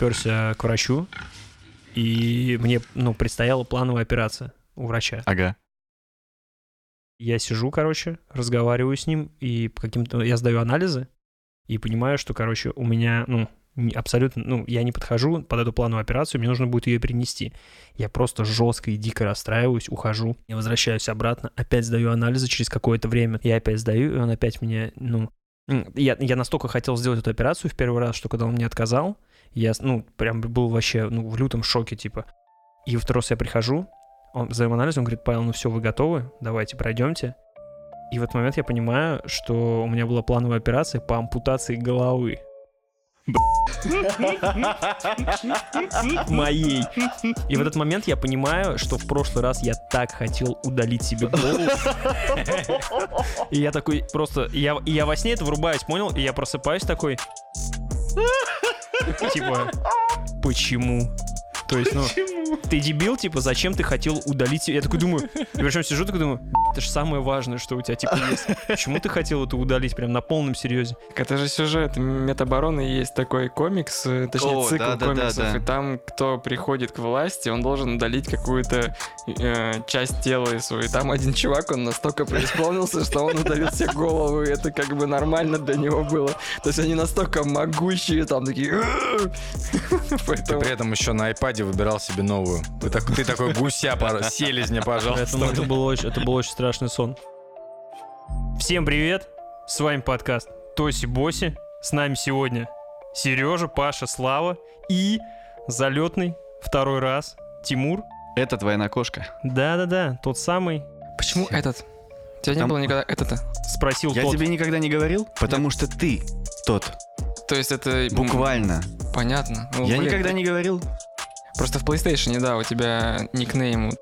когда я приперся к врачу, и мне, ну, предстояла плановая операция у врача. Ага. Я сижу, короче, разговариваю с ним, и каким-то... Я сдаю анализы, и понимаю, что, короче, у меня, ну, абсолютно, ну, я не подхожу под эту плановую операцию, мне нужно будет ее перенести. Я просто жестко и дико расстраиваюсь, ухожу, я возвращаюсь обратно, опять сдаю анализы через какое-то время, я опять сдаю, и он опять меня, ну, я, я настолько хотел сделать эту операцию в первый раз, что когда он мне отказал, я, ну, прям был вообще, ну, в лютом шоке, типа. И второй раз я прихожу, он сдаем анализ, он говорит, Павел, ну все, вы готовы, давайте пройдемте. И в этот момент я понимаю, что у меня была плановая операция по ампутации головы. Моей. И в этот момент я понимаю, что в прошлый раз я так хотел удалить себе голову. И я такой просто... Я, я во сне это врубаюсь, понял? И я просыпаюсь такой... Типа, почему? То есть, ну, ты дебил, типа, зачем ты хотел удалить? Я такой думаю, и причем сижу такой думаю, это же самое важное, что у тебя, типа, есть. Почему ты хотел это удалить прям на полном серьезе? Так это же сюжет. Метабороны есть такой комикс, э, точнее О, цикл да, да, да, комиксов, да. и там, кто приходит к власти, он должен удалить какую-то э, часть тела свою. И там один чувак, он настолько преисполнился, что он удалил себе голову, и это как бы нормально для него было. То есть они настолько могущие, там такие... Ты при этом еще на айпаде выбирал себе новую. Ты, так, ты такой гуся, селезня, пожалуйста. Поэтому это был очень, это был очень страшный сон. Всем привет! С вами подкаст Тоси Боси. С нами сегодня Сережа, Паша, Слава и залетный второй раз Тимур. Это твоя кошка. Да-да-да, тот самый Почему этот? У тебя не Там- было никогда этот спросил Я тот. тебе никогда не говорил, потому что ты тот. То есть это... Буквально. Понятно. Ну, Я блин, никогда не говорил. Просто в PlayStation, да, у тебя никнейм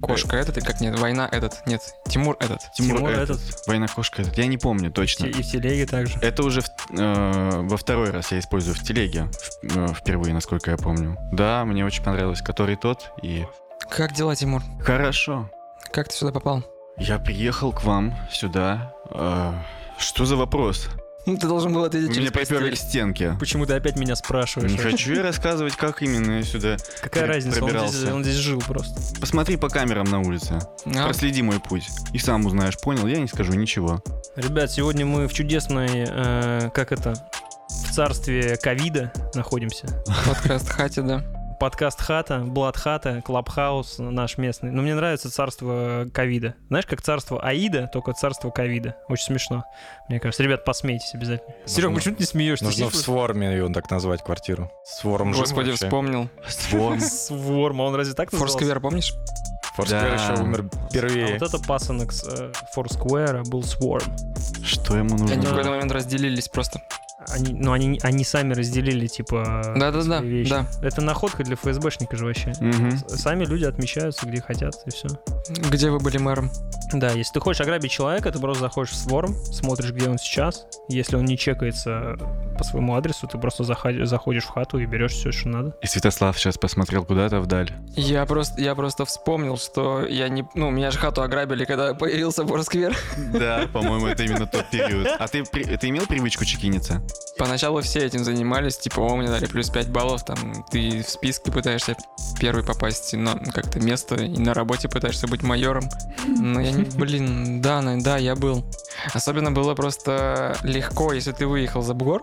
Кошка этот, и как нет, война этот, нет, Тимур этот. Тимур этот. этот. Война кошка этот. Я не помню точно. И в телеге также. Это уже в- э, во второй раз я использую в телеге. в- э, впервые, насколько я помню. Да, мне очень понравилось. Который тот. И Как дела, Тимур? хорошо. Как ты сюда попал? Я приехал к вам сюда. Э, что за вопрос? Ну, ты должен был ответить меня приперли к стенке. Почему ты опять меня спрашиваешь? Не хочу я рассказывать, как именно я сюда. Какая разница? Он здесь, пробирался. он здесь жил просто. Посмотри по камерам на улице. А, Проследи мой путь. И сам узнаешь, понял? Я не скажу ничего. Ребят, сегодня мы в чудесной, э, как это, в царстве ковида находимся. подкаст Хати, да. Подкаст Хата, Блад Хата, Клабхаус наш местный. Но мне нравится царство ковида. Знаешь, как царство Аида, только царство ковида. Очень смешно, мне кажется. Ребят, посмейтесь обязательно. Серег, почему ты не смеешься? Нужно в сворме ее так назвать квартиру. Сворм жив Господи, вообще? вспомнил. Сворм. Сворм, а он разве так назывался? Форсквер, помнишь? Форсквер Да. еще умер А первее. вот это пасынок с э, Foursquare был Swarm. Что ему Они в нужно? какой-то момент разделились просто. Они, ну, они, они сами разделили, типа, Да-да-да, свои вещи. да. Это находка для ФСБшника же вообще. С- Сами люди отмечаются, где хотят, и все. Где вы были мэром? Да, если ты хочешь ограбить человека, ты просто заходишь в Swarm, смотришь, где он сейчас. Если он не чекается по своему адресу, ты просто заходи- заходишь в хату и берешь все, что надо. И Святослав сейчас посмотрел куда-то вдаль. Я просто, я просто вспомнил, что я не... Ну, меня же хату ограбили, когда появился Форсквер. Да, по-моему, это именно тот период. А ты, ты имел привычку чекиниться? Поначалу все этим занимались, типа, о, мне дали плюс 5 баллов, там, ты в списке пытаешься первый попасть на как-то место, и на работе пытаешься быть майором. Но я не, блин, да, да, я был. Особенно было просто легко, если ты выехал за бугор,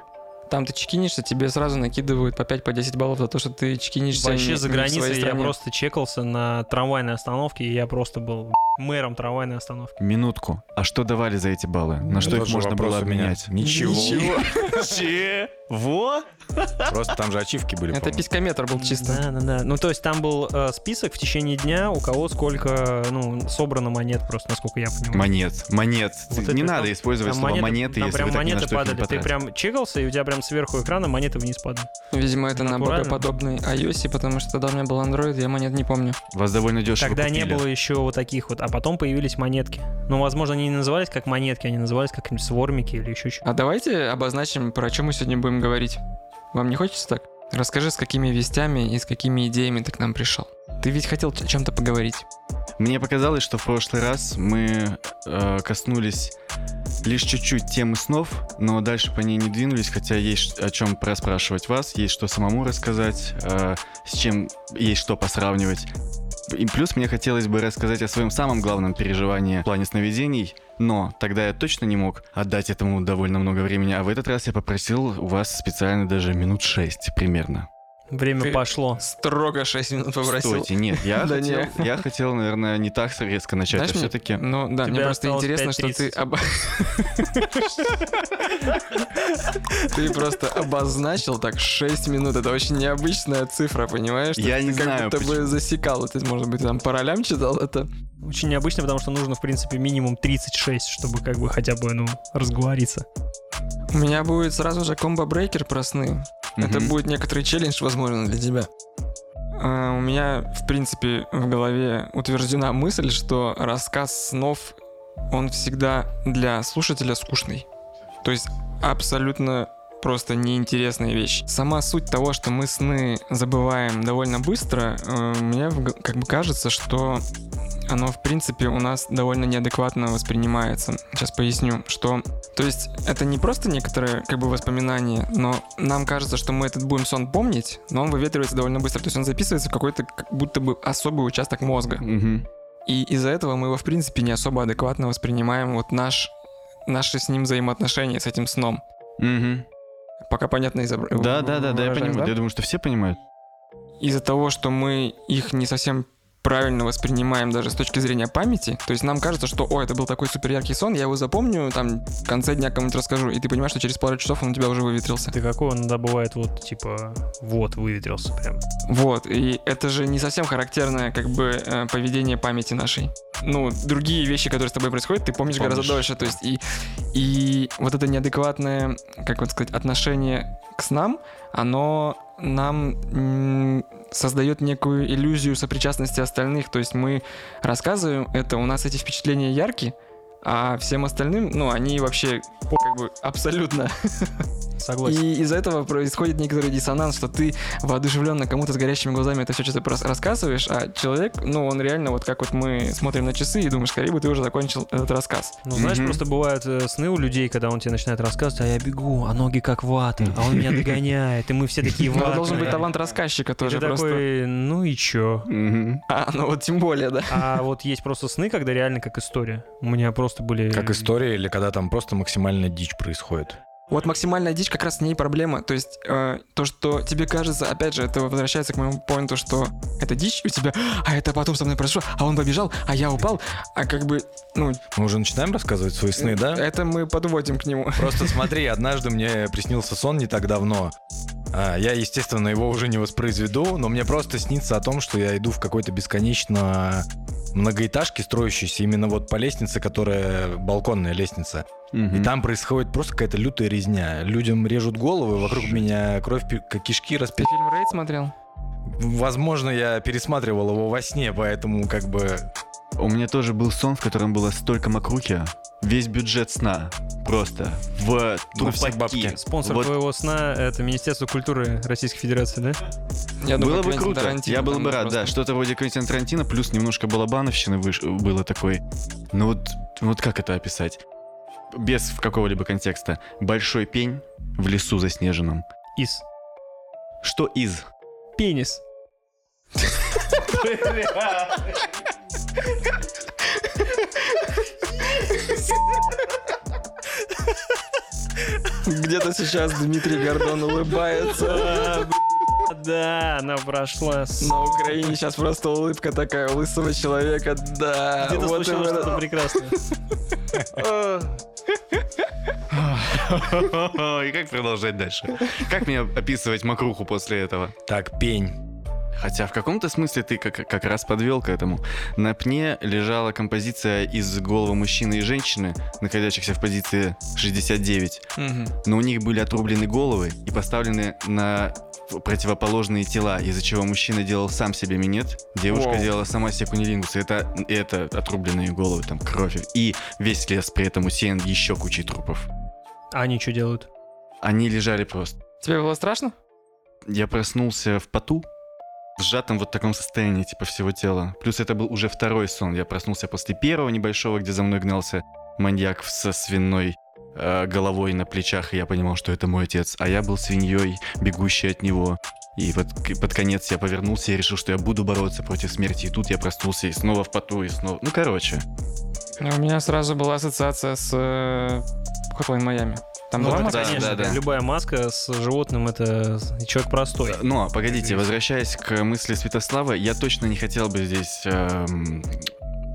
там ты чекинишься, тебе сразу накидывают по 5 по 10 баллов за то, что ты чекинишься Вообще не- за границей я стране. просто чекался на трамвайной остановке, и я просто был мэром трамвайной остановки. Минутку. А что давали за эти баллы? На что их Тоже можно вопрос было обменять? Ничего. Чего? Просто там же ачивки были. Это по-моему. писькометр был чисто. Да, да, да. Ну, то есть там был э, список в течение дня, у кого сколько, ну, собрано монет просто, насколько я понимаю. Монет. Монет. Вот не это надо там- использовать Там слово монеты, там если прям вы так ни на монеты не падали. Ты прям чекался, и у тебя прям сверху экрана монеты вниз падали. Видимо, это на Натурально. богоподобный iOS, потому что тогда у меня был Android, я монет не помню. Вас довольно дешево Тогда не купили. было еще вот таких вот, а потом появились монетки. Ну, возможно, они не назывались как монетки, они назывались как свормики или еще что-то. А давайте обозначим, про чем мы сегодня будем говорить. Вам не хочется так? Расскажи, с какими вестями и с какими идеями ты к нам пришел. Ты ведь хотел о чем-то поговорить. Мне показалось, что в прошлый раз мы э, коснулись лишь чуть-чуть темы снов, но дальше по ней не двинулись, хотя есть о чем проспрашивать вас, есть что самому рассказать, э, с чем есть что посравнивать. И плюс мне хотелось бы рассказать о своем самом главном переживании в плане сновидений, но тогда я точно не мог отдать этому довольно много времени, а в этот раз я попросил у вас специально даже минут шесть примерно. Время Ты- пошло. Строго 6 минут попросил. Стойте, нет, я, Да хотел, не. я хотел, наверное, не так резко начать, Знаешь, а мне- все-таки... Ну да, мне Тебе просто интересно, что ты 5:30. оба- Ты просто обозначил так 6 минут. Это очень необычная цифра, понимаешь? Я Ты не как знаю, будто бы засекал. Ты, может быть, там по ролям читал это? Очень необычно, потому что нужно, в принципе, минимум 36, чтобы как бы хотя бы, ну, разговориться. У меня будет сразу же комбо-брейкер про сны. Это Мгм. будет некоторый челлендж, возможно, для тебя. А, У меня, в принципе, в голове утверждена мысль, что рассказ снов, он всегда для слушателя скучный. То есть абсолютно просто неинтересная вещь. Сама суть того, что мы сны забываем довольно быстро, э, мне как бы кажется, что оно, в принципе, у нас довольно неадекватно воспринимается. Сейчас поясню, что... То есть это не просто некоторые как бы воспоминания, но нам кажется, что мы этот будем сон помнить, но он выветривается довольно быстро. То есть он записывается в какой-то как будто бы особый участок мозга. Мгм. И из-за этого мы его, в принципе, не особо адекватно воспринимаем вот наш, наши с ним взаимоотношения, с этим сном. Мгм. Пока понятно из Да, да, да, да, я понимаю. Я думаю, что все понимают. Из-за того, что мы их не совсем правильно воспринимаем даже с точки зрения памяти, то есть нам кажется, что, о, это был такой супер яркий сон, я его запомню, там, в конце дня кому-нибудь расскажу, и ты понимаешь, что через пару часов он у тебя уже выветрился. Ты какой он иногда бывает вот, типа, вот, выветрился прям. Вот, и это же не совсем характерное, как бы, э, поведение памяти нашей. Ну, другие вещи, которые с тобой происходят, ты помнишь, гораздо Помнишь. дольше, то есть, и, и вот это неадекватное, как вот сказать, отношение к снам, оно нам создает некую иллюзию сопричастности остальных, то есть мы рассказываем это, у нас эти впечатления яркие, а всем остальным, ну, они вообще как бы абсолютно Согласен. и из-за этого происходит некоторый диссонанс, что ты воодушевленно кому-то с горящими глазами это все что-то рассказываешь, а человек, ну, он реально вот как вот мы смотрим на часы и думаешь, скорее бы ты уже закончил этот рассказ. Ну, знаешь, Мгм. просто бывают э, сны у людей, когда он тебе начинает рассказывать, а я бегу, а ноги как вата, а он меня догоняет, и мы все такие ватные. должен быть талант рассказчика И тоже ты просто. такой, ну и чё? Мгм. А, ну вот тем более, да. А вот есть просто сны, когда реально как история. У меня просто были... Как история или когда там просто максимальная дичь происходит. Вот максимальная дичь как раз с ней проблема. То есть э, то, что тебе кажется, опять же, это возвращается к моему поинту, что это дичь у тебя, а это потом со мной произошло, а он побежал, а я упал, а как бы, ну, Мы уже начинаем рассказывать свои сны, да? это мы подводим к нему. Просто смотри, однажды мне приснился сон не так давно. А, я, естественно, его уже не воспроизведу, но мне просто снится о том, что я иду в какой-то бесконечно многоэтажке, строящейся именно вот по лестнице, которая балконная лестница. Мгм. И там происходит просто какая-то лютая резня. Людям режут головы, вокруг меня кровь, кишки Ты распи... фильм Рейд смотрел? Возможно, я пересматривал его во сне, поэтому как бы... У меня тоже был сон, в котором было столько макруки. Весь бюджет сна просто в трупаки. бабки. Спонсор Вот твоего сна — это Министерство культуры Российской Федерации, да? Я было бы круто. Тарантино Я был бы рад, просто. да. Что-то вроде Квентина Тарантино, плюс немножко балабановщины выш... было такой. Ну вот, вот как это описать? Без какого-либо контекста. Большой пень в лесу заснеженном. Из. Что из? Пенис. Где-то сейчас Дмитрий Гордон улыбается. Да, она прошла. На Украине сейчас просто улыбка такая лысого человека. Да, Где-то вот случилось что-то прекрасное. И как продолжать дальше? Как мне описывать макруху после этого? Так, пень. Хотя в каком-то смысле ты как, как раз подвел к этому. На пне лежала композиция из головы мужчины и женщины, находящихся в позиции 69. Мгм. Но у них были отрублены головы и поставлены на противоположные тела, из-за чего мужчина делал сам себе минет, девушка Вау. делала сама себе кунилингус. Это, это отрубленные головы, там кровь. И весь лес при этом усеян еще кучей трупов. А они что делают? Они лежали просто. Тебе было страшно? Я проснулся в поту, в сжатом вот таком состоянии, типа, всего тела. Плюс это был уже второй сон. Я проснулся после первого небольшого, где за мной гнался маньяк со свиной э, головой на плечах, и я понимал, что это мой отец, а я был свиньей, бегущей от него. И под, под конец я повернулся и решил, что я буду бороться против смерти. И тут я проснулся и снова в поту, и снова... Ну, короче. Ну, У меня сразу была ассоциация с э, Hotline Miami. Там Ну, была маска? да, конечно, да, да. любая маска с животным это человек простой. Но, погодите, возвращаясь к мысли Святослава, я точно не хотел бы здесь эм,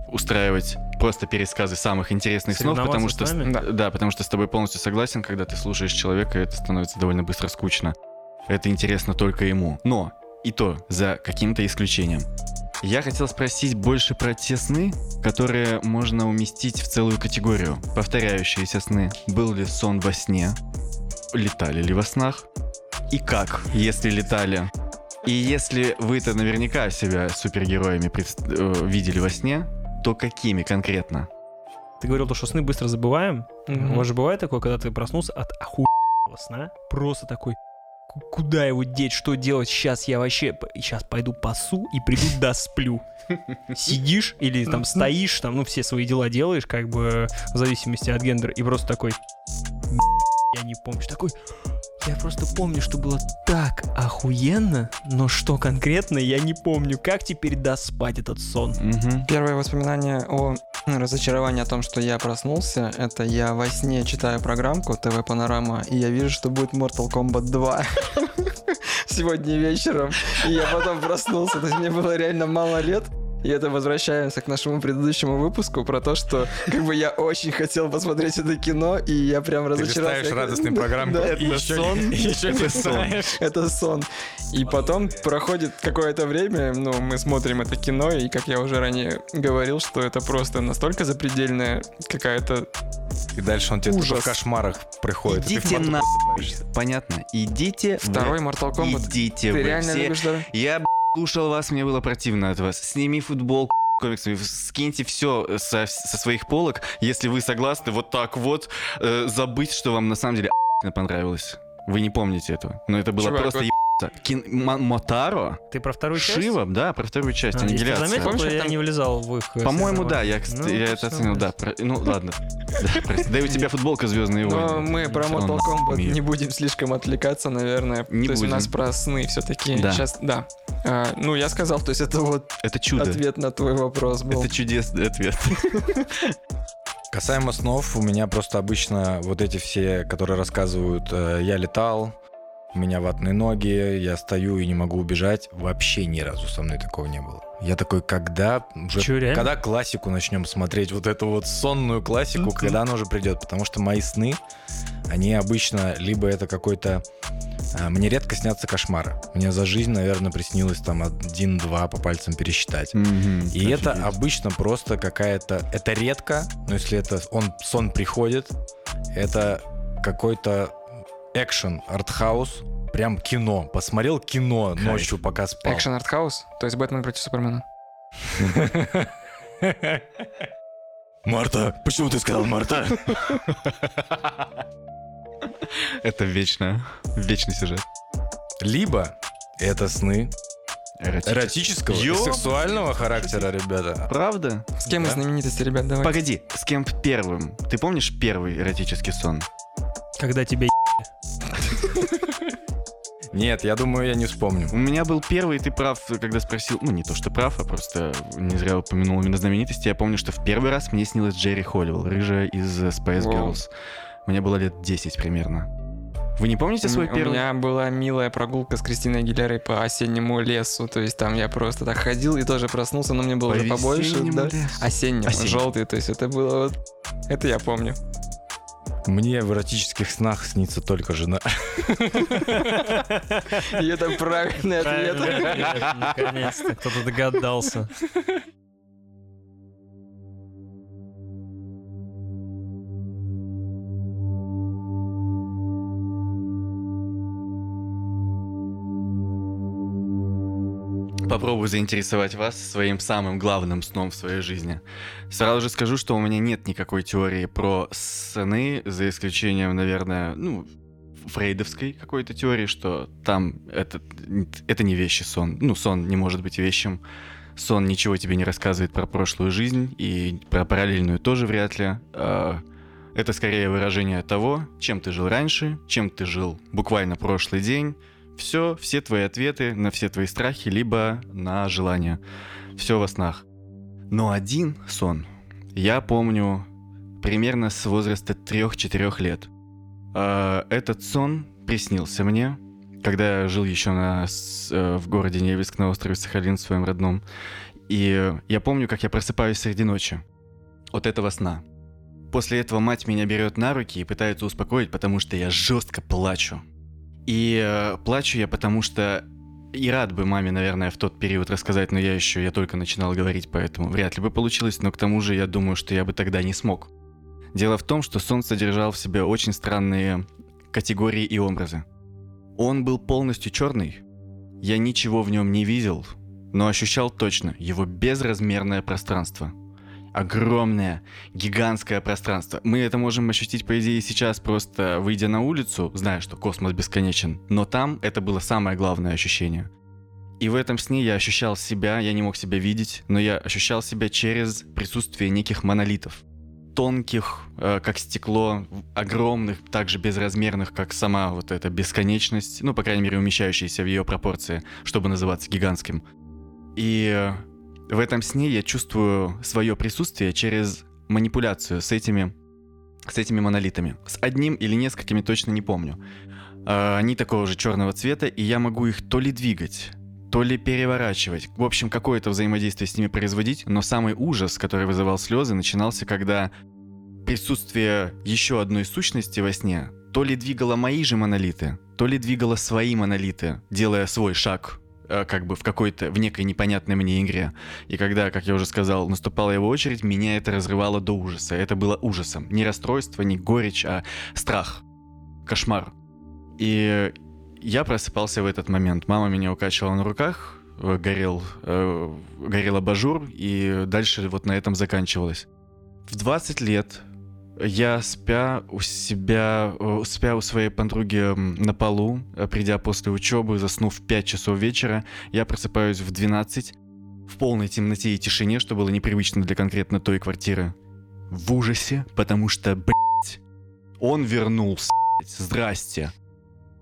устраивать просто пересказы самых интересных снов, потому что... с нами? Да. Да, потому что с тобой полностью согласен, когда ты слушаешь человека, это становится довольно быстро скучно. Это интересно только ему. Но, и то, за каким-то исключением. Я хотел спросить больше про те сны, которые можно уместить в целую категорию. Повторяющиеся сны. Был ли сон во сне? Летали ли во снах? И как, если летали? И если вы-то наверняка себя супергероями предс- э, видели во сне, то какими конкретно? Ты говорил, то, что сны быстро забываем. Мгм. У вас же бывает такое, когда ты проснулся от охуенного сна, просто такой, «Ку- куда его деть, что делать, сейчас я вообще, сейчас пойду пасу и приду досплю. Сидишь или там стоишь, там, ну, все свои дела делаешь, как бы, в зависимости от гендера, и просто такой, «М, я не помню, такой, я просто помню, что было так охуенно, но что конкретно, я не помню. Как теперь доспать этот сон? Первое воспоминание о разочаровании о том, что я проснулся, это я во сне читаю программку ТВ Панорама, и я вижу, что будет Mortal Kombat 2 сегодня вечером. И я потом проснулся, то есть мне было реально мало лет. И это возвращаемся к нашему предыдущему выпуску про то, что как бы я очень хотел посмотреть это кино, и я прям Ты разочаровался. листаешь радостный программку, Да, это еще сон. еще не знаешь. Это сон. И потом проходит какое-то время, ну, мы смотрим это кино, и, как я уже ранее говорил, что это просто настолько запредельная какая-то... И дальше он тебе Ужас. в кошмарах приходит. ты Идите на... Понятно. Идите Второй Mortal Kombat. Идите Ты вы реально все. любишь да? Я слушал вас, мне было противно от вас. Сними футбол комиксами, скиньте все со, со своих полок, если вы согласны вот так вот э, забыть, что вам на самом деле понравилось. Вы не помните этого, но это было Чувак, просто вот-. Кин- Мотаро? Ты про вторую часть? Шива, да, про вторую часть, А, аннигиляция. заметил, Помнишь, я там- не влезал в их... э, По-моему, да, я, Ну, я это оценил, да. про- ну, ладно. Да, и у тебя футболка Звездные Но войны. мы про Mortal Kombat не будем слишком отвлекаться, наверное. Не то есть у нас про сны все-таки. Да. Сейчас, да. А, ну, я сказал, то есть это вот Это чудо. ответ на твой вопрос был. Это чудесный ответ. Касаемо снов, у меня просто обычно вот эти все, которые рассказывают, э, я летал, у меня ватные ноги, я стою и не могу убежать, вообще ни разу со мной такого не было. Я такой, когда уже, Чё, реально? когда классику начнем смотреть, вот эту вот сонную классику, когда она уже придет, потому что мои сны, они обычно либо это какой-то а, мне редко снятся кошмары. Мне за жизнь, наверное, приснилось там один-два по пальцам пересчитать. И это обычно просто какая-то... Это редко, но если это он сон приходит, это какой-то экшен, артхаус, прям кино. Посмотрел кино Кайф. ночью, пока спал. Экшен артхаус, то есть Бэтмен против Супермена. Марта, почему ты сказал Марта? Это вечно. Вечный сюжет. Либо это сны эротического и Ё- сексуального характера, ребята. Правда? С кем из Да. знаменитостей, ребят, давай. Погоди, с кем первым? Ты помнишь первый эротический сон? Когда тебя Нет, я думаю, я не вспомню. У меня был первый, ты прав, когда спросил, ну не то, что прав, а просто не зря упомянул именно знаменитости. Я помню, что в первый раз мне снилась Джерри Холливелл, рыжая из э, Spice Вау. Girls. Мне было лет 10 примерно. Вы не помните свой У первый? меня была милая прогулка с Кристиной Агилерой по осеннему лесу. То есть там я просто так ходил и тоже проснулся, но мне было По уже побольше. Да. лесу. Осенним, Осенним. желтый. То есть это было вот... Это я помню. Мне в эротических снах снится только жена. И это правильный ответ. Правильный ответ, Наконец-то кто-то догадался. Попробую заинтересовать вас своим самым главным сном в своей жизни. Сразу же скажу, что у меня нет никакой теории про сны, за исключением, наверное, ну, фрейдовской какой-то теории, что там это, это не вещи сон. Ну, сон не может быть вещим. Сон ничего тебе не рассказывает про прошлую жизнь и про параллельную тоже вряд ли. А, Это скорее выражение того, чем ты жил раньше, чем ты жил буквально прошлый день. Все, все твои ответы на все твои страхи, либо на желания. Все во снах. Но один сон я помню примерно с возраста 3-4 лет. А, Этот сон приснился мне, когда я жил еще на, э, в городе Невельск на острове Сахалин, в своем родном. И я помню, как я просыпаюсь среди ночи от этого сна. После этого мать меня берет на руки и пытается успокоить, потому что я жестко плачу. И э, плачу я потому что и рад бы маме, наверное, в тот период рассказать, но я еще, я только начинал говорить, поэтому вряд ли бы получилось, но к тому же я думаю, что я бы тогда не смог. Дело в том, что сон содержал в себе очень странные категории и образы. Он был полностью черный, я ничего в нем не видел, но ощущал точно его безразмерное пространство. Огромное, гигантское пространство. Мы это можем ощутить, по идее, сейчас, просто выйдя на улицу, зная, что космос бесконечен. Но там это было самое главное ощущение. И в этом сне я ощущал себя, я не мог себя видеть, но я ощущал себя через присутствие неких монолитов. Тонких, э, как стекло, огромных, также безразмерных, как сама вот эта бесконечность, ну, по крайней мере, умещающаяся в ее пропорции, чтобы называться гигантским. И э, в этом сне я чувствую свое присутствие через манипуляцию с этими, с этими монолитами. С одним или несколькими точно не помню. А, Они такого же черного цвета, и я могу их то ли двигать, то ли переворачивать. В общем, какое-то взаимодействие с ними производить, но самый ужас, который вызывал слезы, начинался, когда присутствие еще одной сущности во сне то ли двигало мои же монолиты, то ли двигало свои монолиты, делая свой шаг как бы в какой-то, в некой непонятной мне игре. И когда, как я уже сказал, наступала его очередь, меня это разрывало до ужаса. Это было ужасом. Не расстройство, не горечь, а страх. Кошмар. И я просыпался в этот момент. Мама меня укачивала на руках, э, горел, э, горел абажур, и дальше вот на этом заканчивалось. В 20 лет я спя у себя, э, спя у своей подруги на полу, э, придя после учебы, заснув в 5 часов вечера, я просыпаюсь в 12, в полной темноте и тишине, что было непривычно для конкретно той квартиры. В ужасе, потому что, блядь, он вернулся, блядь, здрасте.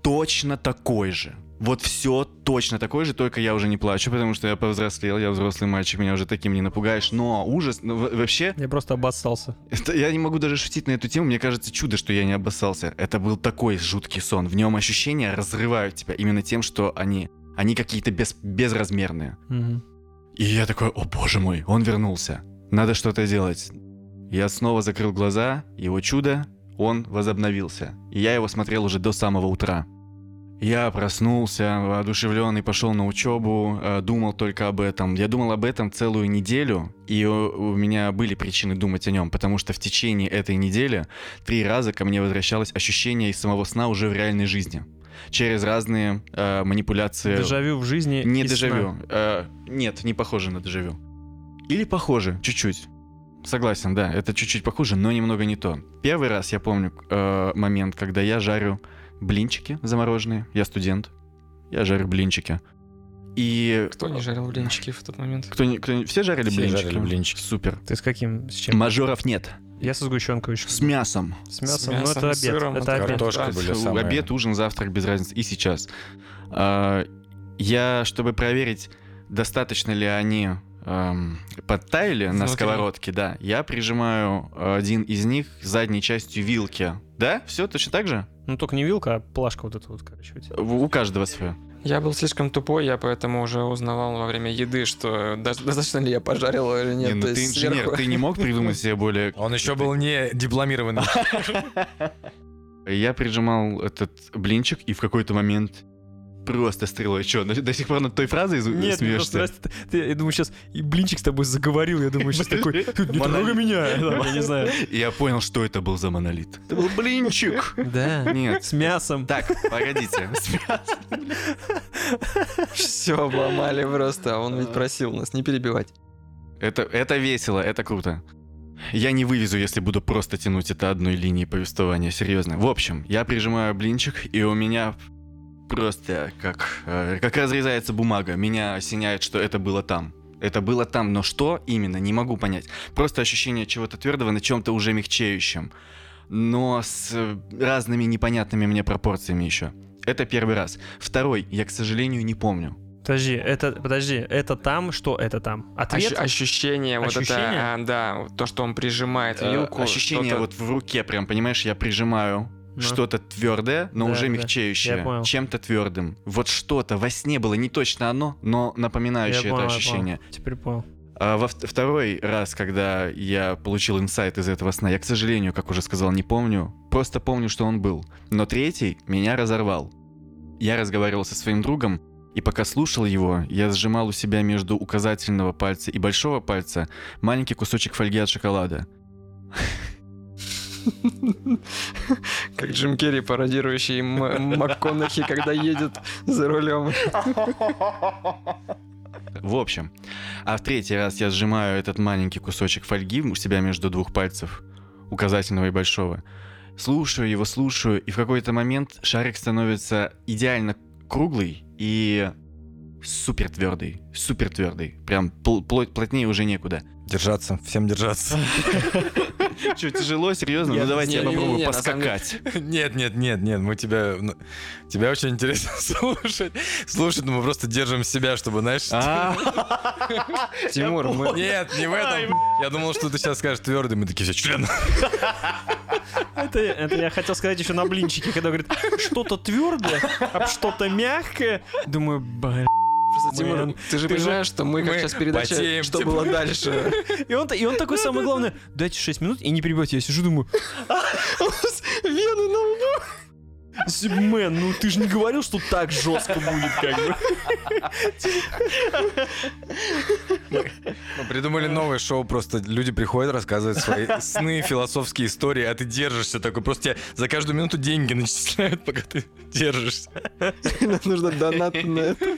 Точно такой же. Вот все точно такое же, только я уже не плачу, потому что я повзрослел, я взрослый мальчик, меня уже таким не напугаешь. Но ужас, ну, вообще, Я просто обоссался. это, я не могу даже шутить на эту тему. Мне кажется, чудо, что я не обоссался. Это был такой жуткий сон. В нем ощущения разрывают тебя именно тем, что они, они какие-то без, безразмерные. Мгм. И я такой, о боже мой, он вернулся. Надо что-то делать. Я снова закрыл глаза, его чудо, он возобновился. И я его смотрел уже до самого утра. Я проснулся, воодушевленный, пошел на учебу, э, думал только об этом. Я думал об этом целую неделю, и у, меня были причины думать о нем, потому что в течение этой недели три раза ко мне возвращалось ощущение из самого сна уже в реальной жизни. Через разные э, манипуляции. Дежавю в жизни. Не дежавю. сна. Э, нет, не похоже на дежавю. Или похоже, чуть-чуть. Согласен, да, это чуть-чуть похуже, но немного не то. Первый раз я помню э, момент, когда я жарю блинчики замороженные. Я студент. Я жарю блинчики. И Кто не жарил блинчики в тот момент? кто, не- кто не- все жарили Все блинчики? жарили блинчики. Супер. Ты с каким? С чем? Мажоров нет. Я со сгущенкой еще. С мясом. С мясом. С ну, это обед. сыром, это обед. картошка Да. были самые... Обед, ужин, завтрак, без разницы. И сейчас. А, я, чтобы проверить, достаточно ли они эм, подтаяли на сковородке, да, я прижимаю один из них задней частью вилки. Да? Все точно так же? Ну, только не вилка, а плашка вот эта вот, короче. у тебя. У каждого свое. Я был слишком тупой, я поэтому уже узнавал во время еды, что достаточно ли я пожарил или нет. Не, ну ты инженер, сверху- ты не мог придумать себе более... Он еще был не дипломированный. Я прижимал этот блинчик, и в какой-то момент просто стрелой. Че, до, сих пор над той фразой Нет, просто смеешься? нравится, ты- ты- я думаю, сейчас и блинчик с тобой заговорил, я думаю, сейчас такой, не трогай меня, я не знаю. Я понял, что это был за монолит. Это был блинчик. Да, Нет. с мясом. Так, погодите. С мясом. Все обломали просто, а он ведь просил нас не перебивать. Это, это весело, это круто. Я не вывезу, если буду просто тянуть это одной линией повествования, серьезно. В общем, я прижимаю блинчик, и у меня просто как, э, как разрезается бумага. Меня осеняет, что это было там. Это было там, но что именно, не могу понять. Просто ощущение чего-то твердого на чем-то уже мягчающем. Но с э, разными непонятными мне пропорциями еще. Это первый раз. Второй, я, к сожалению, не помню. Подожди, это, подожди, это там, что это там? Ответ? Ощ- ощущение, вот Ощущение? это, а, да, то, что он прижимает Э, вилку. Ощущение что-то- вот в руке, прям, понимаешь, я прижимаю Ну. что-то твердое, но Да, уже да. Я понял. чем-то твердым. Вот что-то во сне было не точно оно, но Я напоминающее понял, это я ощущение. понял. Теперь понял. А во вт- второй раз, когда я получил инсайт из этого сна, я, к сожалению, как уже сказал, не помню. Просто помню, что он был. Но третий меня разорвал. Я разговаривал со своим другом, и пока слушал его, я сжимал у себя между указательного пальца и большого пальца маленький кусочек фольги от шоколада. Как Джим Керри, пародирующий МакКонахи, когда едет за рулем. В общем, а в третий раз я сжимаю этот маленький кусочек фольги у себя между двух пальцев, указательного и большого. Слушаю его, слушаю, и в какой-то момент шарик становится идеально круглый и супер твердый, супер твердый. Прям пл- плотнее уже некуда. Держаться, всем держаться. Что, тяжело, серьезно? Ну давайте я попробую поскакать. Нет, нет, нет, нет, мы тебя... ну, Тебя очень интересно слушать. Слушать, но мы просто держим себя, чтобы, знаешь... А, Тимур, мы... Нет, не в этом. Я думал, что ты сейчас скажешь твердый, мы такие все член. Это, это я хотел сказать еще на блинчике, когда говорит, что-то твердое, а что-то мягкое. Думаю, блин. Просто, Тимур, ты же ты же- понимаешь, что мы как сейчас передача, потеем, что было дальше. И он, и он такой, самое главное, дайте 6 минут и не перебивайте. Я сижу, думаю, вены на лбу. Мэн, ну ты же не говорил, что так жестко будет, как бы. Мы придумали новое шоу, просто люди приходят, рассказывают свои сны, философские истории, а ты держишься такой. Просто тебе за каждую минуту деньги начисляют, пока ты держишься. Нам нужно донат на это.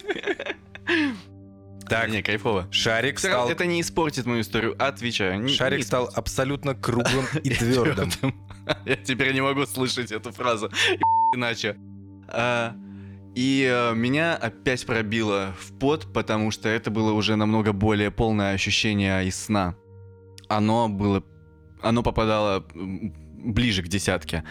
Так, не, кайфово. шарик равно стал... Это не испортит мою историю, отвечаю. Шарик не стал абсолютно круглым и твердым. Я теперь не могу слышать эту фразу иначе. А, И э, меня опять пробило в пот, потому что это было уже намного более полное ощущение из сна. Оно было... Оно попадало ближе к десятке.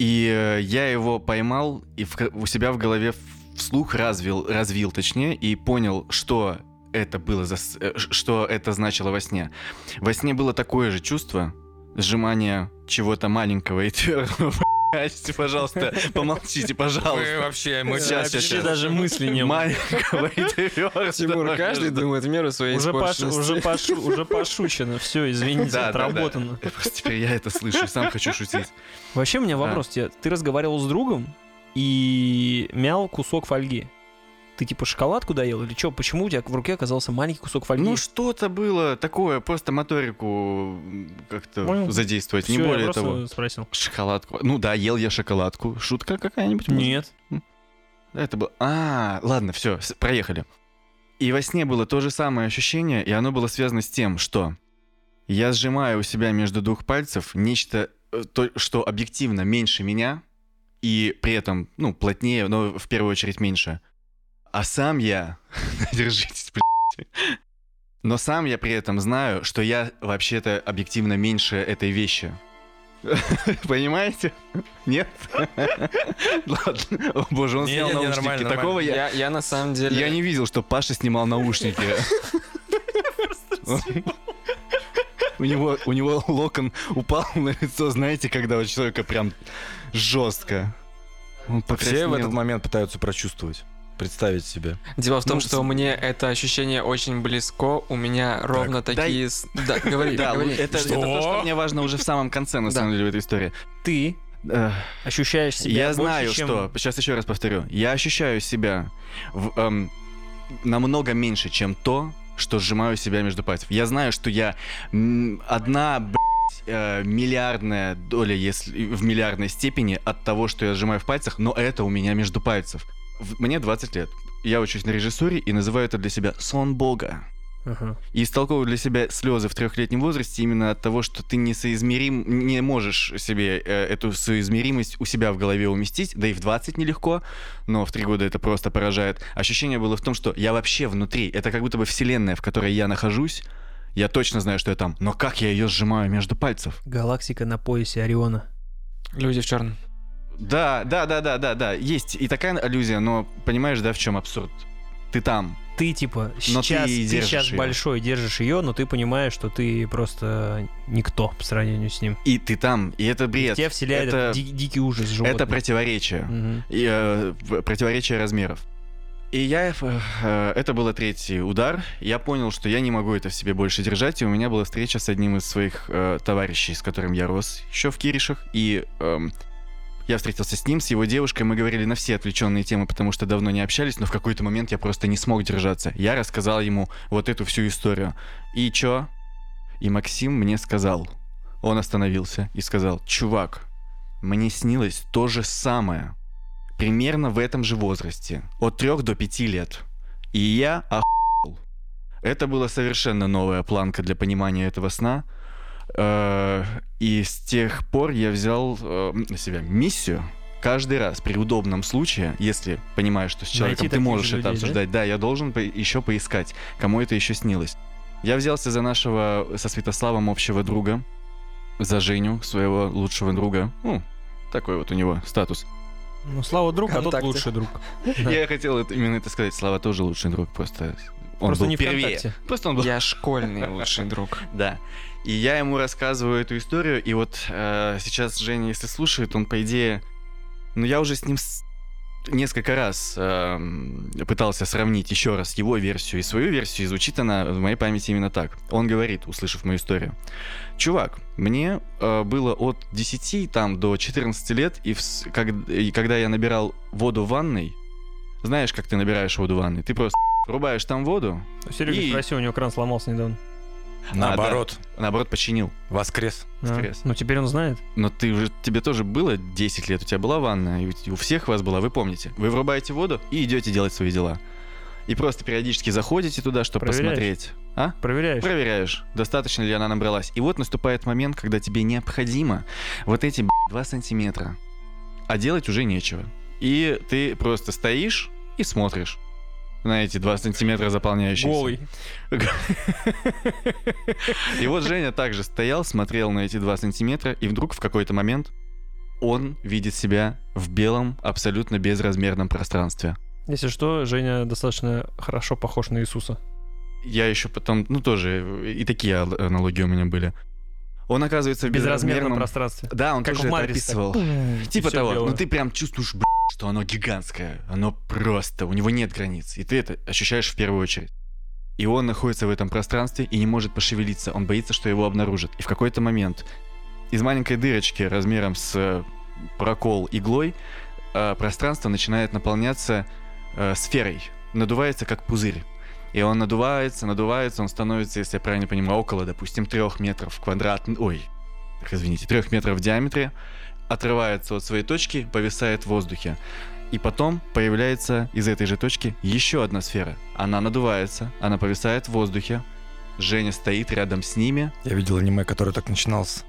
И э, я его поймал и в- у себя в голове вслух развил, развил точнее, и понял, что это было за... э, что это значило во сне. Во сне было такое же чувство, сжимание чего-то маленького и твердого. Пожалуйста, помолчите, Мы пожалуйста. вообще, мы Сейчас, Вообще сейчас. даже мысли не. Маленького и твердого. Тимур, каждый думает в меру своей Уже, пош- уже, пошу- уже пошучено, все, извините, Да, да, да. отработано. Просто теперь я это слышу, сам хочу шутить. Вообще, у меня вопрос тебе. Ты разговаривал с другом и мял кусок фольги. Ты типа шоколадку доел или что? Почему у тебя в руке оказался маленький кусок фольги? Ну, что-то было такое, просто моторику как-то Понял. задействовать, не Всё, я более просто того. спросил. Шоколадку. Ну да, ел я шоколадку. Шутка какая-нибудь? может? Нет. Да, это было... А, ладно, все, проехали. И во сне было то же самое ощущение, и оно было связано с тем, что я сжимаю у себя между двух пальцев нечто, э, то, что объективно меньше меня, и при этом, ну, плотнее, но в первую очередь меньше. А сам я... Держитесь, блядь. Но сам я при этом знаю, что я вообще-то объективно меньше этой вещи. Понимаете? Нет? Ладно. О, боже, он снял Не-не-не, наушники. нормально, Такого я... Я, я на самом деле... Я не видел, что Паша снимал наушники. У него, у него локон упал на лицо, знаете, когда у человека прям жестко. Все в этот момент пытаются прочувствовать, представить себе. Дело в том, Ну, что с- мне это ощущение очень близко. У меня ровно дай- такие... Да, говори, Да, говори. это, Что? это то, что мне важно уже в самом конце, на самом деле, в этой истории. Ты Эх, ощущаешь себя Я знаю, чем- что... Сейчас еще раз повторю. Я ощущаю себя в, эм, намного меньше, чем то, что сжимаю себя между пальцев. Я знаю, что я одна, блядь, э, миллиардная доля, если в миллиардной степени от того, что я сжимаю в пальцах, но это у меня между пальцев. В- Мне 20 лет. Я учусь на режиссуре и называю это для себя сон бога. Ага. И истолковываю для себя слезы в трехлетнем возрасте именно от того, что ты несоизмерим, не можешь себе э, эту соизмеримость у себя в голове уместить, да и в 20 нелегко, но в 3 года это просто поражает. Ощущение было в том, что я вообще внутри, это как будто бы вселенная, в которой я нахожусь, я точно знаю, что я там, но как я ее сжимаю между пальцев? Галактика на поясе Ориона. Люди в черном. Да, да, да, да, да, да, есть и такая аллюзия, но понимаешь, да, в чем абсурд? Ты там, Ты типа Но сейчас, ты ты сейчас её. большой держишь ее, но ты понимаешь, что ты просто никто по сравнению с ним. и ты там, и это бред. Тебя вселяет это, ди- дикий ужас животный. это противоречие. Мгм. и, э, противоречие размеров. И я, э, э, это был третий удар, я понял, что я не могу это в себе больше держать, и у меня была встреча с одним из своих э, товарищей, с которым я рос еще в Киришах, и эм, я встретился с ним, с его девушкой, мы говорили на все отвлеченные темы, потому что давно не общались, но в какой-то момент я просто не смог держаться. Я рассказал ему вот эту всю историю. И чё? И Максим мне сказал, он остановился и сказал, чувак, мне снилось то же самое примерно в этом же возрасте, от 3 до 5 лет. И я охуел. Это была совершенно новая планка для понимания этого сна. Э, И с тех пор я взял э, на себя миссию каждый раз при удобном случае, если понимаешь, что с человеком ты таких же можешь это людей, да? обсуждать, да, я должен по- еще поискать, кому это еще снилось. Я взялся за нашего со Святославом общего друга, за Женю, своего лучшего друга. Ну, такой вот у него статус. Ну, Слава друг, а тот лучший друг. Я хотел именно это сказать. Слава тоже лучший друг, просто он Просто был не первее. ВКонтакте. Просто он был... Я школьный лучший друг. Да. И я ему рассказываю эту историю, и вот э, сейчас Женя, если слушает, он, по идее... Ну, я уже с ним с- несколько раз эм, пытался сравнить еще раз его версию и свою версию, и звучит она в моей памяти именно так. Он говорит, услышав мою историю. Чувак, мне э, было от 10 там, до 14 лет, и, вс- как- и когда я набирал воду в ванной, знаешь, как ты набираешь воду в ванной? Ты просто рубаешь там воду, Серега И- спросил, у него кран сломался недавно. Наоборот, наоборот, починил. воскрес. А, Стресс. Ну, теперь он знает. Но ты уже, тебе тоже было 10 лет, у тебя была ванна, и у- у всех вас была, вы помните. Вы врубаете воду и идете делать свои дела. И просто периодически заходите туда, чтобы Проверяешь? посмотреть. А? Проверяешь. Проверяешь, достаточно ли она набралась. И вот наступает момент, когда тебе необходимо вот эти 2 сантиметра. А делать уже нечего. И ты просто стоишь и смотришь на эти 2 сантиметра заполняющиеся. Голый. И вот Женя также стоял, смотрел на эти 2 сантиметра, и вдруг в какой-то момент он видит себя в белом, абсолютно безразмерном пространстве. Если что, Женя достаточно хорошо похож на Иисуса. Я еще потом, ну тоже, и такие ал- аналогии у меня были. Он оказывается в безразмерном пространстве. Да, он Как тоже это так. описывал. Типа того. белое. Ну ты прям чувствуешь, б***ь, что оно гигантское. Оно просто, у него нет границ. И ты это ощущаешь в первую очередь. И он находится в этом пространстве и не может пошевелиться. Он боится, что его обнаружат. И в какой-то момент из маленькой дырочки размером с э, прокол иглой э, пространство начинает наполняться э, сферой. Надувается как пузырь. И он надувается, надувается, он становится, если я правильно понимаю, около, допустим, трех метров квадрат... Ой, так, извините, трех метров в диаметре, отрывается от своей точки, повисает в воздухе. И потом появляется из этой же точки еще одна сфера. Она надувается, она повисает в воздухе. Женя стоит рядом с ними. Я видел аниме, которое так начиналось.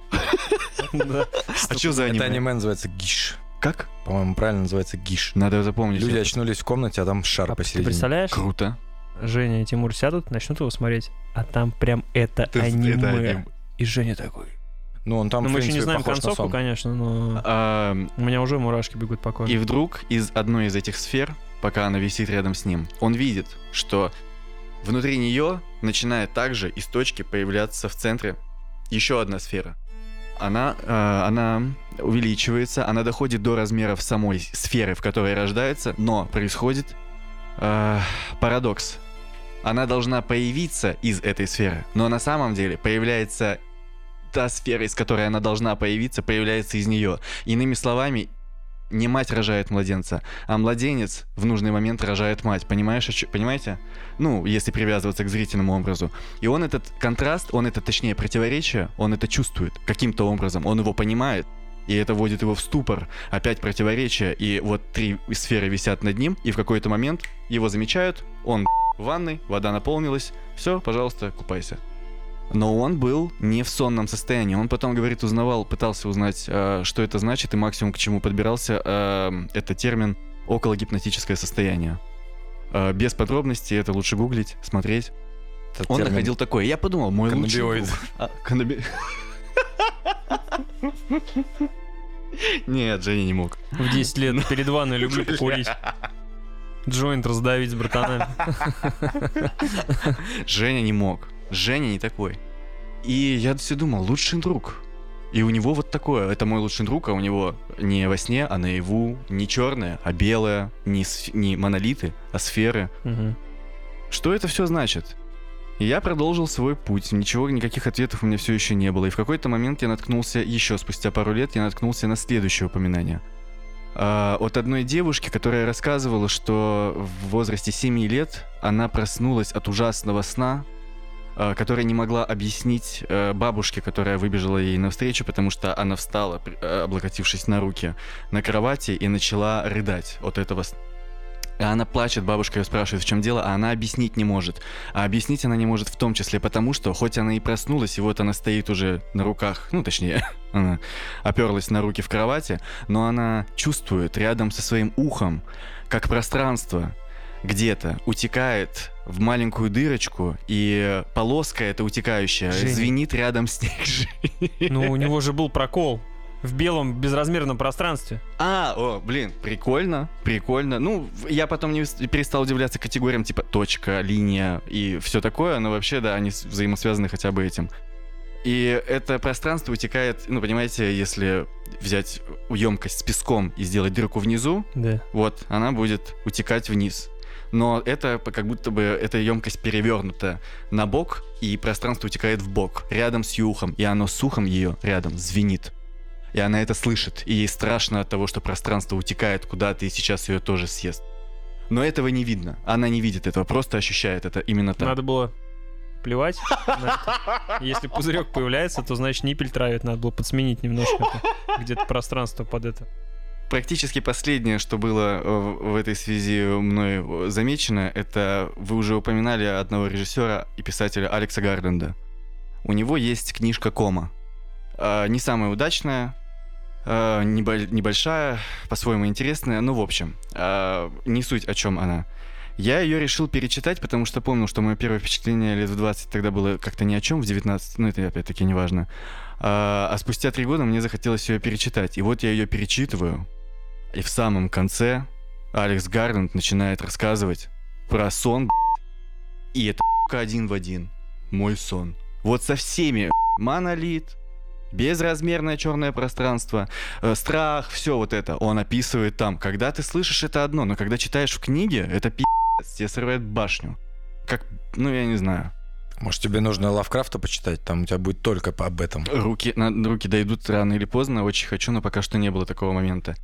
А что за Это аниме? аниме называется Гиш. Как? По-моему, правильно называется Гиш. Надо запомнить. Люди очнулись в комнате, а там шар А ты посередине. представляешь, Круто. Женя и Тимур сядут, начнут его смотреть, а там прям это Это аниме. аним- И Женя такой. Ну, он там, ну, в мы еще не знаем концовку, сон. конечно, но А, у меня уже мурашки бегут по коже. И вдруг из одной из этих сфер, пока она висит рядом с ним, он видит, что внутри нее начинает также из точки появляться в центре еще одна сфера. Она, э, она увеличивается, она доходит до размеров самой сферы, в которой рождается, но происходит э, парадокс. Она должна появиться из этой сферы, но на самом деле появляется та сфера, из которой она должна появиться, появляется из нее. Иными словами, не мать рожает младенца, а младенец в нужный момент рожает мать. Понимаешь, понимаете? Ну, если привязываться к зрительному образу. И он этот контраст, он это, точнее, противоречие, он это чувствует каким-то образом, он его понимает. И это вводит его в ступор. Опять противоречие. И вот три сферы висят над ним, и в какой-то момент его замечают, он в ванной, вода наполнилась, все, пожалуйста, купайся. Но он был не в сонном состоянии. Он потом, говорит, узнавал, пытался узнать, э, что это значит, и максимум к чему подбирался, э, это термин окологипнотическое состояние. Э, без подробностей, это лучше гуглить, смотреть. Этот Он термин находил такое. Я подумал, мой лучший каннабиоид. друг. А, каннаби- Нет, Женя не мог. В 10 лет перед ванной люблю покурить. Джойнт раздавить с братанами. Женя не мог. Женя не такой. И я все думал, лучший друг. И у него вот такое. Это мой лучший друг, а у него не во сне, а наяву. Не черное, а белое. Не, не монолиты, а сферы. Мгм. Что это все значит? И я продолжил свой путь. Ничего, никаких ответов у меня все еще не было. И в какой-то момент я наткнулся, еще спустя пару лет, я наткнулся на следующее упоминание. А, от одной девушки, которая рассказывала, что в возрасте 7 лет она проснулась от ужасного сна, а, которая не могла объяснить э, бабушке, которая выбежала ей навстречу, потому что она встала, э, облокотившись на руки на кровати и начала рыдать от этого сна. А она плачет, бабушка ее спрашивает, в чем дело, а она объяснить не может. А объяснить она не может в том числе потому, что хоть она и проснулась, и вот она стоит уже на руках, ну точнее, она оперлась на руки в кровати, но она чувствует рядом со своим ухом, как пространство где-то утекает в маленькую дырочку, и полоска эта утекающая Женя. звенит рядом с ней. Ну, у него же был прокол в белом безразмерном пространстве. А, о, блин, прикольно, прикольно. Ну, я потом не перестал удивляться категориям типа точка, линия и все такое, но вообще, да, они взаимосвязаны хотя бы этим. И это пространство утекает, ну, понимаете, если взять емкость с песком и сделать дырку внизу, Да. вот, она будет утекать вниз. Но это как будто бы эта емкость перевернута на бок, и пространство утекает в бок, рядом с ее ухом, и оно с ухом ее рядом звенит. И она это слышит, и ей страшно от того, что пространство утекает куда-то, и сейчас ее тоже съест. Но этого не видно. Она не видит этого, просто ощущает это именно так. Надо было плевать. Если пузырек появляется, то значит ниппель травит. Надо было подсменить немножко где-то пространство под это. Практически последнее, что было э, в этой связи мной замечено, это вы уже упоминали одного режиссера и писателя Алекса Гарденда. У него есть книжка Кома. А, Не самая удачная, небольшая, по-своему интересная, ну, в общем, а, не суть, о чем она. Я ее решил перечитать, потому что помнил, что мое первое впечатление лет в 20 тогда было как-то ни о чем, в 19, ну это опять-таки не важно. А, а спустя три года мне захотелось ее перечитать. И вот я ее перечитываю, и в самом конце Алекс Гарланд начинает рассказывать про сон, и это один в один мой сон. Вот со всеми монолит, безразмерное черное пространство, э, страх, все вот это он описывает там. Когда ты слышишь это одно, но когда читаешь в книге, это пи***ц, тебе срывает башню. Как, ну я не знаю. Может, тебе нужно Лавкрафта почитать? Там у тебя будет только об этом. Руки, на, руки дойдут рано или поздно, очень хочу, но пока что не было такого момента.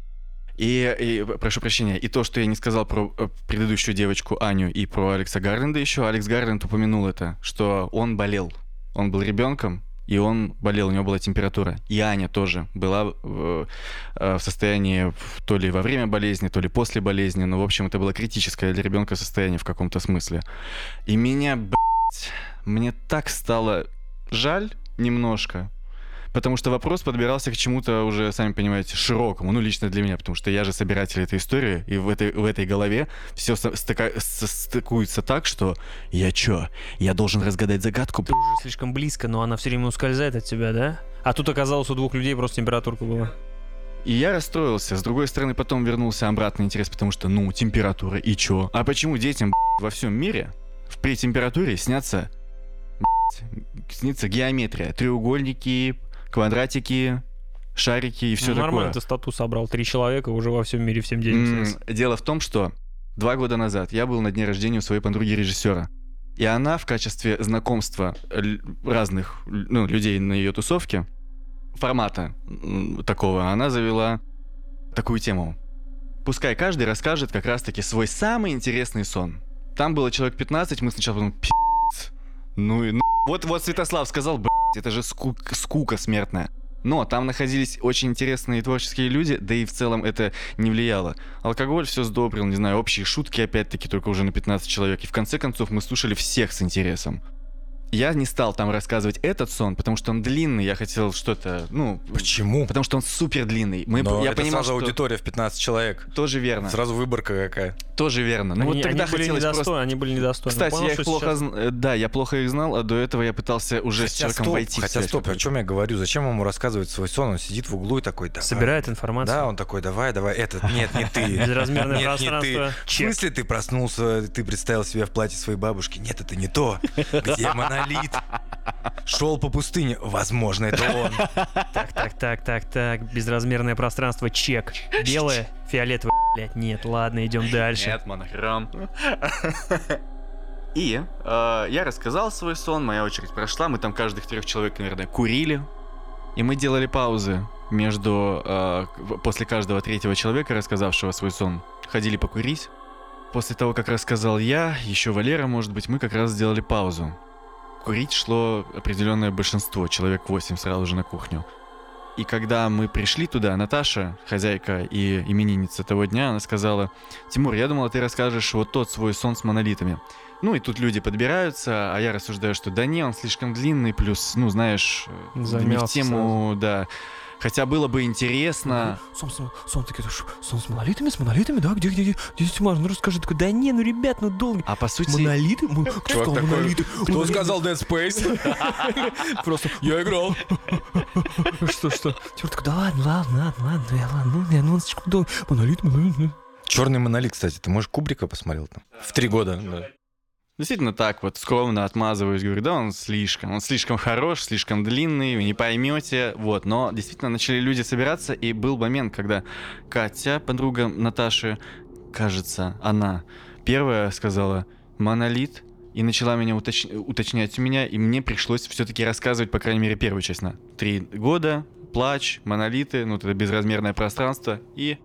И, и, прошу прощения, и то, что я не сказал про э, предыдущую девочку Аню и про Алекса Гарленда еще, Алекс Гарленд упомянул это, что он болел. Он был ребенком, и он болел, у него была температура. И Аня тоже была э, в состоянии то ли во время болезни, то ли после болезни, но, в общем, это было критическое для ребенка состояние в каком-то смысле. И меня, блядь, мне так стало жаль немножко, Потому что вопрос подбирался к чему-то уже, сами понимаете, широкому. Ну, лично для меня, потому что я же собиратель этой истории, и в этой, в этой голове все стыкуется так, что я чё, я должен разгадать загадку? Ты уже слишком близко, но она все время ускользает от тебя, да? А тут оказалось у двух людей просто температурка была. И я расстроился. С другой стороны, потом вернулся обратный интерес, потому что, ну, температура, и чё? А почему детям во всем мире в- при температуре снятся, снится геометрия, треугольники, квадратики, шарики и все ну, такое? нормально ты статус собрал. Три человека уже во всем мире всем снятся. Дело в том, что два года назад я был на дне рождения у своей подруги режиссера. И она в качестве знакомства разных ну, людей на ее тусовке, формата такого, она завела такую тему. Пускай каждый расскажет как раз-таки свой самый интересный сон. Там было человек 15, мы сначала подумали. Ну и ну. Вот, вот Святослав сказал, блядь, это же скука, скука смертная. Но там находились очень интересные творческие люди, да и в целом это не влияло. Алкоголь все сдобрил, не знаю, общие шутки опять-таки только уже на 15 человек. И в конце концов мы слушали всех с интересом. Я не стал там рассказывать этот сон, потому что он длинный, я хотел что-то, ну... Почему? Потому что он супер длинный. Мы, Но я это понимал, сразу что... аудитория в 15 человек. Тоже верно. Сразу выборка какая. Тоже верно. Ну они, вот тогда они были хотелось просто... они были недостойны. Кстати, Понял, я их плохо... сейчас- зн- э, Да, я плохо их знал, а до этого я пытался уже с Хотя человеком стоп, войти хотя стоп, о чем я говорю? Зачем ему рассказывать свой сон? Он сидит в углу и такой, давай. Собирает информацию. Да, он такой, давай, давай, этот, нет, не ты. Безразмерное Нет, не ты. пространство. В смысле ты проснулся, ты представил себя в платье своей бабушки? Нет, это не то. Где монолит? Шел по пустыне. Возможно, это он. Так, так, так, так, так. Безразмерное пространство. Чек. Белое, фиолетовое. Блять, нет, ладно, идем дальше. Нет, монохром. И э, я рассказал свой сон, моя очередь прошла, мы там каждых трех человек, наверное, курили. И мы делали паузы между... э, после каждого третьего человека, рассказавшего свой сон, ходили покурить. После того, как рассказал я, еще Валера, может быть, мы как раз сделали паузу. Курить шло определенное большинство, человек 8 сразу же на кухню. И когда мы пришли туда, Наташа, хозяйка и именинница того дня, она сказала, Тимур, я думала, ты расскажешь вот тот свой сон с монолитами. Ну и тут люди подбираются, а я рассуждаю, что да не, он слишком длинный, плюс, ну знаешь, э, не в Замялся тему, да. Хотя было бы интересно. Сон, сон, сон, такой, «Ш- сон с монолитами, с монолитами, да? Где, где, где, где Тимар? Ну расскажи, такой, да не, ну ребят, ну долго. А по сути, Монолиты? Мы- Кто сказал такой, монолиты? Кто сказал Dead Space? Просто, Я играл. что, что? Тимур такой, да ладно, ладно, ладно, ладно, ну я ладно, ну я, ну слишком долго. Монолит, монолит. Черный монолит, кстати, ты, может, Кубрика посмотрел там? В три года. Действительно так вот скромно отмазываюсь, говорю, да, он слишком, он слишком хорош, слишком длинный, вы не поймете, вот. Но действительно начали люди собираться, и был момент, когда Катя, подруга Наташи, кажется, она первая сказала «монолит», и начала меня уточ- уточнять у меня, и мне пришлось все-таки рассказывать, по крайней мере, первую часть на три года, плач, монолиты, ну, это безразмерное пространство, и.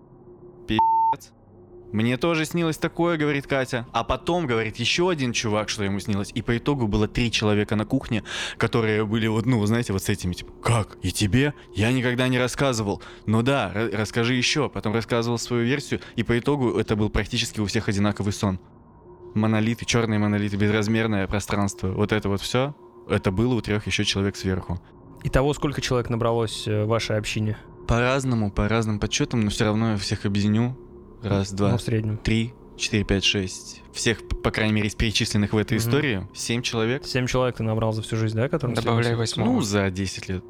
Мне тоже снилось такое, говорит Катя. А потом, говорит, еще один чувак, что ему снилось. И по итогу было три человека на кухне, которые были вот, ну, знаете, вот с этими, типа, как? И тебе? Я никогда не рассказывал. Ну да, ра- расскажи еще. Потом рассказывал свою версию, и по итогу это был практически у всех одинаковый сон. Монолиты, черные монолиты, безразмерное пространство. Вот это вот все, это было у трех еще человек сверху. Итого сколько человек набралось э, в вашей общине? По-разному, по разным подсчетам, но все равно я всех объединю. Раз, два, Ну, в среднем. три, четыре, пять, шесть. Всех, п- по крайней мере, из перечисленных в этой Мгм. истории, семь человек. Семь человек ты набрал за всю жизнь, да, которым Добавляй восьмого. Ну, за 10 лет.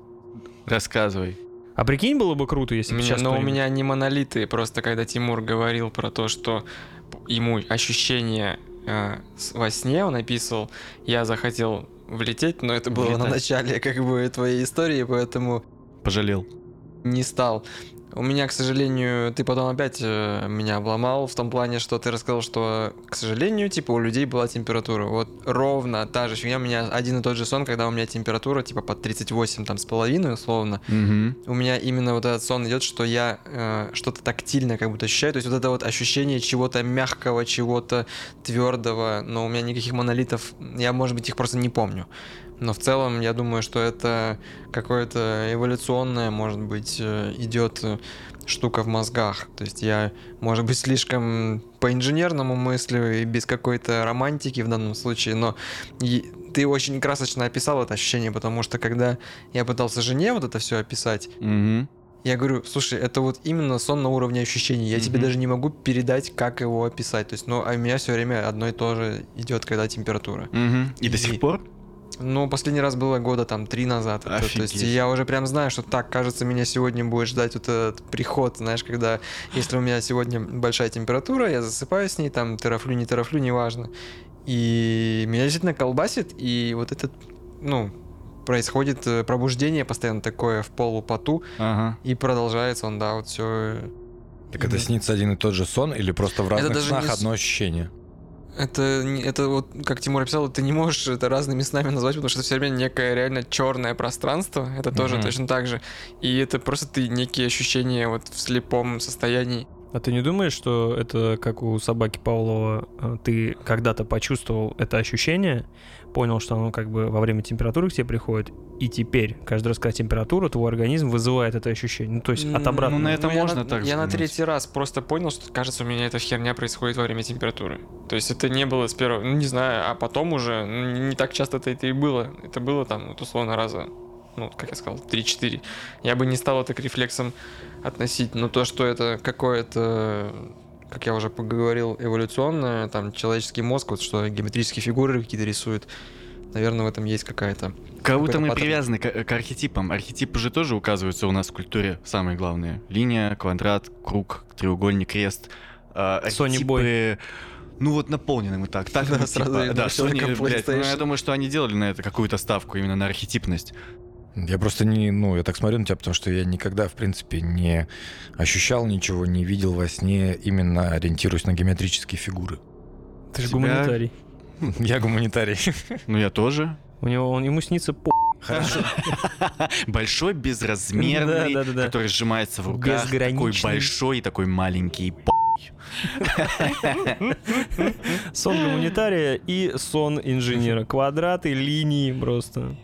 Рассказывай. А прикинь, было бы круто, если бы сейчас Но у кто-нибудь- меня не монолиты, просто когда Тимур говорил про то, что ему ощущение э, во сне, он описывал, я захотел влететь, но это было на Влетать. начале как бы твоей истории, поэтому Пожалел. не стал. У меня, к сожалению, ты потом опять э, меня обломал в том плане, что ты рассказал, что, к сожалению, типа у людей была температура. Вот ровно та же фигня. У меня один и тот же сон, когда у меня температура типа под 38 там с половиной условно. Мгм. У меня именно вот этот сон идет, что я э, что-то тактильное как будто ощущаю. То есть вот это вот ощущение чего-то мягкого, чего-то твердого. Но у меня никаких монолитов, я, может быть, их просто не помню. Но в целом, я думаю, что это какое-то эволюционное, может быть, э, идет э, штука в мозгах. То есть я, может быть, слишком по-инженерному мыслю и без какой-то романтики в данном случае, но ты очень красочно описал это ощущение, потому что когда я пытался жене вот это все описать, Мгм. я говорю, слушай, это вот именно сон на уровне ощущений. Я тебе Мгм. даже не могу передать, как его описать. То есть, ну, а у меня все время одно и то же идет, когда температура. Мгм. И до И- сих пор? Ну, последний раз было года там три назад. это. то есть я уже прям знаю, что так, кажется, меня сегодня будет ждать вот этот приход, знаешь, когда, если у меня сегодня большая температура, я засыпаю с ней, там, терафлю, не терафлю, неважно. И меня действительно колбасит, и вот этот, ну, происходит э, пробуждение постоянно такое в полупоту, Ага. и продолжается он, да, вот все. Так это снится один и тот же сон или просто в Это разных даже снах не одно ощущение? Это, это вот, как Тимур описал, ты не можешь это разными снами назвать, потому что это все время некое реально черное пространство. Это тоже Мгм. точно так же. И это просто ты некие ощущения вот в слепом состоянии. А ты не думаешь, что это как у собаки Павлова, э, ты когда-то почувствовал это ощущение, понял, что оно как бы во время температуры к тебе приходит, и теперь каждый раз, когда температура, твой организм вызывает это ощущение. Ну, то есть от обратного. Ну, на это я можно на- так Я на взглянуть. третий раз просто понял, что, кажется, у меня эта херня происходит во время температуры. То есть это не было с первого, ну, не знаю, а потом уже, ну, не не так часто это, это и было. Это было там, вот, условно, раза, ну, как я сказал, 3-4. Я бы не стал это к рефлексам относить, но то, что это какое-то как я уже поговорил, эволюционное, там, человеческий мозг, вот что геометрические фигуры какие-то рисует, наверное, в этом есть какая-то Как будто Какой-то мы паттерн. привязаны к, к архетипам. Архетипы же тоже указываются у нас в культуре, самые главные. Линия, квадрат, круг, треугольник, крест. А, Sony архетипы, Ну вот наполнены мы так. так Да, ну, сразу типа, да, Sony, блядь, ну, я думаю, что они делали на это какую-то ставку именно на архетипность. Я просто не, ну, я так смотрю на тебя, потому что я никогда, в принципе, не ощущал ничего, не видел во сне, именно ориентируясь на геометрические фигуры. Ты же тебя- гуманитарий. Я гуманитарий. Ну я тоже. У него он ему снится по Хорошо. Большой, безразмерный, Да, да, да, да. который сжимается в руках. Такой большой и такой маленький. сон гуманитария и сон инженера. Квадраты, линии просто.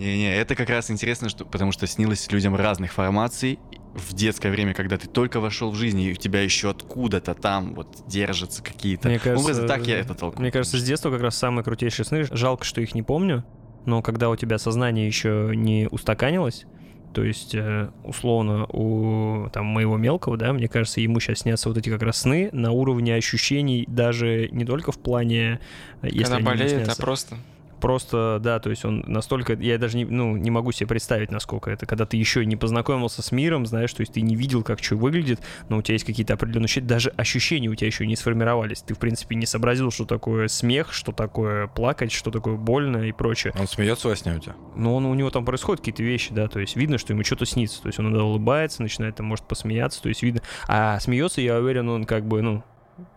Не-не, это как раз интересно, что, потому что снилось людям разных формаций в детское время, когда ты только вошел в жизнь, и у тебя еще откуда-то там вот держатся какие-то Мне кажется, образы. Так я это толкую. Мне кажется, с детства как раз самые крутейшие сны. Жалко, что их не помню, но когда у тебя сознание еще не устаканилось, то есть, э, условно, у там, моего мелкого, да, мне кажется, ему сейчас снятся вот эти как раз сны на уровне ощущений, даже не только в плане, э, если ему болеет, а снятся. просто. Просто, да, то есть он настолько, я даже не, ну, не могу себе представить, насколько это, когда ты еще не познакомился с миром, знаешь, то есть ты не видел, как что выглядит, но у тебя есть какие-то определенные ощущения, даже ощущения у тебя еще не сформировались, ты, в принципе, не сообразил, что такое смех, что такое плакать, что такое больно и прочее. Он смеется во сне у тебя? Но он, у него там происходят какие-то вещи, да, то есть видно, что ему что-то снится, то есть он иногда улыбается, начинает там, может, посмеяться, то есть видно, а смеется, я уверен, он как бы, ну,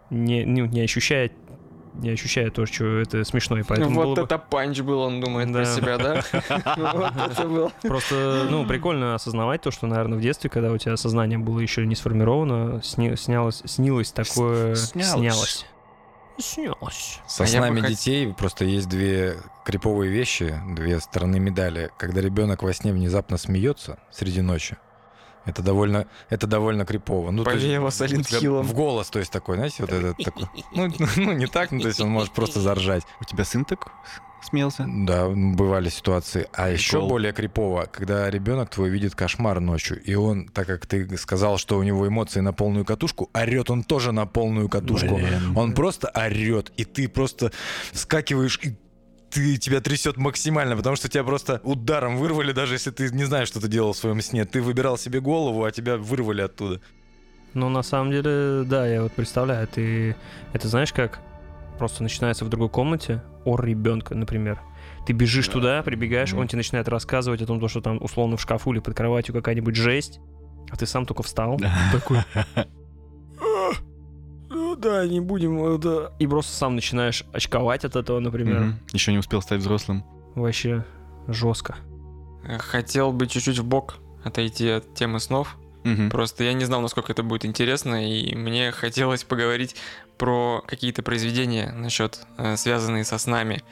не, не, не ощущает не ощущает то, что это смешно, и поэтому вот было бы- это панч был, он думает Да. про себя, да? Это. Просто, ну, прикольно осознавать то, что, наверное, в детстве, когда у тебя сознание было еще не сформировано, сни- снялось, снилось такое... снялось. Снялось. Со А снами детей просто есть две криповые вещи, две стороны медали. Когда ребенок во сне внезапно смеется среди ночи, это довольно, это довольно крипово. Ну, то есть Полево с Hill'ом. В голос, то есть такой, знаете, вот этот такой. Ну, ну, не так, ну, то есть он может просто заржать. У тебя сын так смеялся? Да, бывали ситуации. А еще Прикол. более крипово, когда ребенок твой видит кошмар ночью, и он, так как ты сказал, что у него эмоции на полную катушку, орет он тоже на полную катушку. Блин. Он просто орет, и ты просто вскакиваешь, и ты, тебя трясет максимально, потому что тебя просто ударом вырвали, даже если ты не знаешь, что ты делал в своем сне. Ты выбирал себе голову, а тебя вырвали оттуда. Ну, на самом деле, да, я вот представляю, ты... Это знаешь как? Просто начинается в другой комнате ор ребенка, например. Ты бежишь Да. туда, прибегаешь, Мгм. он тебе начинает рассказывать о том, то, что там условно в шкафу или под кроватью какая-нибудь жесть, а ты сам только встал. Такой... Да, не будем, э, да. И просто сам начинаешь очковать от этого, например. Еще не успел стать взрослым. Вообще жестко. Хотел бы чуть-чуть в бок отойти от темы снов. Мгм. Просто я не знал, насколько это будет интересно, и мне хотелось поговорить про какие-то произведения насчет э, связанные со снами,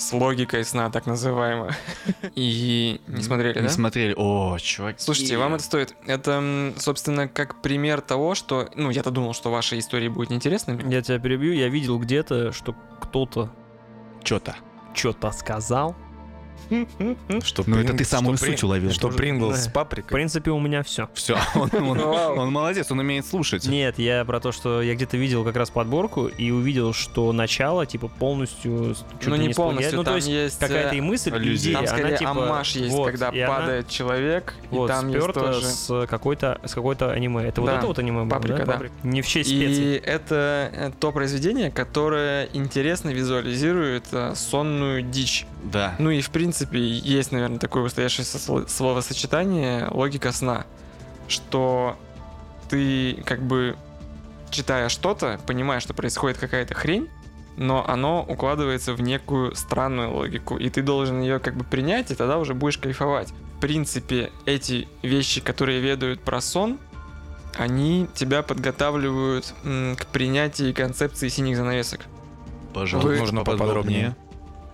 с логикой сна, так называемо. И не смотрели, Не да? смотрели. О, чуваки. Слушайте, вам это стоит. Это, собственно, как пример того, что... Ну, я-то думал, что ваши истории будут интересными. Я тебя перебью, я видел где-то, что кто-то Чё-то. что-то сказал. Что Ну, это ты самую суть уловил. Что Принглс с В паприкой. принципе, у меня все. Все, он, молодец, он умеет слушать. Нет, я про то, что я где-то видел как раз подборку и увидел, что начало, типа, полностью... Ну, не полностью, Ну, то там есть какая-то э, и мысль, и идея, Там она, скорее типа, амаш есть, когда падает человек, вот, и там есть тоже... с какой-то с какой-то аниме. Это вот это вот аниме было, «Паприка», да. Не в честь специй. И это э, то произведение, которое интересно визуализирует э, сонную дичь. Да. Ну и в принципе есть, наверное, такое выстоящееся сло- словосочетание логика сна, что ты как бы читая что-то, понимаешь, что происходит какая-то хрень, но оно укладывается в некую странную логику, и ты должен ее как бы принять, и тогда уже будешь кайфовать. В принципе, эти вещи, которые ведают про сон, они тебя подготавливают м, к принятию концепции синих занавесок. Пожалуйста, Вы- Нужно поподробнее. А,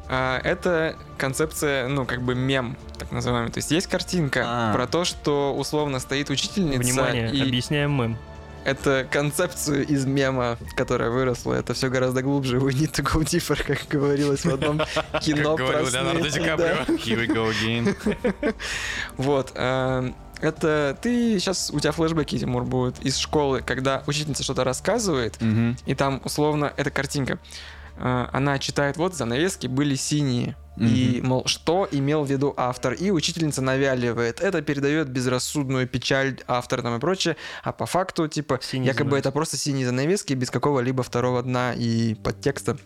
это концепция, ну, как бы мем, так называемый. То есть есть картинка А. про то, что условно стоит учительница, Внимание, и объясняем мем. это концепцию из мема, которая выросла. Это все гораздо глубже. We need to go deeper, как говорилось в одном кино Как говорил. Леонардо Ди Каприо. Да. Here we go again. Вот. эм, Это ты сейчас у тебя флешбеки, Тимур, будут из школы, когда учительница что-то рассказывает, и там условно эта картинка. Э, Она читает, вот занавески были синие. И, мол, что имел в виду автор. И учительница навяливает. Это передает безрассудную печаль автора там и прочее. А по факту, типа, Синие якобы занавески. это просто синие занавески без какого-либо второго дна и подтекста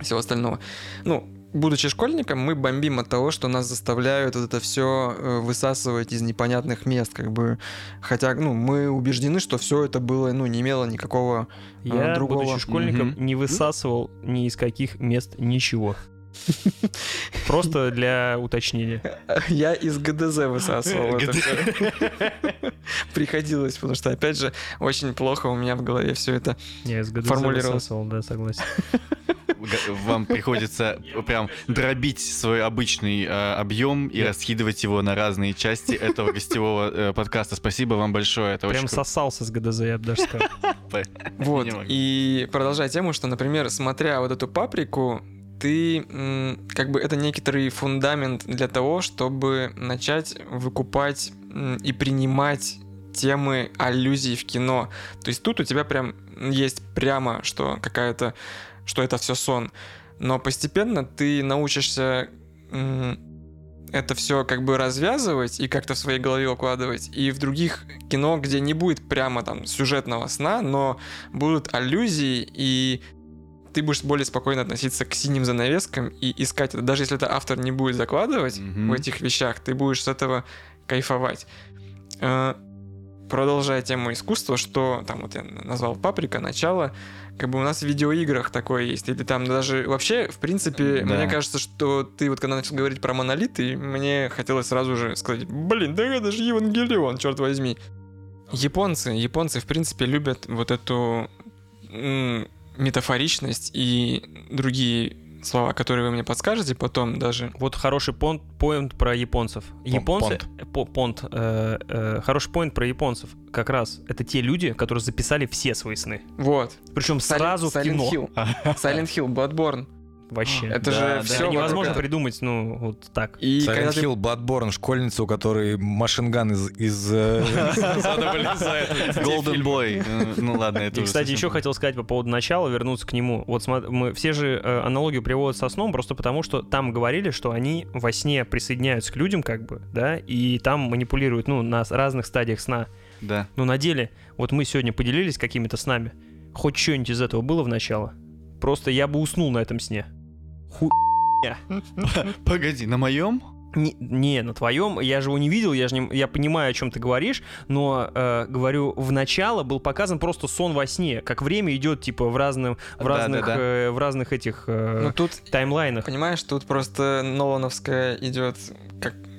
всего остального. Ну, будучи школьником, мы бомбим от того, что нас заставляют вот это все высасывать из непонятных мест, как бы. Хотя, ну, мы убеждены, что все это было, ну, не имело никакого Я, А, другого. будучи школьником, Мгм. не высасывал ни из каких мест ничего. Просто для уточнения. Я из ГДЗ высасывал это. Приходилось, потому что, опять же, очень плохо у меня в голове все это. Я из ГДЗ высасывал, да, согласен. Вам приходится прям дробить свой обычный э, объем и раскидывать его на разные части этого гостевого э, подкаста. Спасибо вам большое. Это Прям очень сосался с ГДЗ, я бы даже сказал. Вот. И продолжая тему, что, например, смотря вот эту паприку, ты как бы это некоторый фундамент для того, чтобы начать выкупать и принимать темы аллюзий в кино. То есть тут у тебя прям есть прямо, что какая-то, что это все сон. Но постепенно ты научишься это все как бы развязывать и как-то в своей голове укладывать. И в других кино, где не будет прямо там сюжетного сна, но будут аллюзии, и ты будешь более спокойно относиться к синим занавескам и искать это. Даже если это автор не будет закладывать Мгм. в этих вещах, ты будешь с этого кайфовать. Э, Продолжая тему искусства, что там вот я назвал паприка, начало, как бы у нас в видеоиграх такое есть. Или там даже вообще, в принципе, Да. мне кажется, что ты вот когда начал говорить про монолиты, мне хотелось сразу же сказать, блин, да это же Евангелион, черт возьми. Японцы, японцы, в принципе, любят вот эту метафоричность и другие слова, которые вы мне подскажете потом даже. Вот хороший понт, поинт про японцев. Японцы... э, по- Понт. э, э, хороший поинт про японцев. Как раз это те люди, которые записали все свои сны. Вот. Причем сразу в Silent кино. Hill. Silent Hill, Bloodborne. Вообще. Это Да, же да. все невозможно придумать, ну, вот так. И Silent когда ты Hill, Bloodborne, школьница, у которой машинган из, из э. Golden Boy. Э, Ну ладно, это И, кстати, еще хотел сказать по поводу начала, вернуться к нему. Вот мы все же э, аналогию приводят со сном, просто потому что там говорили, что они во сне присоединяются к людям, как бы, да, и там манипулируют, ну, на разных стадиях сна. Да. Но на деле, вот мы сегодня поделились какими-то снами. Хоть что-нибудь из этого было в начало? Просто я бы уснул на этом сне. Ху... Погоди, на моем? Не, не, на твоем, я же его не видел, я же не, я понимаю, о чем ты говоришь, но э, говорю, в начало был показан просто сон во сне, как время идет типа в разных, в Да, разных, да, да. э, в разных этих э, Ну тут, таймлайнах. понимаешь, тут просто Нолановская идет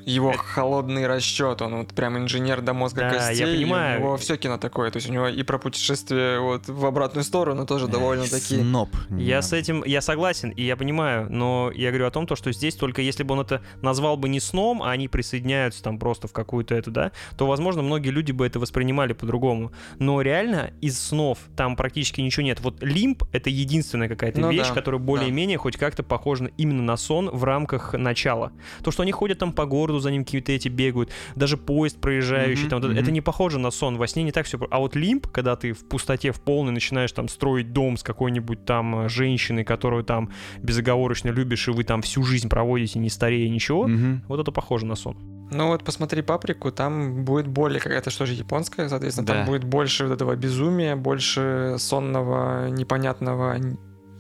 его холодный расчет, он вот прям инженер до мозга Да, костей. я понимаю. У него все кино такое, то есть у него и про путешествие вот в обратную сторону тоже довольно такие. Сноп. Я с этим, я согласен, и я понимаю, но я говорю о том, то, что здесь только если бы он это назвал бы не сном, а они присоединяются там просто в какую-то эту, да, то, возможно, многие люди бы это воспринимали по-другому. Но реально из снов там практически ничего нет. Вот лимп — это единственная какая-то Ну вещь, да, которая более-менее хоть как-то похожа именно на сон в рамках начала. То, что они ходят там по городу, за ним какие-то эти бегают, даже поезд проезжающий, Мгм, там, вот это- не похоже на сон. Во сне не так все. А вот лимп, когда ты в пустоте, в полной начинаешь там строить дом с какой-нибудь там э, женщиной, которую там безоговорочно любишь, и вы там всю жизнь проводите, не старея ничего, Мгм. вот это похоже на сон. Ну вот посмотри паприку, там будет более, как это что же японская, соответственно, Да. там будет больше вот этого безумия, больше сонного, непонятного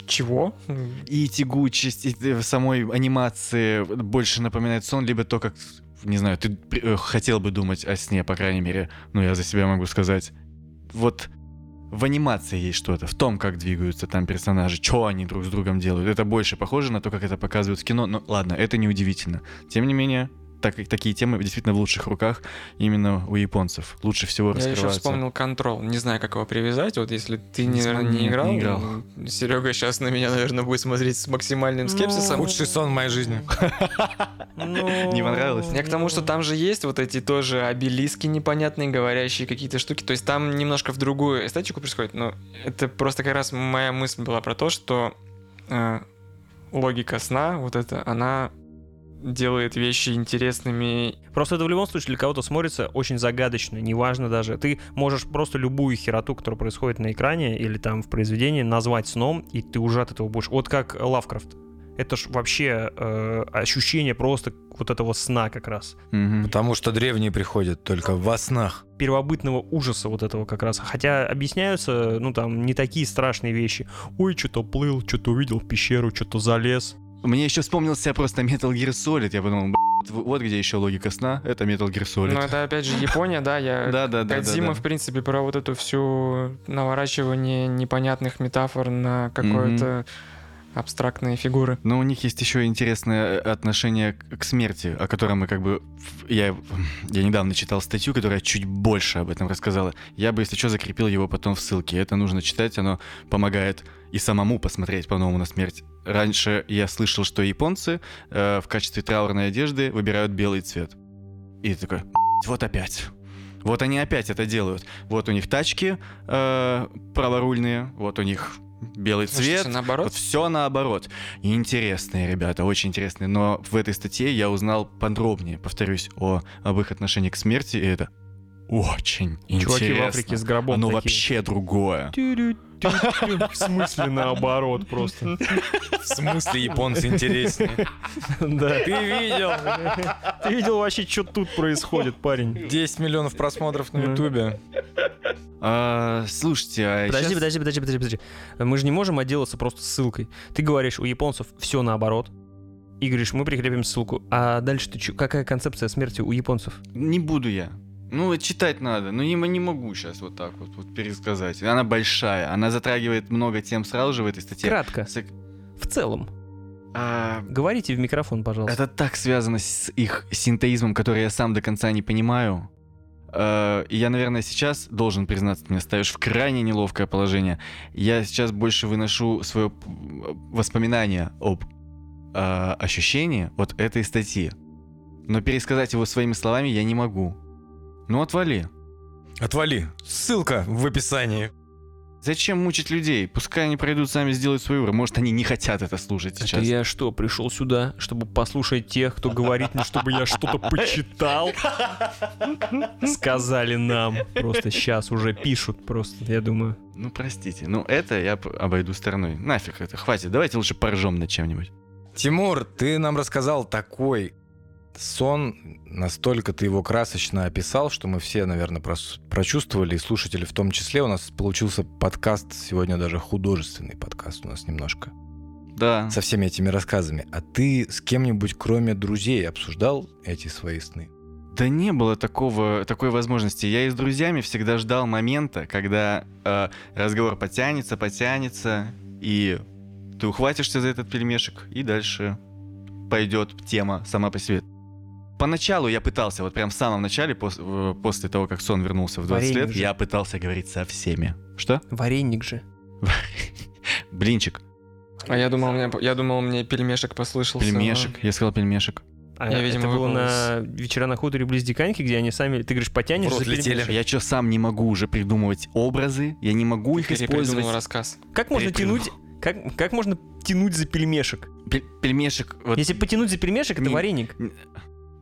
чего. И тягучесть, и самой анимации больше напоминает сон, либо то, как, не знаю, ты э, хотел бы думать о сне, по крайней мере. Ну, я за себя могу сказать. Вот в анимации есть что-то, в том, как двигаются там персонажи, что они друг с другом делают. Это больше похоже на то, как это показывают в кино. Но ладно, это не удивительно. Тем не менее, так, такие темы действительно в лучших руках именно у японцев. Лучше всего Я еще раскрываются. вспомнил контрол. Не знаю, как его привязать. Вот если ты, Не наверное, не играл, не играл. Серега сейчас на меня, наверное, будет смотреть с максимальным Ну, скепсисом. Худший сон в моей жизни. Ну, Не понравилось? Я к тому, что там же есть вот эти тоже обелиски непонятные, говорящие какие-то штуки. То есть там немножко в другую эстетику происходит. Но это просто как раз моя мысль была про то, что э, логика сна, вот это, она делает вещи интересными. Просто это в любом случае для кого-то смотрится очень загадочно, неважно даже. Ты можешь просто любую хероту, которая происходит на экране или там в произведении, назвать сном, и ты уже от этого будешь... Вот как Лавкрафт. Это ж вообще э, ощущение просто вот этого сна как раз. Мгм. Потому что древние приходят только во снах. Первобытного ужаса вот этого как раз. Хотя объясняются, ну там, не такие страшные вещи. Ой, что-то плыл, что-то увидел в пещеру, что-то залез. Мне еще вспомнился просто Metal Gear Solid. Я подумал, «Б***ь, вот где еще логика сна. Это Metal Gear Solid. Но это опять же Япония, да, я... Да, да, да. Кодзима, да, в принципе, про вот эту всю наворачивание непонятных метафор на какое-то абстрактные фигуры. Но у них есть еще интересное отношение к смерти, о котором мы как бы... Я, я недавно читал статью, которая чуть больше об этом рассказала. Я бы, если что, закрепил его потом в ссылке. Это нужно читать, оно помогает и самому посмотреть по-новому на смерть. Раньше я слышал, что японцы э, в качестве траурной одежды выбирают белый цвет. И ты такой, «Б***ь, вот опять. Вот они опять это делают. Вот у них тачки э, праворульные, вот у них белый Слушайте, цвет. наоборот, Вот все наоборот. Интересные ребята, очень интересные. Но в этой статье я узнал подробнее, повторюсь, о, об их отношении к смерти, и это очень Чуваки интересно. в Африке с гробом Оно такие. вообще другое. Тю-рю-тю-тю. В смысле наоборот просто. В смысле японцы интереснее? Да. Ты видел? Ты видел вообще, что тут происходит, парень? 10 миллионов просмотров на ютубе. А, слушайте, а Подожди, подожди, подожди, подожди, подожди. Мы же не можем отделаться просто ссылкой. Ты говоришь, у японцев все наоборот. И говоришь, мы прикрепим ссылку. А дальше ты чё? Какая концепция смерти у японцев? Не буду я. Ну, читать надо, но не, не могу сейчас вот так вот, вот пересказать. Она большая, она затрагивает много тем сразу же в этой статье. Кратко. С- В целом. а, Говорите в микрофон, пожалуйста. Это так связано с их синтеизмом, который я сам до конца не понимаю. Э, И я, наверное, сейчас должен признаться, ты меня ставишь в крайне неловкое положение. Я сейчас больше выношу свое воспоминание об э, ощущении от этой статьи. Но пересказать его своими словами я не могу. Ну, отвали. Отвали. Ссылка в описании. Зачем мучить людей? Пускай они пройдут сами сделают свой выбор. Может, они не хотят это слушать Это сейчас. я что, пришел сюда, чтобы послушать тех, кто говорит мне, чтобы я что-то почитал? Сказали нам. Просто сейчас уже пишут просто, я думаю. Ну, простите. Ну, это я обойду стороной. Нафиг это, хватит. Давайте лучше поржем над чем-нибудь. Тимур, ты нам рассказал такой сон, настолько ты его красочно описал, что мы все, наверное, прос- прочувствовали, и слушатели в том числе. У нас получился подкаст, сегодня даже художественный подкаст у нас немножко, Да. со всеми этими рассказами. А ты с кем-нибудь, кроме друзей, обсуждал эти свои сны? Да не было такого, такой возможности. Я и с друзьями всегда ждал момента, когда э, разговор потянется, потянется, и ты ухватишься за этот пельмешек, и дальше пойдет тема сама по себе. Поначалу я пытался, вот прям в самом начале, пос- после того, как сон вернулся в 20 Варенье лет, же. я пытался говорить со всеми. Что? Вареник же. Блинчик, А я думал, мне, я думал, мне пельмешек послышался. пельмешек. Я сказал пельмешек. А Я, видимо, это было на вечера на хуторе близ Диканьки, где они сами... Ты говоришь, потянешь за летели. пельмешек? Я что, сам не могу уже придумывать образы? Я не могу их Перепридумал использовать. рассказ. Как можно тянуть... Как, как можно тянуть за пельмешек? Пель- Пельмешек, вот Если потянуть за пельмешек, это Не- вареник.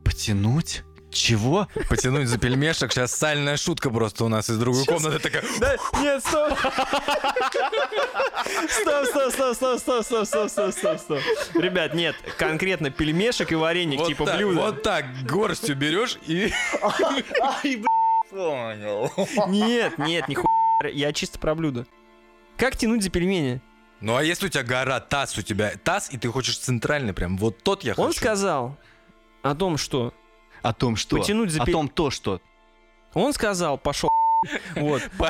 Потянуть? Чего? Потянуть за пельмешек, сейчас сальная шутка просто у нас из другой Сейчас. комнаты такая. Да, нет, стоп! Стоп, стоп, стоп, стоп, стоп, стоп, стоп, стоп, стоп, стоп. Ребят, нет, конкретно пельмешек и вареник, Вот типа так, блюдо. вот так горстью берешь и... Нет, нет, нихуя. Я чисто про блюдо. Как тянуть за пельмени? Ну а если у тебя гора, таз у тебя, таз, и ты хочешь центральный прям, вот тот я Он хочу. сказал о том, что... О том, что? Потянуть за О том, то, что. Он сказал, пошел. Вот.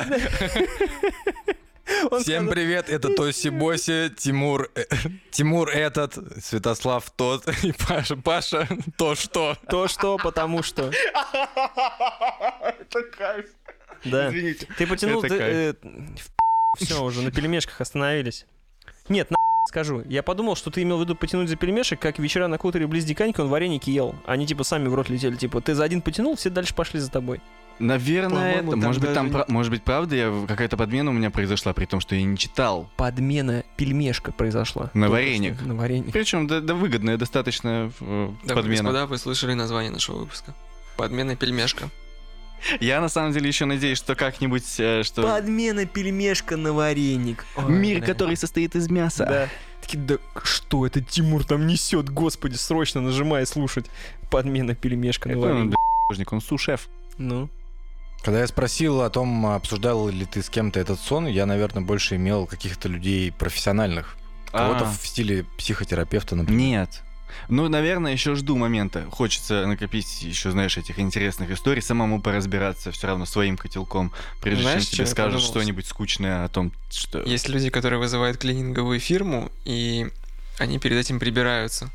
Он Всем сказал, привет, это Тоси Боси, Тимур, э, Тимур этот, Святослав тот и Паша, Паша то что. То что, потому что. Это кайф. Да. Извините. Ты потянул, Это все, уже на пельмешках остановились. Нет, на скажу. Я подумал, что ты имел в виду потянуть за пельмешек, как вечера на хуторе близ Диканьки он вареники ел. Они типа сами в рот летели, типа ты за один потянул, все дальше пошли за тобой. Наверное, это. Может быть, там, пра- может быть, правда, я какая-то подмена у меня произошла, при том, что я не читал. Подмена пельмешка произошла. На Только вареник. что, На вареник. Причем, да, да выгодная достаточно э, Да, подмена. господа, вы слышали название нашего выпуска. Подмена пельмешка. Я на самом деле еще надеюсь, что как-нибудь, э, что Подмена пельмешка на вареник. Ой, мир, который состоит из мяса. Да. Такие, да что это Тимур там несет, господи, срочно нажимай слушать. Подмена пельмешка на он, вареник. художник, он су-шеф. Ну, Когда я спросил о том, обсуждал ли ты с кем-то этот сон, я, наверное, больше имел каких-то людей профессиональных. Кого-то А, в стиле психотерапевта, например. Нет. Ну, наверное, еще жду момента. Хочется накопить еще, знаешь, этих интересных историй, самому поразбираться все равно своим котелком, прежде Знаешь, чем тебе скажут подумал? что-нибудь скучное о том, что... Есть люди, которые вызывают клининговую фирму, и они перед этим прибираются.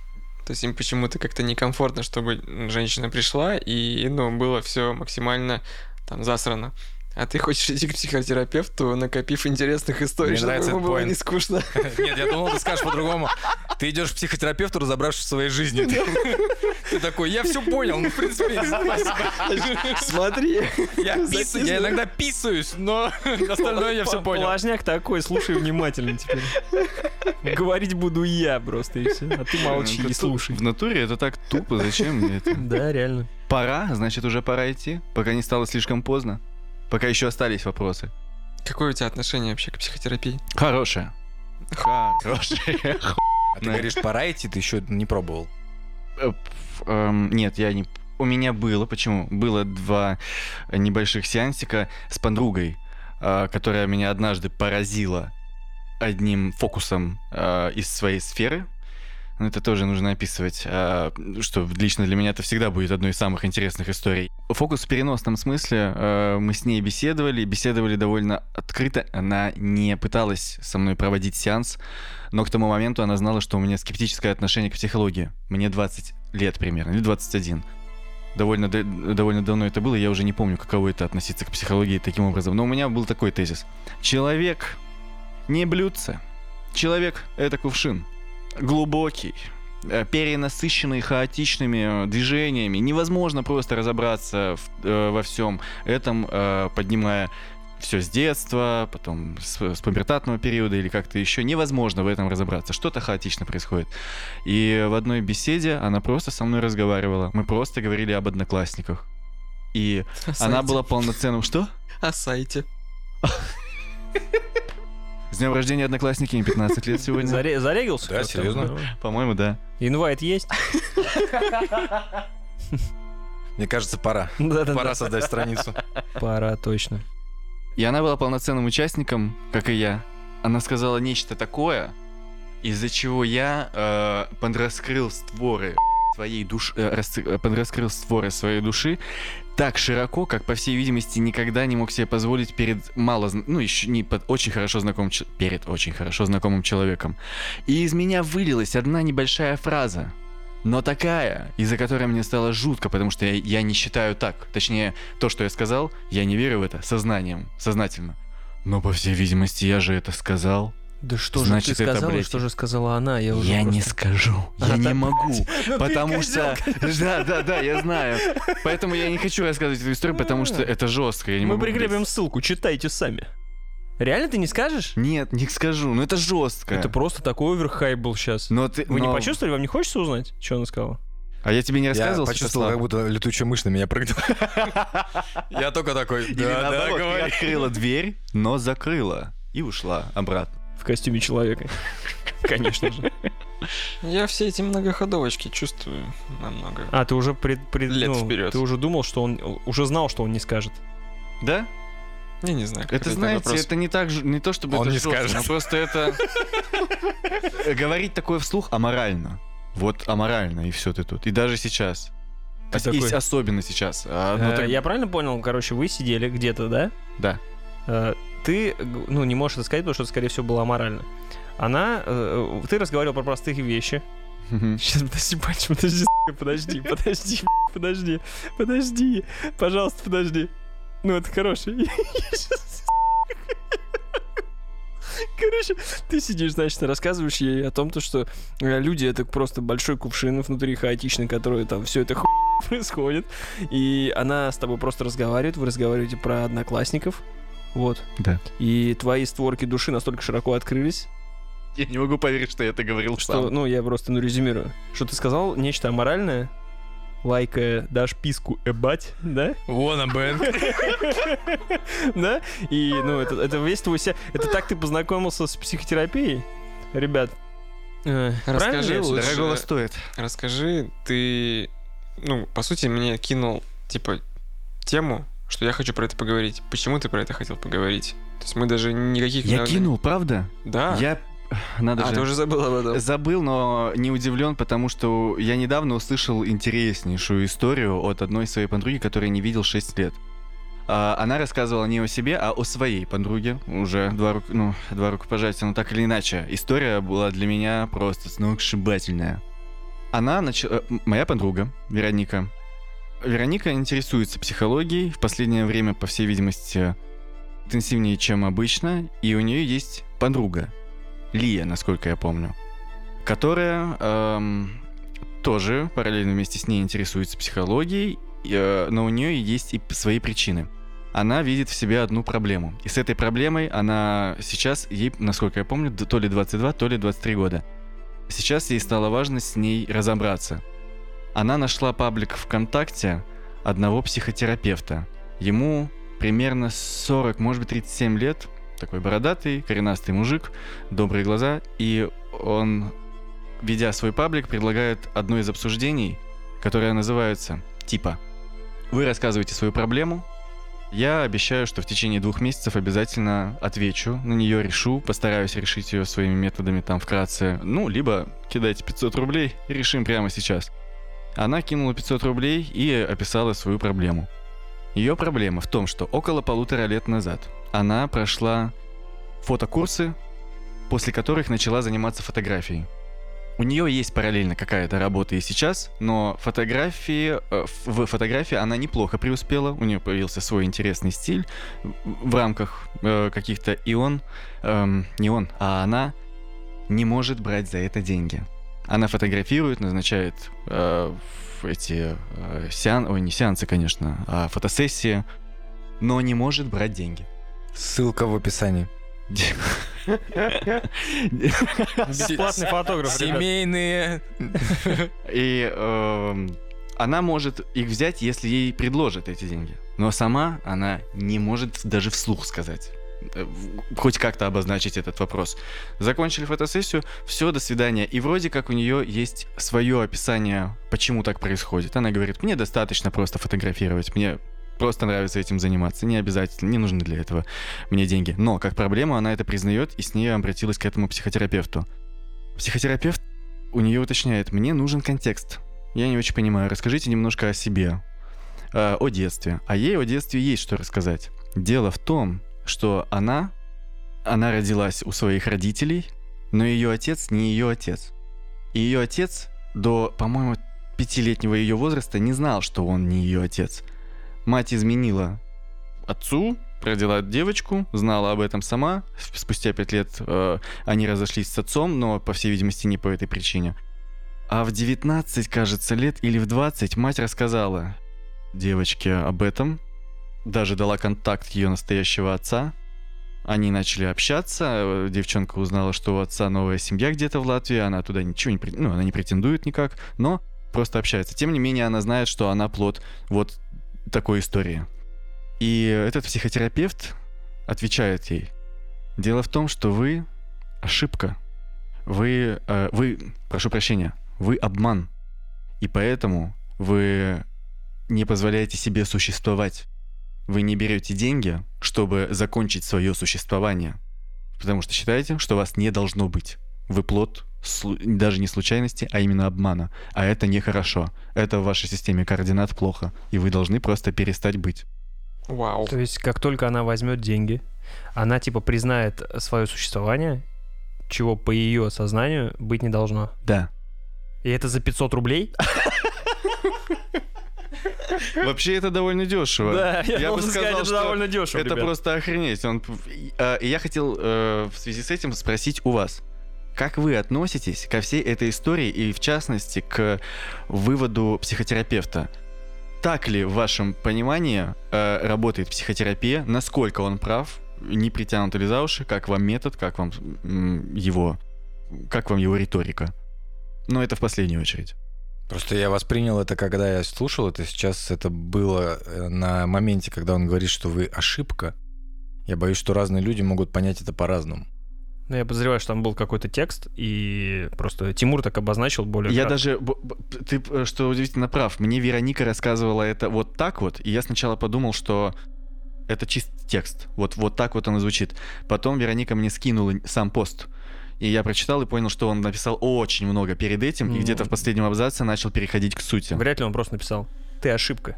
То есть им почему-то как-то некомфортно, чтобы женщина пришла, и, ну, было все максимально там засрано. А ты хочешь идти к психотерапевту, накопив интересных историй, Мне чтобы нравится ему этот было point. не скучно. Нет, я думал, ты скажешь по-другому. Ты идешь к психотерапевту, разобравшись в своей жизни. Ты, такой, я все понял, ну, в принципе, смотри. Я, писаю, я иногда писаюсь, но остальное я все понял. Положняк такой, слушай внимательно теперь. Говорить буду я просто, и все. А ты молчи и слушай. В натуре это так тупо, зачем мне это? Да, реально. Пора, значит, уже пора идти, пока не стало слишком поздно. Пока еще остались вопросы. Какое у тебя отношение вообще к психотерапии? Хорошее. Хорошее. А ты говоришь, пора идти, ты еще не пробовал. Э, эм, Нет, я не... У меня было, почему? Было два небольших сеансика с подругой, э, которая меня однажды поразила одним фокусом э, из своей сферы. Но это тоже нужно описывать, э, что лично для меня это всегда будет одной из самых интересных историй. Фокус в переносном смысле. э, Мы с ней беседовали, беседовали довольно открыто. Она не пыталась со мной проводить сеанс, но к тому моменту она знала, что у меня скептическое отношение к психологии. Мне 20 лет примерно, или 21. Довольно, довольно давно это было, я уже не помню, каково это относиться к психологии таким образом. Но у меня был такой тезис. Человек не блюдце. Человек — это кувшин. Глубокий, э, перенасыщенный хаотичными э, движениями. Невозможно просто разобраться в- э, во всем этом, э, поднимая все с детства, потом с, с пубертатного периода или как-то еще. Невозможно в этом разобраться. Что-то хаотично происходит. И в одной беседе она просто со мной разговаривала. Мы просто говорили об одноклассниках. И О она сайте. была полноценным... Что? О сайте. С днем рождения одноклассники, им 15 лет сегодня. Заре- Зарегался? Да, серьезно? По-моему, да. Инвайт есть? Мне кажется, пора. Пора создать страницу. Пора, точно. И она была полноценным участником, как и я. Она сказала нечто такое, из-за чего я э, подраскрыл створы своей души, э, рас- э, подраскрыл створы своей души так широко, как, по всей видимости, никогда не мог себе позволить перед мало, ну, еще не под очень хорошо знакомым, перед очень хорошо знакомым человеком. И из меня вылилась одна небольшая фраза, но такая, из-за которой мне стало жутко, потому что я, я не считаю так. Точнее, то, что я сказал, я не верю в это сознанием, сознательно. Но, по всей видимости, я же это сказал. Да что Значит, же ты это, сказала, блядь, что же сказала она? Я, уже Я не просто- скажу, я А, не так- могу, потому что... Да, да, да, я знаю. Поэтому я не хочу рассказывать эту историю, потому что это жестко, я не Мы прикрепим ссылку, читайте сами. Реально ты не скажешь? Нет, не скажу, но это жестко. Это просто такой оверхайп был сейчас. Но ты, Вы не почувствовали? Вам не хочется узнать, что она сказала? А я тебе не Я рассказывал, почувствовал, как будто летучая мышь на меня прыгнула. Я только такой, да, да, говори. открыла дверь, но закрыла и ушла обратно. В костюме человека. Конечно же. Я все эти многоходовочки чувствую намного. А, ты уже пред, пред- Лет ну, вперед. Ты уже думал, что он... Уже знал, что он не скажет. Да? Я не знаю, как Это, знаете, вопрос. это не так же, не то чтобы Он это не жестко, скажет. но просто это... Э, Говорить такое вслух аморально. Вот аморально, и все ты тут. И даже сейчас. Ты Ос- такой- и особенно сейчас. А, ну, Э, так- Я правильно понял? Короче, вы сидели где-то, да? Да. Э, ты, ну, не можешь это сказать, потому что это, скорее всего, было аморально. Она, э, ты разговаривал про простые вещи. Сейчас, подожди, батя, подожди, подожди, подожди, подожди, подожди, пожалуйста, подожди. Ну, это хороший. Короче, ты сидишь, значит, рассказываешь ей о том, то, что э, люди это просто большой кувшин внутри хаотичный, который там все это ху... происходит. И она с тобой просто разговаривает, вы разговариваете про одноклассников. Вот. Да. И твои створки души настолько широко открылись, Я не могу поверить, что я это говорил что, сам. ну, я просто, ну, резюмирую. Что ты сказал нечто аморальное, лайкая дашь писку эбать, да? Вон а Бэнк. Да? И, ну, это, это весь твой ся... Это так ты познакомился с психотерапией? Ребят, э, Расскажи лучше. Дорогого стоит. Расскажи, ты, ну, по сути, мне кинул, типа, тему, что я хочу про это поговорить. Почему ты про это хотел поговорить? То есть мы даже никаких... Я наверное- кинул, правда? Да? Я... Надо А, же... ты уже забыл об этом. Забыл, но не удивлен, потому что я недавно услышал интереснейшую историю от одной своей подруги, которую я не видел 6 лет. А, Она рассказывала не о себе, а о своей подруге. Уже два, рук, ну, два рукопожатия, но так или иначе. История была для меня просто сногсшибательная. Она начала... Моя подруга, Вероника. Вероника интересуется психологией. В последнее время, по всей видимости, интенсивнее, чем обычно. И у нее есть подруга, Лия, насколько я помню, которая эм, тоже параллельно вместе с ней интересуется психологией, э, но у нее есть и свои причины. Она видит в себе одну проблему. И с этой проблемой она сейчас, ей, насколько я помню, то ли 22, то ли 23 года. Сейчас ей стало важно с ней разобраться. Она нашла паблик ВКонтакте одного психотерапевта. Ему примерно 40, может быть, 37 лет. Такой бородатый, коренастый мужик, добрые глаза. И он, ведя свой паблик, предлагает одно из обсуждений, которое называется типа «Вы рассказываете свою проблему, я обещаю, что в течение двух месяцев обязательно отвечу на нее, решу, постараюсь решить ее своими методами там вкратце. Ну, либо кидайте 500 рублей и решим прямо сейчас. Она кинула 500 рублей и описала свою проблему. Ее проблема в том, что около полутора лет назад она прошла фотокурсы, после которых начала заниматься фотографией. У нее есть параллельно какая-то работа и сейчас, но фотографии, э, в фотографии она неплохо преуспела, у нее появился свой интересный стиль в- рамках э, каких-то и он, эм, не он, а она не может брать за это деньги. Она фотографирует, назначает э, эти э, сеан... Ой, не сеансы, конечно, а фотосессии, но не может брать деньги. Ссылка в описании. Бесплатный фотограф. Семейные. И эм, она может их взять, если ей предложат эти деньги. Но сама она не может даже вслух сказать. Э, Хоть как-то обозначить этот вопрос. Закончили фотосессию, все, до свидания. И вроде как у нее есть свое описание, почему так происходит. Она говорит, мне достаточно просто фотографировать, мне просто нравится этим заниматься, не обязательно, не нужны для этого мне деньги. Но как проблему она это признает и с ней обратилась к этому психотерапевту. Психотерапевт у нее уточняет, мне нужен контекст. Я не очень понимаю, расскажите немножко о себе, э, о детстве. А ей о детстве есть что рассказать. Дело в том, что она, она родилась у своих родителей, но ее отец не ее отец. И ее отец до, по-моему, пятилетнего ее возраста не знал, что он не ее отец. Мать изменила отцу, родила девочку, знала об этом сама. Спустя пять лет э, они разошлись с отцом, но, по всей видимости, не по этой причине. А в 19, кажется, лет или в 20 мать рассказала девочке об этом, даже дала контакт ее настоящего отца. Они начали общаться, девчонка узнала, что у отца новая семья где-то в Латвии, она туда ничего не, ну, она не претендует никак, но просто общается. Тем не менее, она знает, что она плод вот такой истории. И этот психотерапевт отвечает ей. Дело в том, что вы ошибка. Вы, э, вы, прошу прощения, вы обман. И поэтому вы не позволяете себе существовать. Вы не берете деньги, чтобы закончить свое существование. Потому что считаете, что вас не должно быть. Вы плод даже не случайности, а именно обмана. А это нехорошо. Это в вашей системе координат плохо. И вы должны просто перестать быть. Вау. То есть, как только она возьмет деньги, она типа признает свое существование, чего по ее сознанию быть не должно. Да. И это за 500 рублей? Вообще это довольно дешево. Да, я, Я бы должен сказать, сказал, это довольно дешево, Это ребят. просто охренеть. Он... и Я хотел э, в связи с этим спросить у вас. Как вы относитесь ко всей этой истории и, в частности, к выводу психотерапевта? Так ли, в вашем понимании, э, работает психотерапия? Насколько он прав? Не притянуты ли за уши? Как вам метод? Как вам его... Как вам его риторика? Но это в последнюю очередь. Просто я воспринял это, когда я слушал это. Сейчас это было э, на моменте, когда он говорит, что вы ошибка. Я боюсь, что разные люди могут понять это по-разному. Ну, я подозреваю, что там был какой-то текст, и просто Тимур так обозначил более Я кратко. даже, ты, э, что удивительно, прав. Мне Вероника рассказывала это вот так вот, и я сначала подумал, что это чист текст. Вот, вот так вот он звучит. Потом Вероника мне скинула сам пост. И я прочитал и понял, что он написал очень много перед этим, и где-то в последнем абзаце начал переходить к сути. Вряд ли он просто написал. Ты ошибка.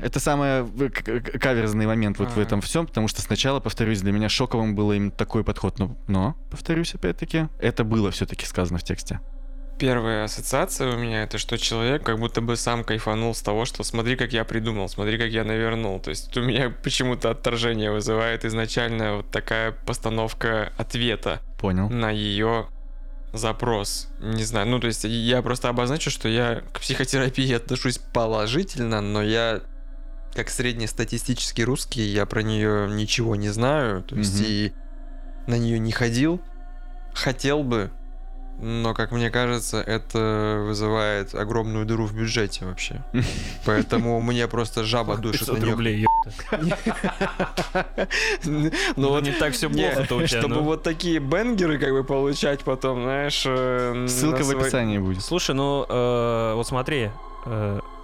Это самый э, каверзный момент вот в Ага. этом всем, потому что сначала, повторюсь, для меня шоковым был именно такой подход. Но, но повторюсь опять-таки, это было все-таки сказано в тексте. Первая ассоциация у меня это что человек как будто бы сам кайфанул с того, что смотри, как я придумал, смотри, как я навернул. То есть у меня почему-то отторжение вызывает изначально вот такая постановка ответа Понял. на ее запрос. Не знаю, ну то есть я просто обозначу, что я к психотерапии отношусь положительно, но я как среднестатистический русский, я про нее ничего не знаю, то есть Мгм. и на нее не ходил. Хотел бы, но, как мне кажется, это вызывает огромную дыру в бюджете вообще. Поэтому мне просто жаба душит на 500 нее. рублей, Ну Ну, вот не так все плохо-то у тебя. чтобы ну. вот такие бенгеры как бы получать потом, знаешь... э, Ссылка в описании будет. Слушай, ну э, вот смотри,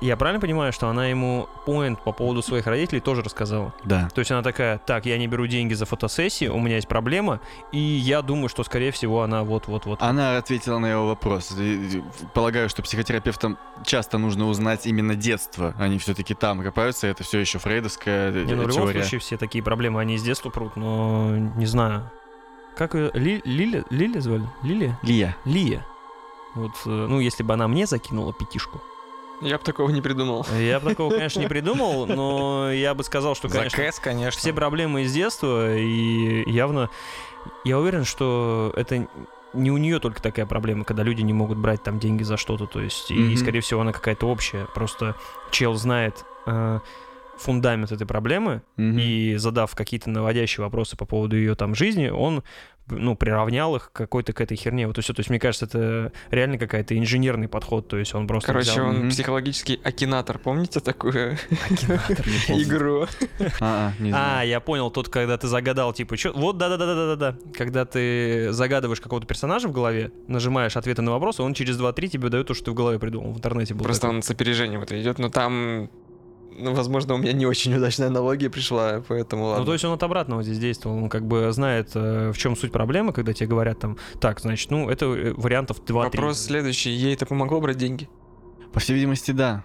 я правильно понимаю, что она ему поинт по поводу своих родителей тоже рассказала? Да. То есть она такая, так, я не беру деньги за фотосессии, у меня есть проблема, и я думаю, что, скорее всего, она вот-вот-вот. Она ответила на его вопрос. Полагаю, что психотерапевтам часто нужно узнать именно детство. Они все-таки там копаются, это все еще фрейдовская э, Не, ну, в любом теория. случае все такие проблемы, они с детства прут, но не знаю. Как ее? Ли, Лиля, Лиля звали? Лилия? Лия. Лия. Вот, э, ну, если бы она мне закинула пятишку, Я бы такого не придумал. я бы такого, конечно, не придумал, но я бы сказал, что, конечно, кэс, конечно. все проблемы из детства, и явно я уверен, что это не у нее только такая проблема, когда люди не могут брать там деньги за что-то, то есть, и, Мгм. скорее всего, она какая-то общая. Просто чел знает э, фундамент этой проблемы, Мгм. и задав какие-то наводящие вопросы по поводу ее там жизни, он ну, приравнял их к какой-то к этой херне. Вот и все. То есть, мне кажется, это реально какая-то инженерный подход. То есть он просто Короче, взял- он Мгм. психологический акинатор. Помните такую Акинатор, игру? А, а, А, я понял, тут, когда ты загадал, типа, что... Вот, да-да-да-да-да-да. Когда ты загадываешь какого-то персонажа в голове, нажимаешь ответы на вопросы, он через 2-3 тебе дает то, что ты в голове придумал. В интернете был Просто он с опережением это идет, но там... Ну, возможно, у меня не очень удачная аналогия пришла, поэтому ладно. Ну, то есть он от обратного здесь действовал. Он как бы знает, э, в чем суть проблемы, когда тебе говорят там, так, значит, ну, это э, вариантов 2-3. Вопрос следующий. Ей это помогло брать деньги? По всей видимости, да.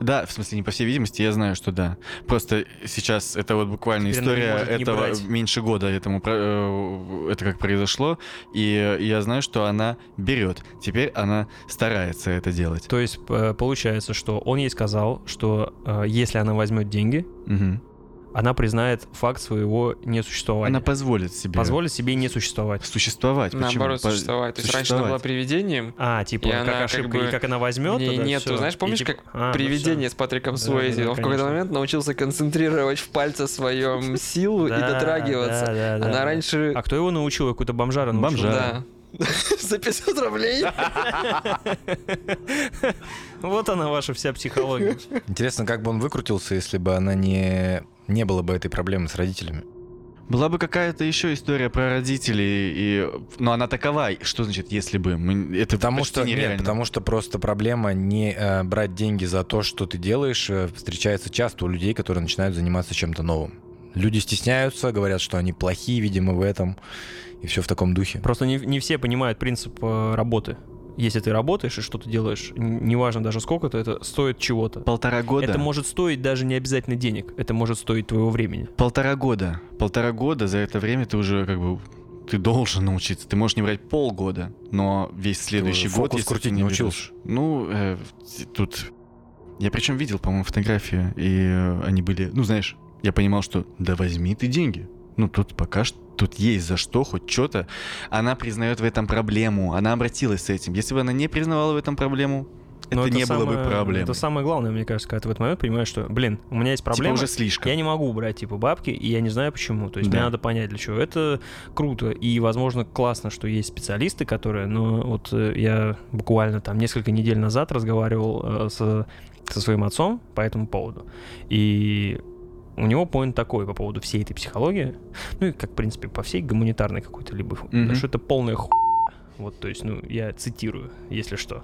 Да, в смысле, не по всей видимости, я знаю, что да. Просто сейчас это вот буквально Теперь история этого меньше года этому э, это как произошло, и я знаю, что она берет. Теперь она старается это делать. То есть э, получается, что он ей сказал, что э, если она возьмет деньги, Мгм. Она признает факт своего несуществования. Она позволит себе Позволит себе не существовать. существовать. Почему? Наоборот, По- существовать. То есть раньше она была привидением, А, типа, И как она как ошибка, бы- и как она возьмет, в ней тогда нету. Знаешь, И помнишь, типа, как а, ну привидение с Патриком Да, Суэйзи. да, Он в какой-то момент научился концентрировать в пальце своем силу и Да, дотрагиваться. да, да, да, Она да. раньше... А кто его научил? Какой-то бомжара научил? Бомжара. За 500 рублей? Вот она ваша вся психология. Интересно, как бы он выкрутился, если бы она не, не было бы этой проблемы с родителями. Была бы какая-то еще история про родителей, и... но она такова. Что значит, если бы? Мы... Это Потому почти что, нет, нереально. потому что просто проблема не э, брать деньги за то, что ты делаешь, э, встречается часто у людей, которые начинают заниматься чем-то новым. Люди стесняются, говорят, что они плохие, видимо, в этом, и все в таком духе. Просто не, не все понимают принцип э, работы. если ты работаешь и что-то делаешь, неважно даже сколько-то, это стоит чего-то. Полтора года. Это может стоить даже не обязательно денег, это может стоить твоего времени. Полтора года. Полтора года, за это время ты уже как бы ты должен научиться. Ты можешь не брать полгода, но весь следующий год, фокус если ты крутить не научился? Ну, э, тут... Я причем видел, по-моему, фотографии, и э, они были... Ну, знаешь, я понимал, что да возьми ты деньги. Ну, тут пока что тут есть за что, хоть что-то. Она признает в этом проблему, она обратилась с этим. Если бы она не признавала в этом проблему, Но это, не было бы самое- проблемой. Это самое главное, мне кажется, когда ты в этот момент понимаешь, что, блин, у меня есть проблема, Типа уже слишком. я не могу убрать, типа, бабки, и я не знаю почему. То есть Да. мне надо понять, для чего. Это круто, и, возможно, классно, что есть специалисты, которые, ну, вот э, я буквально там несколько недель назад разговаривал э, с, со своим отцом по этому поводу, и у него поинт такой по поводу всей этой психологии, ну и как, в принципе, по всей гуманитарной какой-то либо, Мгм. что это полная ху... Вот, то есть, ну, я цитирую, если что.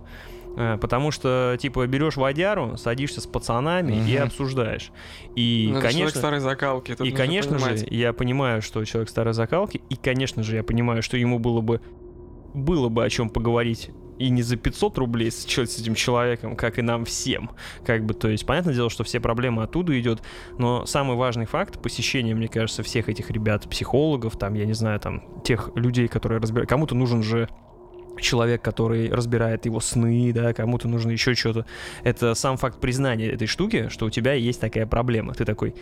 Э, Потому что, типа, берешь водяру, садишься с пацанами и Мгм. обсуждаешь. И, Ну, это человек конечно, старой закалки. и, конечно же, я понимаю, что человек старой закалки, и, конечно же, я понимаю, что ему было бы было бы о чем поговорить и не за 500 рублей с, с этим человеком, как и нам всем. Как бы, то есть, понятное дело, что все проблемы оттуда идет, но самый важный факт посещения, мне кажется, всех этих ребят, психологов, там, я не знаю, там, тех людей, которые разбирают. Кому-то нужен же человек, который разбирает его сны, да, кому-то нужно еще что-то. Это сам факт признания этой штуки, что у тебя есть такая проблема. Ты такой,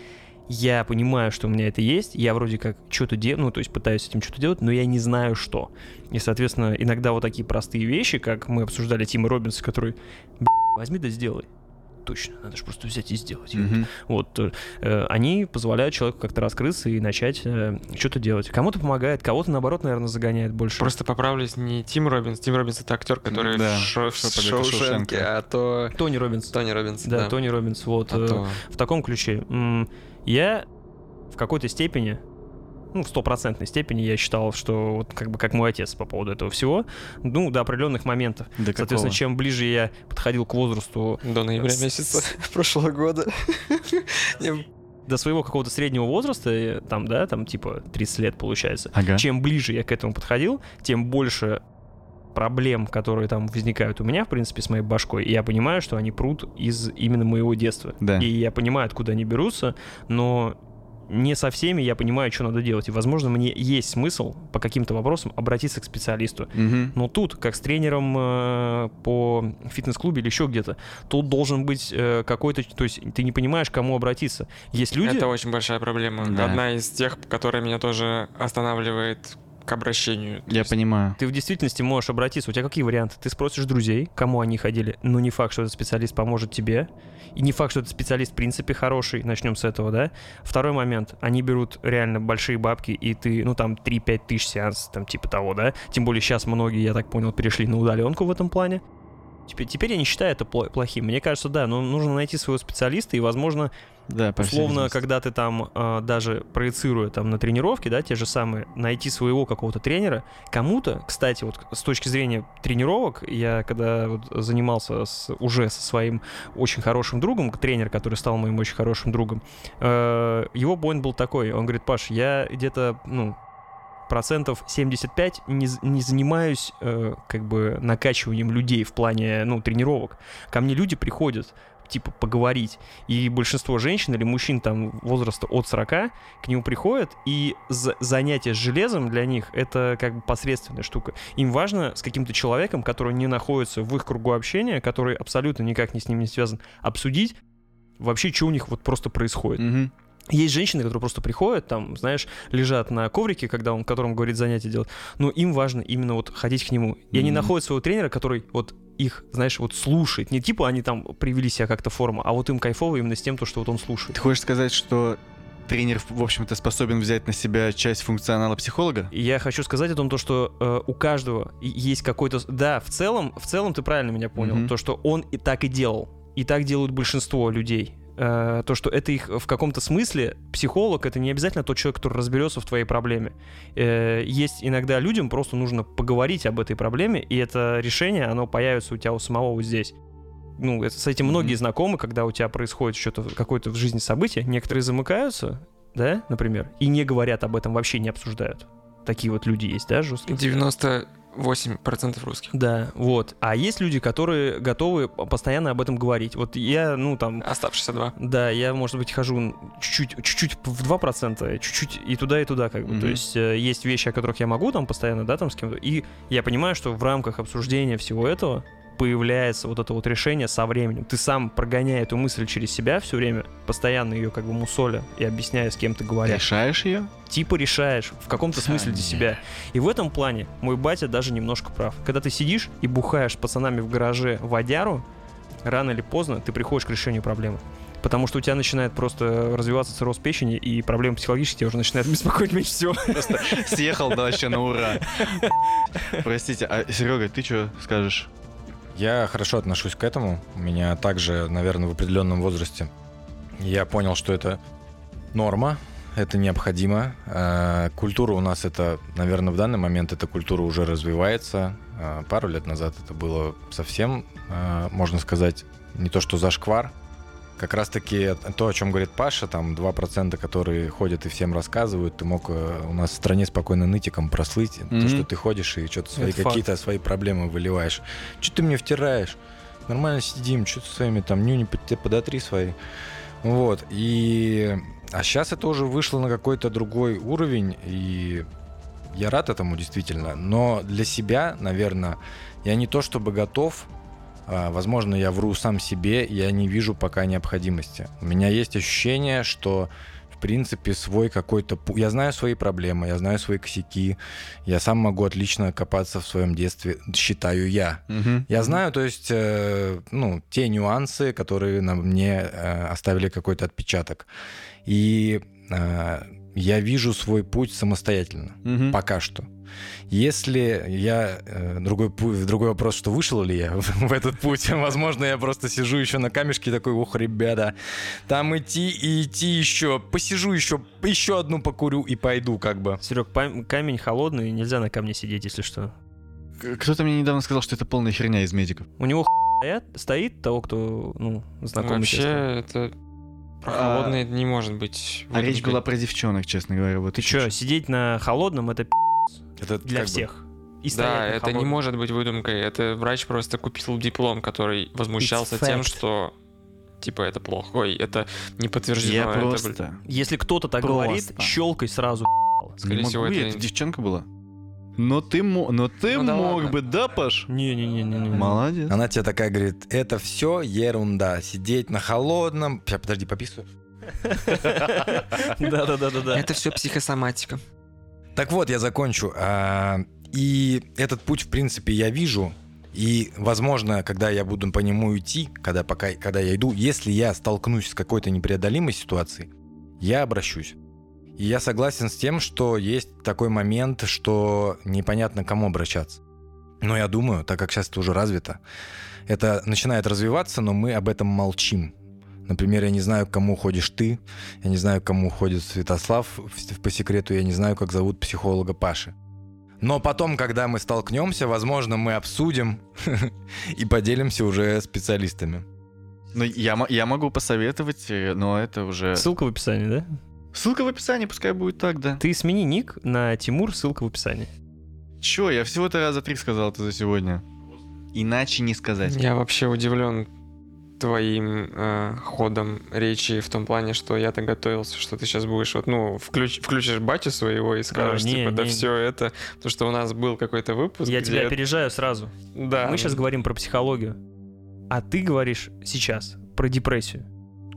я понимаю, что у меня это есть, я вроде как что-то делаю, ну, то есть пытаюсь с этим что-то делать, но я не знаю что. И, соответственно, иногда вот такие простые вещи, как мы обсуждали Тима Робинса, который, «Б***ь, возьми да сделай. Точно, надо же просто взять и сделать. Мгм. Вот, э, они позволяют человеку как-то раскрыться и начать э, что-то делать. Кому-то помогает, кого-то, наоборот, наверное, загоняет больше. Просто поправлюсь, не Тим Робинс. Тим Робинс это актер, который Да, в Шо- в «Шоу Шоушенке, Шоушенка». а то Тони Робинс. Тони Робинс. Да, Да, Тони Робинс, вот. А э, то- в таком ключе. Я в какой-то степени, ну, в стопроцентной степени я считал, что вот как бы как мой отец по поводу этого всего, ну, до определенных моментов. До Соответственно, какого? чем ближе я подходил к возрасту До ноября С- месяца прошлого года. До своего какого-то среднего возраста, э, там, да, там типа 30 лет получается, Ага. чем ближе я к этому подходил, тем больше проблем, которые там возникают у меня, в принципе, с моей башкой, и я понимаю, что они прут из именно моего детства. Да. И я понимаю, откуда они берутся, но не со всеми я понимаю, что надо делать. И, возможно, мне есть смысл по каким-то вопросам обратиться к специалисту. Мгм. Но тут, как с тренером э, по фитнес-клубе или еще где-то, тут должен быть э, какой-то... То есть ты не понимаешь, к кому обратиться. Есть люди... Это очень большая проблема. Да. Одна из тех, которая меня тоже останавливает к обращению. Я понимаю. Ты в действительности можешь обратиться. У тебя какие варианты? Ты спросишь друзей, кому они ходили, но не факт, что этот специалист поможет тебе. И не факт, что этот специалист в принципе хороший. Начнем с этого, да? Второй момент. Они берут реально большие бабки, и ты, ну там 3-5 тысяч сеанс, там типа того, да? Тем более сейчас многие, я так понял, перешли на удаленку в этом плане. Теперь, теперь я не считаю это пло- плохим. Мне кажется, да, но нужно найти своего специалиста, и, возможно, Да, Условно, когда ты там э, даже проецируя там на тренировке, да, те же самые, найти своего какого-то тренера, кому-то, кстати, вот с точки зрения тренировок, я когда вот занимался с- уже со своим очень хорошим другом, тренер, который стал моим очень хорошим другом, э, его поинт был такой, он говорит, Паш, я где-то, ну, процентов 75 не, не занимаюсь э, как бы накачиванием людей в плане, ну, тренировок. Ко мне люди приходят, типа, поговорить. И большинство женщин или мужчин там возраста от 40 к нему приходят, и за- занятие с железом для них это как бы посредственная штука. Им важно с каким-то человеком, который не находится в их кругу общения, который абсолютно никак не с ним не связан, обсудить вообще, что у них вот просто происходит. Мгм. Есть женщины, которые просто приходят, там, знаешь, лежат на коврике, когда он, которому говорит занятие делать, но им важно именно вот ходить к нему. И они Мгм. находят своего тренера, который вот их, знаешь, вот слушает. Не типа они там привели себя как-то форму, а вот им кайфово именно с тем, то, что вот он слушает. Ты хочешь сказать, что тренер, в общем-то, способен взять на себя часть функционала психолога? Я хочу сказать о том, то, что э, у каждого есть какой-то... Да, в целом, в целом ты правильно меня понял. Мгм. То, что он и так и делал. И так делают большинство людей. Э, то, что это их в каком-то смысле психолог, это не обязательно тот человек, который разберется в твоей проблеме. Э, есть иногда людям просто нужно поговорить об этой проблеме, и это решение, оно появится у тебя у самого вот здесь. Ну, это- с этим многие знакомы, когда у тебя происходит что-то, какое-то в жизни событие, некоторые замыкаются, да, например, и не говорят об этом, вообще не обсуждают. Такие вот люди есть, да, жесткие? 8% русских. Да, вот. А есть люди, которые готовы постоянно об этом говорить. Вот я, ну, там... Оставшиеся два. Да, я, может быть, хожу чуть-чуть, чуть-чуть в 2%, чуть-чуть и туда, и туда, как бы. Мгм. То есть э, есть вещи, о которых я могу там постоянно, да, там с кем-то. И я понимаю, что в рамках обсуждения всего этого появляется вот это вот решение со временем. Ты сам прогоняя эту мысль через себя все время, постоянно ее как бы мусоля и объясняя, с кем ты говоришь. Решаешь ее? Типа решаешь в каком-то смысле для себя. И в этом плане мой батя даже немножко прав. Когда ты сидишь и бухаешь с пацанами в гараже водяру, рано или поздно ты приходишь к решению проблемы. Потому что у тебя начинает просто развиваться цирроз печени, и проблемы психологические тебя уже начинают беспокоить меньше всего. Съехал да вообще на ура. Простите, а Серега, ты что скажешь? Я хорошо отношусь к этому. У меня также, наверное, в определенном возрасте я понял, что это норма, это необходимо. Э, Культура у нас это, наверное, в данный момент эта культура уже развивается. Э, Пару лет назад это было совсем, э, можно сказать, не то что зашквар. Как раз-таки то, о чем говорит Паша, там 2%, которые ходят и всем рассказывают, ты мог э, у нас в стране спокойно нытиком прослыть, то, Мгм. что ты ходишь и что-то свои Это какие-то свои проблемы выливаешь. Что ты мне втираешь? Нормально сидим, что ты своими там нюни подотри свои. Вот. И... А сейчас это уже вышло на какой-то другой уровень, и я рад этому действительно. Но для себя, наверное, я не то чтобы готов, возможно, я вру сам себе, я не вижу пока необходимости. У меня есть ощущение, что в принципе свой какой-то... Я знаю свои проблемы, я знаю свои косяки, я сам могу отлично копаться в своем детстве, считаю я. Я знаю, то есть, э, ну, те нюансы, которые на мне э, оставили какой-то отпечаток. И э, я вижу свой путь самостоятельно. Мгм. Пока что. Если я... э, другой, другой вопрос, что вышел ли я в, этот путь. Возможно, я просто сижу еще на камешке и такой, ух, ребята, там идти и идти еще. Посижу еще, еще одну покурю и пойду как бы. Серег, камень холодный, нельзя на камне сидеть, если что. Кто-то мне недавно сказал, что это полная херня из медиков. У него стоят, стоит того, кто, ну, знакомый. Вообще, это... Про А- холодное не может быть. А речь была про девчонок, честно говоря. Вот Ты что, сидеть на холодном это пи*** Это для как бы- всех. И Да, это не может быть выдумкой. Это врач просто купил диплом, который возмущался It's тем, fact. что типа это плохо. Ой, это не подтверждено. Я это, блин, просто... Если кто-то так Просто. говорит, щелкай сразу. Скорее не всего, могу, это- это девчонка была. Но ты, но ты Ну да мог ладно. бы, да, Паш? Не-не-не-не. Молодец. Она тебе такая говорит, это все ерунда. Сидеть на холодном... Сейчас, подожди, пописываю. Да-да-да-да-да. Это все психосоматика. Так вот, я закончу. А, И этот путь, в принципе, я вижу. И, возможно, когда я буду по нему идти, когда, пока, когда я иду, если я столкнусь с какой-то непреодолимой ситуацией, я обращусь. И я согласен с тем, что есть такой момент, что непонятно, кому обращаться. Но я думаю, так как сейчас это уже развито, это начинает развиваться, но мы об этом молчим. Например, я не знаю, к кому ходишь ты, я не знаю, к кому ходит Святослав по секрету, я не знаю, как зовут психолога Паши. Но потом, когда мы столкнемся, возможно, мы обсудим и поделимся уже специалистами. Ну, я, я могу посоветовать, э, но это уже... Ссылка в описании, да? Ссылка в описании, пускай будет так, да. Ты смени ник на Тимур, ссылка в описании. Чё, я всего-то раза три сказал это за сегодня. Иначе не сказать. Я вообще удивлен твоим э, ходом речи в том плане, что я-то готовился, что ты сейчас будешь вот, ну, включ- включишь батю своего и скажешь, не, типа, да не. все это, потому что у нас был какой-то выпуск, Я тебя опережаю сразу. Да. Мы сейчас говорим про психологию. А ты говоришь сейчас про депрессию.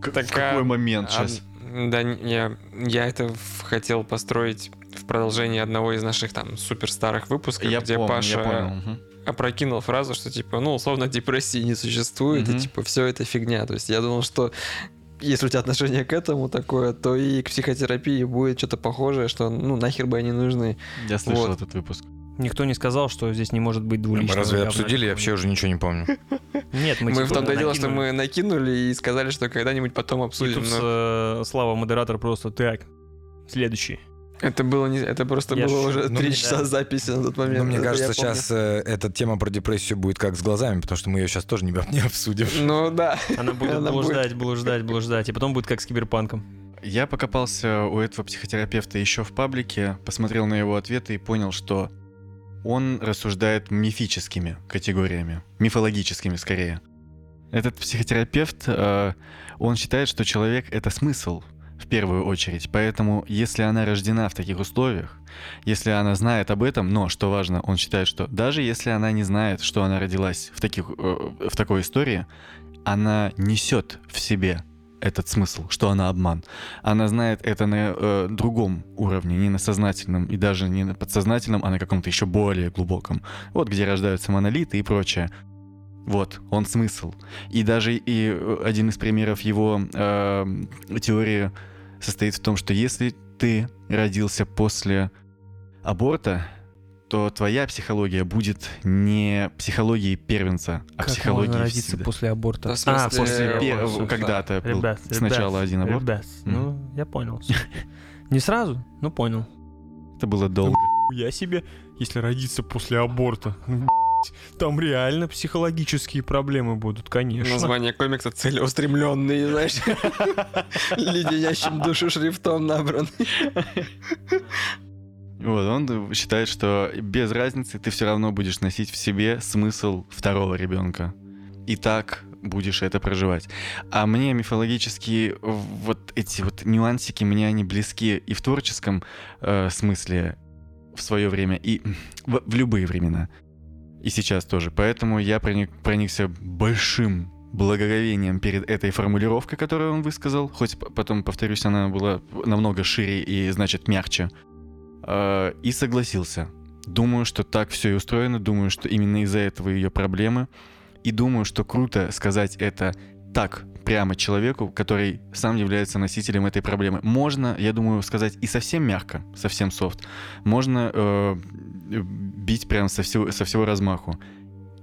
К- Так, в какой а- момент А, сейчас? Да, н- я, я это хотел построить в продолжении одного из наших там супер старых выпусков, Я где помню, Паша я понял. мгм. Опрокинул фразу, что типа, ну, условно, депрессии не существует, Мгм. и типа все это фигня. То есть я думал, что если у тебя отношение к этому такое, то и к психотерапии будет что-то похожее, что ну нахер бы они нужны. Я слышал Вот. этот выпуск. Никто не сказал, что здесь не может быть Мы двуличного. разве говна обсудили? Я вообще уже ничего не помню. Нет, мы, Мы, типа в том-то и дело, что мы накинули и сказали, что когда-нибудь потом И обсудим. тут но э, Слава, модератор, просто так. Следующий. Это было не, это просто Я было шучу. уже Ну, три да. часа записи на тот момент. Но мне Это кажется, сейчас э, эта тема про депрессию будет как с глазами, потому что мы ее сейчас тоже не, не обсудим. Ну да. Она будет Она блуждать, блуждать, блуждать. И потом будет как с киберпанком. Я покопался у этого психотерапевта еще в паблике, посмотрел на его ответы и понял, что он рассуждает мифическими категориями, мифологическими скорее. Этот психотерапевт, э, он считает, что человек — это смысл в первую очередь. Поэтому, если она рождена в таких условиях, если она знает об этом, но, что важно, он считает, что даже если она не знает, что она родилась в, таких, э, в такой истории, она несет в себе этот смысл, что она обман. Она знает это на э, другом уровне, не на сознательном и даже не на подсознательном, а на каком-то еще более глубоком. Вот где рождаются монолиты и прочее. Вот, он смысл. И даже и э, один из примеров его э, теории состоит в том, что если ты родился после аборта, то твоя психология будет не психологией первенца, а Как психологией можно родиться всегда. после аборта? Да, смысле, а, после Пер-. Когда-то был Ребят, сначала ребят, один аборт. ребят, ну, я понял. Не сразу, но понял. Это было долго. Я себе, если родиться после аборта, ну, там реально психологические проблемы будут, конечно. Название комикса целеустремленный, знаешь, леденящим душу шрифтом набран. Вот, он считает, что без разницы ты все равно будешь носить в себе смысл второго ребенка. И так будешь это проживать. А мне мифологические вот эти вот нюансики, мне они близки и в творческом э, смысле в свое время, и в, в любые времена. И сейчас тоже. Поэтому я проник, проникся большим благоговением перед этой формулировкой, которую он высказал. Хоть потом, повторюсь, она была намного шире и, значит, мягче. Э, и согласился. Думаю, что так все и устроено. Думаю, что именно из-за этого ее проблемы. И думаю, что круто сказать это так прямо человеку, который сам является носителем этой проблемы. Можно, я думаю, сказать и совсем мягко, совсем софт. Можно э, бить прям со всего, со всего размаху.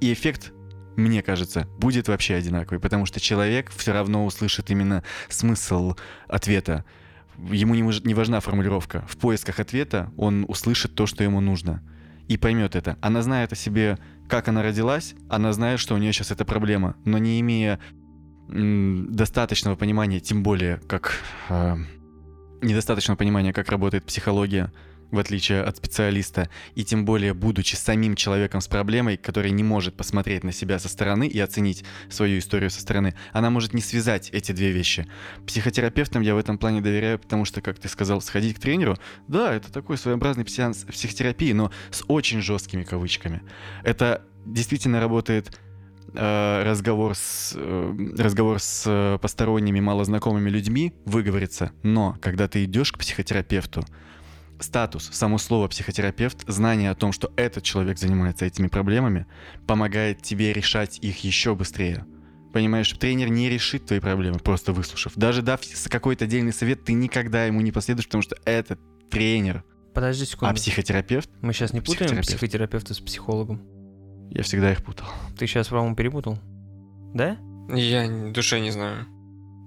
И эффект, мне кажется, будет вообще одинаковый, потому что человек все равно услышит именно смысл ответа. Ему не, не важна формулировка. В поисках ответа он услышит то, что ему нужно. И поймет это. Она знает о себе, как она родилась, она знает, что у нее сейчас эта проблема, но не имея достаточного понимания, тем более как э, недостаточного понимания, как работает психология, в отличие от специалиста, и тем более будучи самим человеком с проблемой, который не может посмотреть на себя со стороны и оценить свою историю со стороны, она может не связать эти две вещи. Психотерапевтам я в этом плане доверяю, потому что, как ты сказал, сходить к тренеру, да, это такой своеобразный сеанс психотерапии, но с очень жесткими кавычками. Это действительно работает э, разговор с, э, разговор с э, посторонними, малознакомыми людьми выговориться, но когда ты идешь к психотерапевту, статус, само слово психотерапевт, знание о том, что этот человек занимается этими проблемами, помогает тебе решать их еще быстрее. Понимаешь, тренер не решит твои проблемы, просто выслушав. Даже дав с- какой-то отдельный совет, ты никогда ему не последуешь, потому что это тренер. Подожди А секунду. психотерапевт, Мы сейчас не путаем психотерапевт. психотерапевта с психологом. я всегда их путал. Ты сейчас, по-моему, перепутал. Да? Я душе не знаю.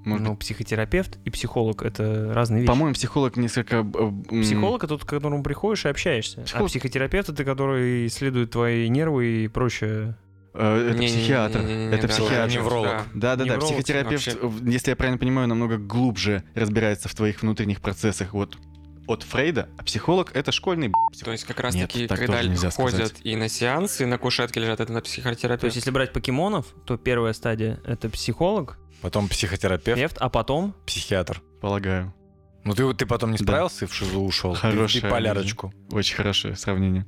Может ну, психотерапевт и психолог — это разные вещи. По-моему, психолог несколько... э, Психолог — это тот, к которому приходишь и общаешься. Психолог- А психотерапевт — это который исследует твои нервы и прочее. э, это Не-не-не-не-не-не, психиатр. да, Это да, психиатр. Невролог. да. Да, да, да. Невролог Психотерапевт, вообще. если я правильно понимаю, намного глубже разбирается в твоих внутренних процессах. Вот от Фрейда, а психолог это школьный. То есть как раз Нет, таки, так когда ходят сказать. и на сеансы, на кушетке лежат, это на То психотерапевт. есть, если брать покемонов, то первая стадия — это психолог, Потом психотерапевт, терапевт, а потом... психиатр. полагаю. Ну ты, ты потом не Да. справился и в ШИЗО ушел. Хорошее Ты полярочку. Очень хорошее сравнение.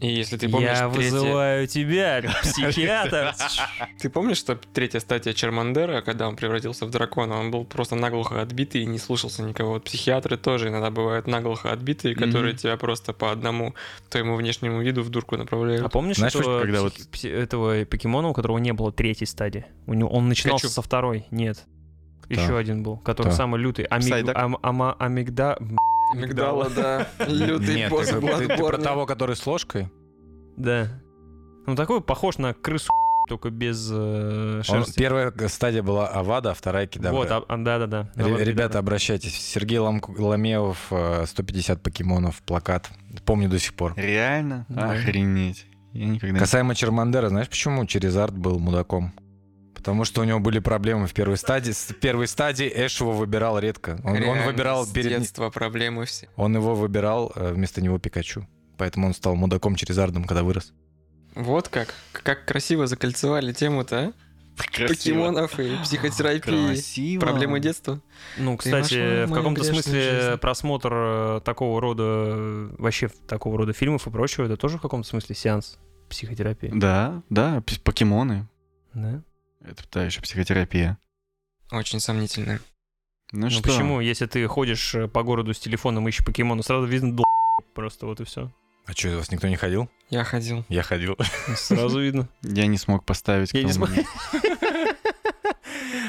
И если ты помнишь, Я третья- вызываю тебя, психиатр. Ты помнишь, что третья стадия Чермандера, когда он превратился в дракона, он был просто наглухо отбитый и не слушался никого. Вот психиатры тоже иногда бывают наглухо отбитые, которые тебя просто по одному твоему внешнему виду в дурку направляют. А помнишь Знаешь, этого, когда псих- пси- этого покемона, у которого не было третьей стадии? У него он начинался Пикачу. со второй. Нет. Еще один был, который Кто? самый лютый. Амиг... Ам- ама- амигда... Мигдала, да. Лютый Нет, босс ты про Bloodborne. того, который с ложкой? Да. Ну такой похож на крысу, только без э, Он- шерсти. первая стадия была Авада, а вторая Кедавра. Вот, а- а, да-да-да. Ре- Авада Ребята, обращайтесь. Сергей Ламеев, э, 150 покемонов, плакат. Помню до сих пор. Реально? Да. Охренеть. Я никогда Касаемо Чермандера, знаешь, почему Черезард был мудаком? Потому что у него были проблемы в первой стадии. С первой стадии Эш его выбирал редко. Он, он выбирал с перед... детства проблемы все. Он его выбирал э, вместо него Пикачу. поэтому он стал мудаком через ардом, когда вырос. Вот как. Как красиво закольцевали тему-то, а? Красиво. Покемонов и психотерапии. Красиво. Проблемы детства. Ну, кстати, в каком-то смысле жизнь. просмотр э, такого рода, вообще такого рода фильмов и прочего, это тоже в каком-то смысле сеанс психотерапии. Да, да, покемоны. Да? Это та еще психотерапия. Очень сомнительно. Ну, Ну что? почему? Если ты ходишь э, по городу с телефоном, ищешь покемона, сразу видно дол... просто вот и все. А что, у вас никто не ходил? Я ходил. Я ходил. Сразу видно. Я не смог поставить. Я не смог.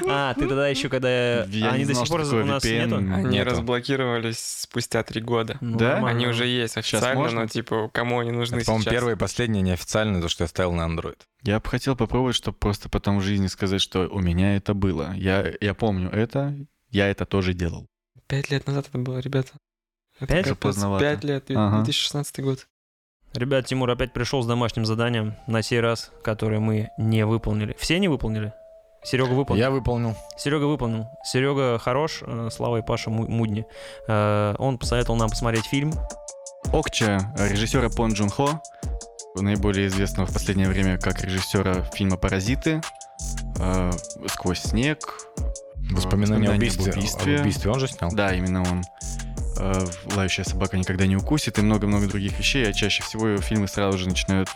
А, ты тогда еще, когда... Я Они не до знал, сих пор у нас VPN. нету? Они Нету. разблокировались спустя три года. Ну, Да? нормально. Они уже есть официально, но типа кому они нужны Это, по-моему, первое и последнее неофициальное, то, что я ставил на Android. Я бы хотел попробовать, чтобы просто потом в жизни сказать, что у меня это было. Я, я помню это, я это тоже делал. Пять лет назад это было, ребята. Это Пять? Поздновато. Пять лет, Ага. 2016 год. Ребят, Тимур опять пришел с домашним заданием, на сей раз, которое мы не выполнили. Все не выполнили? Серега выполнил. Я выполнил. Серега выполнил. Серега хорош, э, Слава и Паша Му- Мудни. Э, Он посоветовал нам посмотреть фильм. Окча, режиссера Пон Джун Хо, наиболее известного в последнее время как режиссера фильма «Паразиты», э, «Сквозь снег», Воспоминания о об убийстве. убийстве. Об убийстве он же снял? Да, именно он. «Лающая собака никогда не укусит» и много-много других вещей, а чаще всего его фильмы сразу же начинают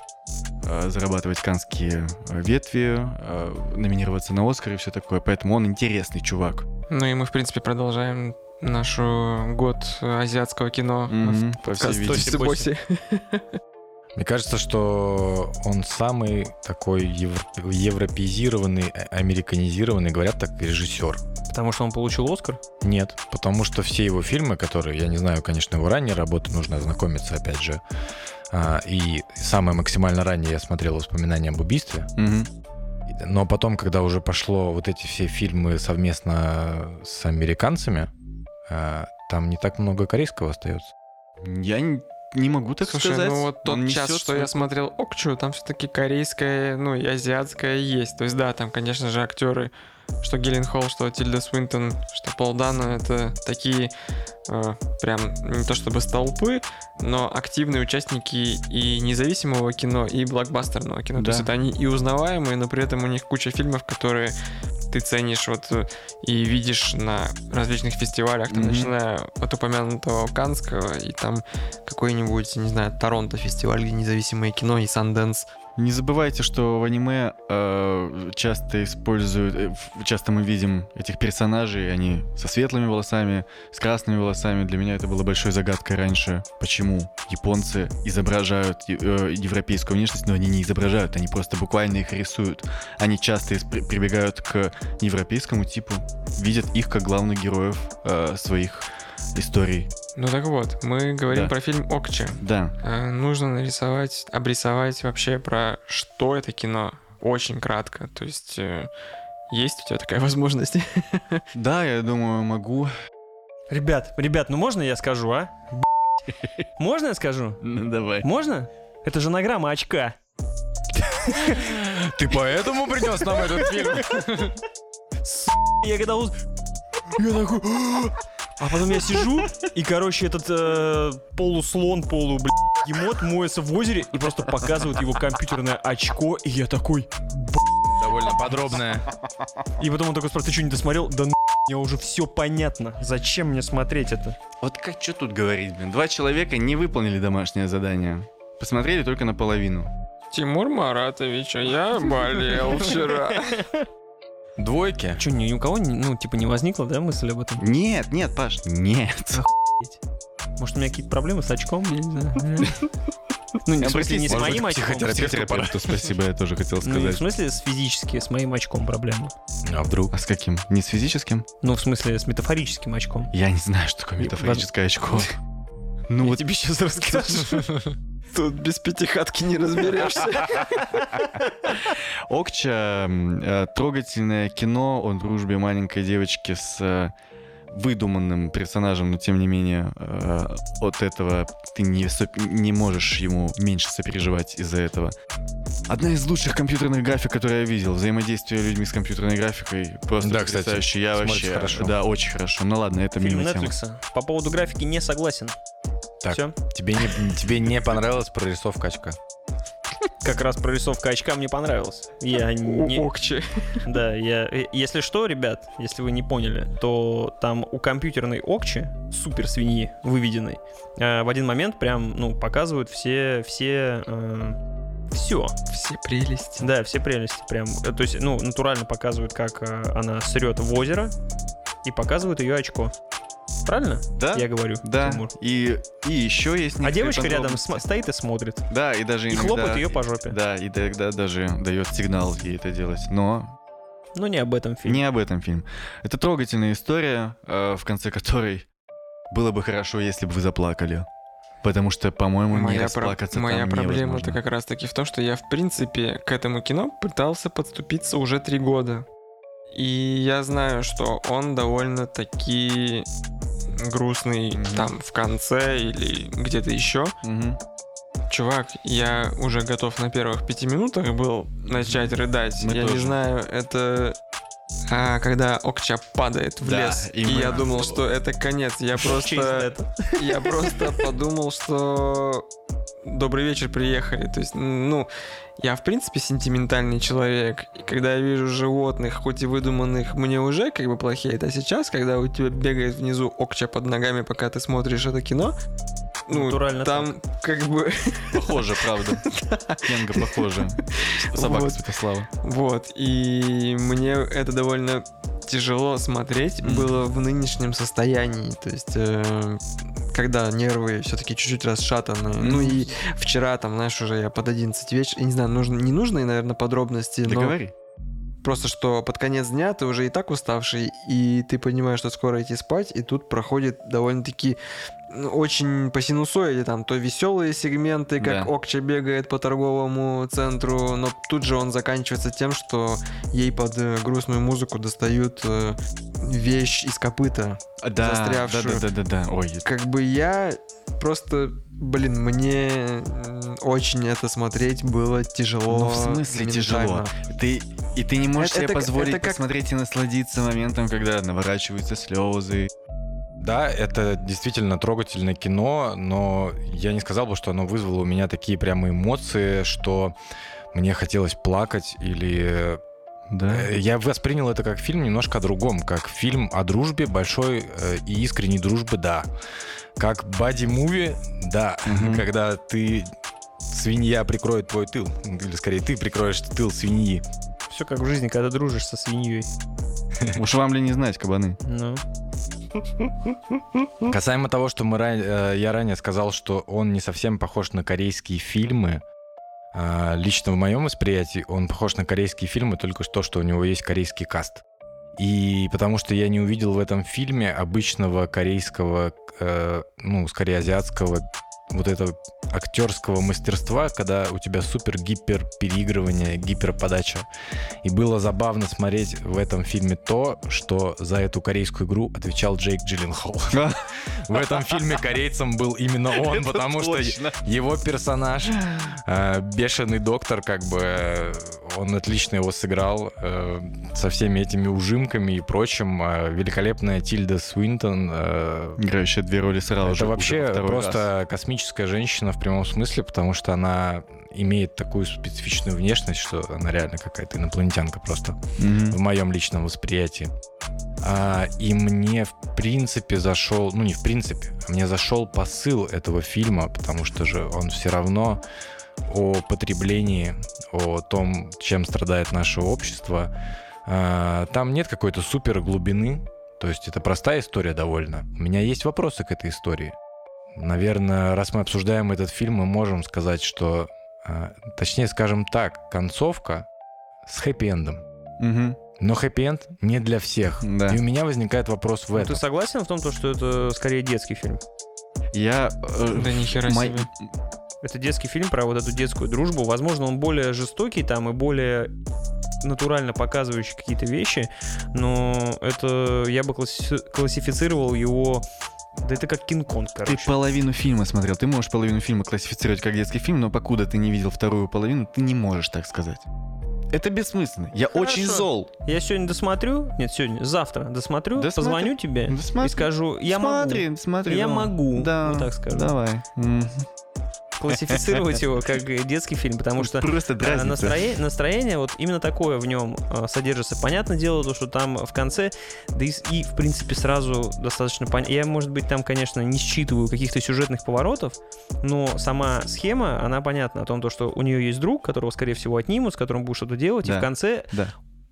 зарабатывать канские э, ветви, э, номинироваться на Оскар и все такое, поэтому он интересный чувак. Ну и мы, в принципе, продолжаем нашу год азиатского кино. Мгм, в по всей подкаст видимости. «Тоси-боси». Мне кажется, что он самый такой евро- европеизированный, э, американизированный, говорят так, режиссер. Потому что он получил Оскар. Нет, потому что все его фильмы, которые, я не знаю, конечно, его ранние работы, нужно ознакомиться, опять же. А, и самое максимально раннее я смотрел «Воспоминания об убийстве». Мгм. Но потом, когда уже пошло вот эти все фильмы совместно с американцами, а, там не так много корейского остается. Я не, не могу так Слушай, сказать. ну вот тот Он час, несет что я смотрел Окчу, там все-таки корейское, ну и азиатское есть. То есть да, там, конечно же, актеры, что Гиллен Холл, что Тильда Свинтон, что Пол Дано, это такие э, прям не то чтобы столпы, но активные участники и независимого кино, и блокбастерного кино. Да. То есть это они и узнаваемые, но при этом у них куча фильмов, которые ты ценишь вот э, и видишь на различных фестивалях, там, Мгм. начиная от упомянутого Канского, и там какой-нибудь, не знаю, Торонто фестиваль, где независимое кино, и Санденс. Не забывайте, что в аниме э, часто используют, э, часто мы видим этих персонажей, они со светлыми волосами, с красными волосами. Для меня это было большой загадкой раньше, почему японцы изображают э, европейскую внешность, но они не изображают, они просто буквально их рисуют. Они часто прибегают к европейскому типу, видят их как главных героев э, своих историй. Ну так вот, мы говорим Да. про фильм Окча. Да, Э, Нужно нарисовать, обрисовать вообще про что это кино. Очень кратко. То есть э, есть у тебя такая возможность? да, я думаю, могу. Ребят, ребят, ну можно я скажу, а? Можно я скажу? Ну, давай. Можно? Это же анаграмма очка. Ты поэтому принес нам этот фильм? Я когда уз- Я такой... А потом я сижу, и, короче, этот э, полуслон, полу, блядь, емот моется в озере и просто показывает его компьютерное очко, и я такой... Довольно подробная. И потом он такой спрашивает, ты что, не досмотрел? Да ну, мне уже все понятно. Зачем мне смотреть это? Вот как что тут говорить, блин? Два человека не выполнили домашнее задание. Посмотрели только наполовину. Тимур Маратович, а я болел вчера. Двойки. Че, ни у кого, ну, типа, не возникла, да, мысль об этом? Нет, нет, Паш, нет. Может, у меня какие-то проблемы с очком? Я не знаю. Ну, не в смысле, не с моим очком. психотерапевту спасибо, я тоже хотел Ну, не в сказать. смысле с физически, с моим очком проблемы. А вдруг? А с каким? Не с физическим? Ну, в смысле, с метафорическим очком. Я не знаю, что такое метафорическое очко. Ну Я вот тебе сейчас расскажу. Тут без пятихатки не разберешься. Окча э, трогательное кино о дружбе маленькой девочки с э, выдуманным персонажем, но тем не менее э, от этого ты не, не можешь ему меньше сопереживать из-за этого. Одна из лучших компьютерных график, которые я видел. Взаимодействие людьми с компьютерной графикой просто Да, кстати, потрясающе. Я смотрится вообще, хорошо. да, очень хорошо. Ну ладно, это Фильм мимо. Netflix. По поводу графики не согласен. Так. Все. Тебе не, тебе не понравилась прорисовка очка? Как раз прорисовка очка мне понравилась. Я не... Окче. Да, я... э, Если что, ребят, если вы не поняли, то там у компьютерной Окчи, супер свиньи выведенной, э, в один момент прям, ну, показывают все, все, все. Все прелести. Да, все прелести прям. Э, То есть, ну, натурально показывают, как э, она срет в озеро и показывают ее очко. Правильно? Да? Я говорю. Да. Тимур. И, и еще есть А девочка рядом см- стоит и смотрит. Да, и даже И иногда- хлопает ее по жопе. Да, и тогда даже дает сигнал ей это делать. Но Но не об этом фильм. не об этом фильм. Это трогательная история, э, в конце которой было бы хорошо, если бы вы заплакали. Потому что, по-моему, не Моя, про- расплакаться моя там проблема-то невозможно. как раз-таки в том, что я, в принципе, к этому кино пытался подступиться уже три года. И я знаю, что он довольно-таки грустный Мгм. там в конце или где-то еще. Мгм. Чувак, я уже готов на первых пяти минутах был начать рыдать. Мы я тоже. не знаю, это... А, когда Окча падает в Да, лес, и я думал, что это конец. Я просто... Я просто подумал, что добрый вечер, приехали. То есть, ну, я в принципе сентиментальный человек. И когда я вижу животных, хоть и выдуманных, мне уже как бы плохеет. А сейчас, когда у тебя бегает внизу окча под ногами, пока ты смотришь это кино, ну, Натурально там как бы... Похоже, правда. Кенга похоже. Собака Вот. Святослава. Вот, и мне это довольно тяжело смотреть Мгм. было в нынешнем состоянии. То есть, э, когда нервы все-таки чуть-чуть расшатаны. Ну и вчера, там, знаешь, уже я под 11 вечера, я не знаю, нужно, не нужны, наверное, подробности, Да но говори. просто что под конец дня ты уже и так уставший, и ты понимаешь, что скоро идти спать, и тут проходит довольно-таки очень по синусоиде, там, то веселые сегменты, как Да. Окча бегает по торговому центру, но тут же он заканчивается тем, что ей под э, грустную музыку достают э, вещь из копыта. Да, да, застрявшую. да, да, да, да. Ой, Как бы я просто, блин, мне очень это смотреть было тяжело. Ну, в смысле тяжело? Ты и ты не можешь Это- себе это- позволить это как- посмотреть и насладиться моментом, когда наворачиваются слезы. Да, это действительно трогательное кино, но я не сказал бы, что оно вызвало у меня такие прямые эмоции, что мне хотелось плакать или... Да. Э, Я воспринял это как фильм немножко о другом, как фильм о дружбе, большой э, и искренней дружбы, да. Как бади-муви, да. Мгм. Когда ты свинья прикроет твой тыл, или скорее ты прикроешь тыл свиньи. Все как в жизни, когда дружишь со свиньей. Уж вам ли не знать, кабаны? Ну, Касаемо того, что мы э, я ранее сказал, что он не совсем похож на корейские фильмы, а, лично в моем восприятии он похож на корейские фильмы только то, что у него есть корейский каст. И потому что я не увидел в этом фильме обычного корейского, э, ну, скорее азиатского вот этого актерского мастерства, когда у тебя супер гипер переигрывание, гиперподача. И было забавно смотреть в этом фильме то, что за эту корейскую игру отвечал Джейк Джилленхол. В этом фильме корейцем был именно он, потому что его персонаж, э, бешеный доктор, как бы э, он отлично его сыграл э, со всеми этими ужимками и прочим. Великолепная Тильда Свинтон. Играющая две роли сразу же. это вообще во второй космическая женщина в прямом смысле, потому что она имеет такую специфичную внешность, что она реально какая-то инопланетянка просто. Мгм. в моем личном восприятии. А, и мне, в принципе, зашел, ну не в принципе, а мне зашел посыл этого фильма, потому что же он все равно о потреблении, о том, чем страдает наше общество. А, там нет какой-то супер глубины, то есть это простая история довольно. У меня есть вопросы к этой истории. Наверное, раз мы обсуждаем этот фильм, мы можем сказать, что, а, точнее, скажем так, концовка с хэппи-эндом. Мгм. Но хэппи-энд не для всех. Да. И у меня возникает вопрос в ну, этом. ты согласен в том, то, что это скорее детский фильм? Я... э, Да нихера мой- себе. Это детский фильм про вот эту детскую дружбу. Возможно, он более жестокий там и более натурально показывающий какие-то вещи, но это я бы класси- классифицировал его... Да это как Кинг-Конг, Ты короче. половину фильма смотрел. Ты можешь половину фильма классифицировать как детский фильм, но покуда ты не видел вторую половину, ты не можешь так сказать. Это бессмысленно. Я Хорошо. очень зол. Я сегодня досмотрю, нет, сегодня, завтра досмотрю, Досмотри. позвоню тебе Досмотри. и скажу, я смотри, могу смотри. Я давай. могу, Да. вот так скажу. Давай. М. классифицировать его как детский фильм, потому что Просто э, настроение, настроение вот именно такое в нем э, содержится. Понятное дело, то, что там в конце, да и, и, в принципе сразу достаточно понятно. Я, может быть, там, конечно, не считываю каких-то сюжетных поворотов, но сама схема, она понятна о том, то, что у нее есть друг, которого, скорее всего, отнимут, с которым будет что-то делать, и Да. в конце Да.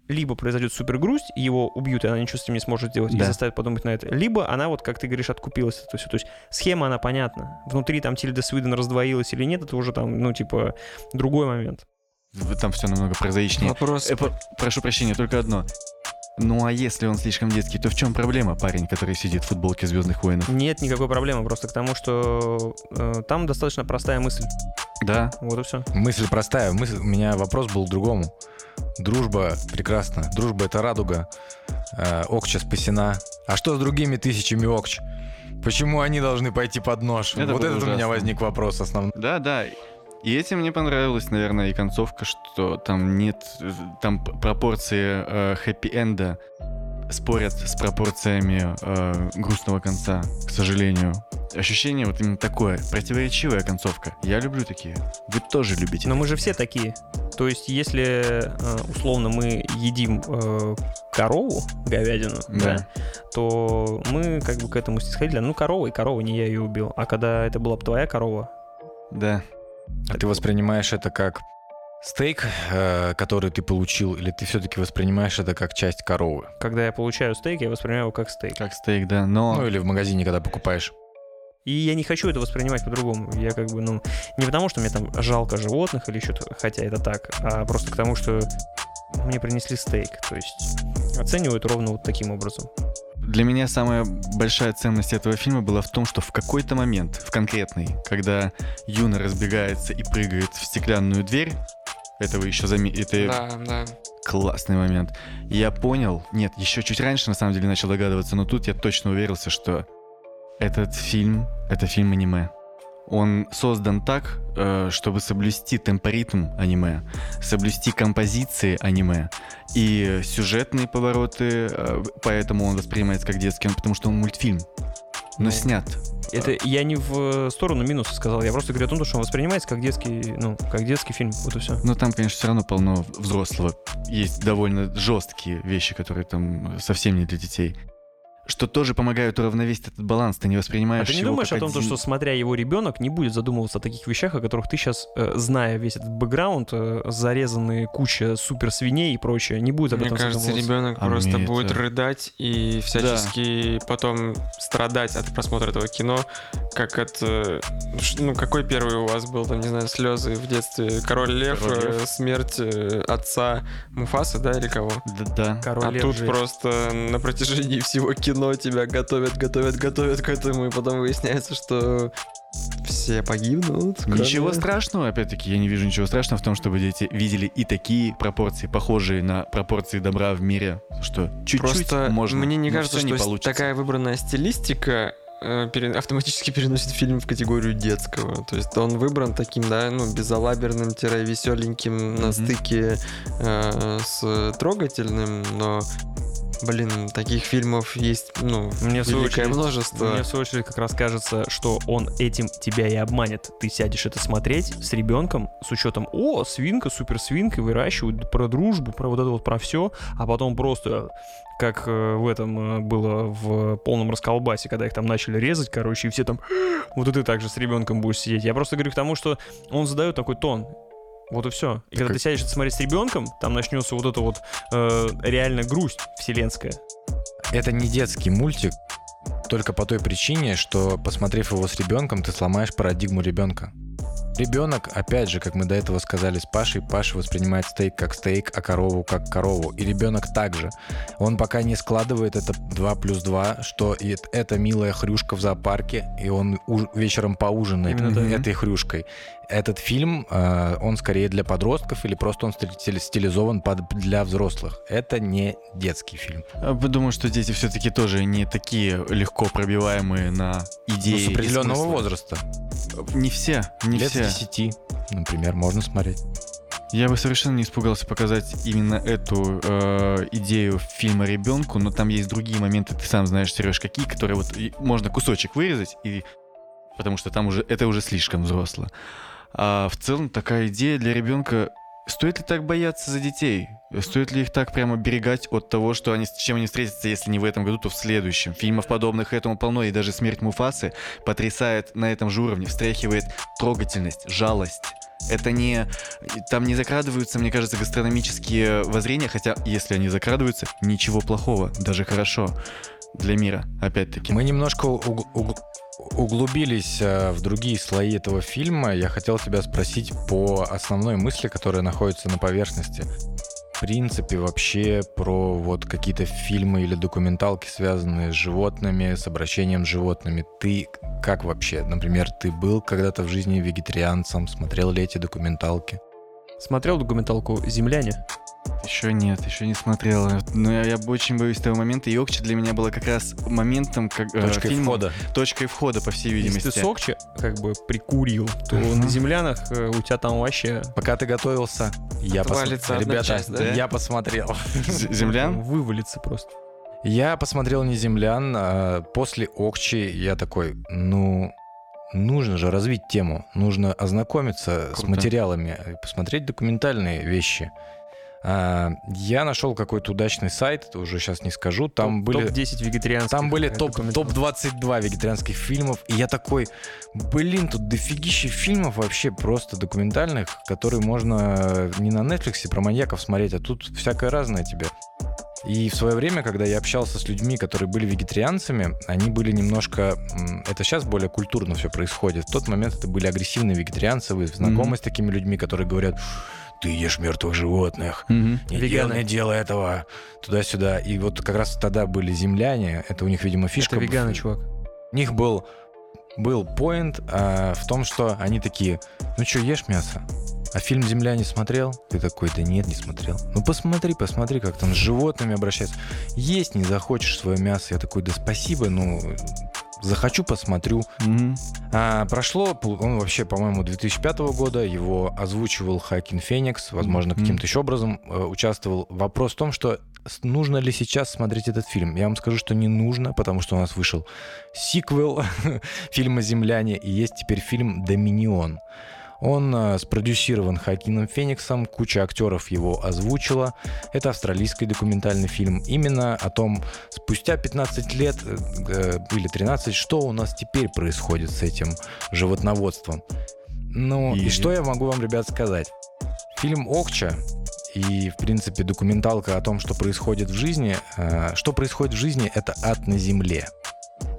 Либо произойдет супер грусть, и его убьют, и она ничего с этим не сможет сделать, и Да. заставит подумать на это. Либо она, вот как ты говоришь, откупилась от этого всего. То есть схема, она понятна. Внутри там Тильда Свиден раздвоилась или нет, это уже там, ну, типа, другой момент. Там все намного прозаичнее. Вопрос. Э, про- прошу прощения, только одно. Ну а если он слишком детский, то в чем проблема, парень, который сидит в футболке Звездных воинов? Нет никакой проблемы, просто к тому, что э, там достаточно простая мысль. Да. Вот и все. Мысль простая. Мысль, у меня вопрос был к другому. Дружба прекрасна. Дружба — это радуга. Э, Окча спасена. А что с другими тысячами Окч? Почему они должны пойти под нож? Это вот этот у меня ужасно. возник вопрос основной. Да, да. И этим мне понравилась, наверное, и концовка, что там нет, там пропорции э, хэппи-энда спорят с пропорциями э, грустного конца, к сожалению. Ощущение вот именно такое, противоречивая концовка. Я люблю такие. Вы тоже любите. Но мы же все такие. То есть, если э, условно мы едим э, корову, говядину, да. Да. то мы как бы к этому снисходили. Ну, корова и корова, не я ее убил. А когда это была бы твоя корова, Да. А ты воспринимаешь это как стейк, э, который ты получил, или ты все-таки воспринимаешь это как часть коровы? когда я получаю стейк, я воспринимаю его как стейк. Как стейк, да. Но Ну или в магазине, когда покупаешь. И я не хочу это воспринимать по-другому. Я как бы, ну, не потому, что мне там жалко животных или что-то, хотя это так, а просто к тому, что мне принесли стейк. То есть оценивают ровно вот таким образом. Для меня самая большая ценность этого фильма была в том, что в какой-то момент, в конкретный, когда Юна разбегается и прыгает в стеклянную дверь, этого еще заме... Это Да, да. классный момент. Я понял, нет, еще чуть раньше на самом деле начал догадываться, но тут я точно уверился, что этот фильм, это фильм аниме. Он создан так, э, чтобы соблюсти темпоритм аниме, соблюсти композиции аниме и сюжетные повороты, э, поэтому он воспринимается как детский, потому что он мультфильм, но Ну, снят. Это я не в сторону минуса сказал, я просто говорю о том, что он воспринимается как детский, ну, как детский фильм. Вот и все. Но там, конечно, все равно полно взрослого. Есть довольно жесткие вещи, которые там совсем не для детей. Что тоже помогают уравновесить этот баланс. Ты не А воспринимаешь ты не его думаешь как о том, то, один- что смотря его ребенок, не будет задумываться о таких вещах, о которых ты сейчас, зная весь этот бэкграунд, э, зарезанные куча супер свиней и прочее, не будет об Мне этом кажется, задумываться? ребенок А просто мне будет это- рыдать и всячески потом страдать от просмотра этого кино, как от... э, Ну, какой первый у вас был, там, не знаю, слезы в детстве? Король Лев, Король Лев. э, смерть э, отца Муфаса, да, или кого? Да, да. Король а Лев тут жесть. просто на протяжении всего кино тебя готовят, готовят, готовят к этому, и потом выясняется, что все погибнут. кроме- Ничего страшного, опять-таки, я не вижу ничего страшного в том, чтобы дети видели и такие пропорции, похожие на пропорции добра в мире, что чуть-чуть Просто можно. мне не кажется, не что с- получится. такая выбранная стилистика э, автоматически переносит фильм в категорию детского. То есть он выбран таким, да, ну, безалаберным, веселеньким на стыке э, с трогательным, но, блин, таких фильмов есть, ну, Мне великое очередь- множество. Мне в свою очередь как раз кажется, что он этим тебя и обманет. Ты сядешь это смотреть с ребенком, с учетом, о, свинка, супер свинка, выращивают про дружбу, про вот это вот, про все, а потом просто как э, в этом э, было в полном расколбасе, когда их там начали резать, короче, и все там, вот и ты также с ребенком будешь сидеть. Я просто говорю к тому, что он задает такой тон. Вот и все. И когда Так ты сядешь это смотреть с ребенком, там начнется вот эта вот э, реально грусть вселенская. Это не детский мультик, только по той причине, что, посмотрев его с ребенком, ты сломаешь парадигму ребенка. Ребенок, опять же, как мы до этого сказали с Пашей, Паша воспринимает стейк как стейк, а корову как корову. И ребенок также. Он пока не складывает это 2 плюс 2, что это милая хрюшка в зоопарке, и он уж- вечером поужинает Именно так. этой хрюшкой. Этот фильм, э, он скорее для подростков или просто он стили- стилизован под, для взрослых. Это не детский фильм. А, Думаю, что дети все-таки тоже не такие легко пробиваемые на идеи. Ну, с определенного возраста. Не все, не Лет все. с 10, например, можно смотреть. Я бы совершенно не испугался показать именно эту э, идею фильма ребенку, но там есть другие моменты, ты сам знаешь, Сереж, какие, которые вот можно кусочек вырезать, и потому что там уже это уже слишком взросло. А в целом такая идея для ребенка. Стоит ли так бояться за детей? Стоит ли их так прямо берегать от того, что они, с чем они встретятся, если не в этом году, то в следующем? Фильмов подобных этому полно, и даже «Смерть Муфасы» потрясает на этом же уровне, встряхивает трогательность, жалость. Это не... Там не закрадываются, мне кажется, гастрономические воззрения, хотя, если они закрадываются, ничего плохого, даже хорошо для мира, опять-таки. Мы немножко уг- уг- углубились э, в другие слои этого фильма. Я хотел тебя спросить по основной мысли, которая находится на поверхности. В принципе, вообще про вот какие-то фильмы или документалки, связанные с животными, с обращением с животными. Ты как вообще? Например, ты был когда-то в жизни вегетарианцем, смотрел ли эти документалки? Смотрел документалку «Земляне»? Еще нет, еще не смотрел. Но я, я очень боюсь того момента. И Окча для меня было как раз моментом, как э, Точкой фильма- входа. Точкой входа, по всей Если видимости. ты сокче как бы прикурил, то Мгм. на землянах э, у тебя там вообще Пока ты готовился, я посмотрел. Ребята, часть, да? я посмотрел. Землян? вывалится просто. Я посмотрел не землян. а После Окчи я такой, ну, нужно же развить тему, нужно ознакомиться с Круто. материалами, посмотреть документальные вещи. А, Я нашел какой-то удачный сайт, уже сейчас не скажу. Там были Топ-10 вегетарианских. Там были э, топ, документалок. топ-22 вегетарианских фильмов, и я такой, блин, тут дофигища фильмов вообще просто документальных, которые можно не на Netflix про маньяков смотреть, а тут всякое разное тебе. И в свое время, когда я общался с людьми, которые были вегетарианцами, они были немножко... Это сейчас более культурно все происходит. В тот момент это были агрессивные вегетарианцы. Вы знакомы Мгм. с такими людьми, которые говорят, ты ешь мертвых животных, Мгм. не Веганы. делай, не делай этого, туда-сюда. И вот как раз тогда были земляне, это у них, видимо, фишка. Это веганы, чувак. У них был был поинт а, в том, что они такие, ну что, ешь мясо? А фильм «Земляне» смотрел? Ты такой, да нет, не смотрел. Ну посмотри, посмотри, как там с животными обращаются. Есть не захочешь свое мясо. Я такой, да спасибо, ну захочу, посмотрю. Мгм. А, прошло, он вообще, по-моему, 2005 года, его озвучивал Хакин Феникс, возможно, Мгм. каким-то еще образом э, участвовал. Вопрос в том, что нужно ли сейчас смотреть этот фильм. Я вам скажу, что не нужно, потому что у нас вышел сиквел фильма «Земляне», и есть теперь фильм «Доминион». Он э, спродюсирован Хакином Фениксом, куча актеров его озвучила. Это австралийский документальный фильм именно о том, спустя 15 лет э, э, или 13, что у нас теперь происходит с этим животноводством. Ну, и, И- что я могу вам, ребят, сказать? Фильм «Окча» и, в принципе, документалка о том, что происходит в жизни. э, что происходит в жизни, это ад на земле.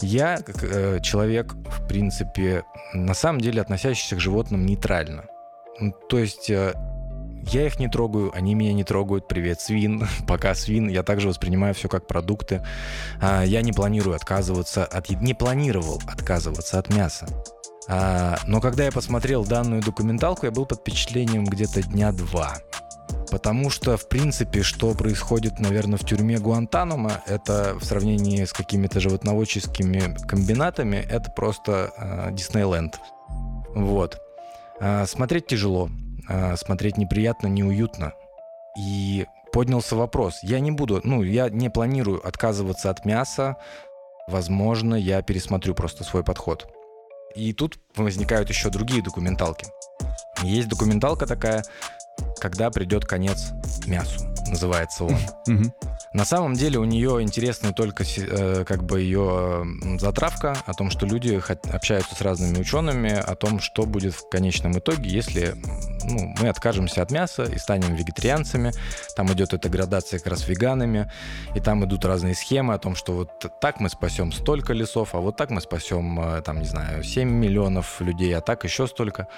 Я, как э, человек, в принципе, на самом деле относящийся к животным нейтрально. Ну, То есть э, я их не трогаю, они меня не трогают. Привет, свин. Пока свин. Я также воспринимаю все как продукты. А, Я не планирую отказываться от... Не планировал отказываться от мяса. А, Но когда я посмотрел данную документалку, я был под впечатлением где-то дня два. Потому что, в принципе, что происходит, наверное, в тюрьме Гуантанамо, это в сравнении с какими-то животноводческими комбинатами, это просто э, Диснейленд. Вот. А, смотреть тяжело, а, смотреть неприятно, неуютно. И поднялся вопрос. Я не буду, ну, я не планирую отказываться от мяса. Возможно, я пересмотрю просто свой подход. И тут возникают еще другие документалки. Есть документалка такая, когда придет конец мясу, называется он. На самом деле у нее интересная только э, как бы ее затравка о том, что люди общаются с разными учеными о том, что будет в конечном итоге, если ну, мы откажемся от мяса и станем вегетарианцами. Там идет эта градация как раз веганами, и там идут разные схемы о том, что вот так мы спасем столько лесов, а вот так мы спасем, э, там, не знаю, 7 миллионов людей, а так еще столько.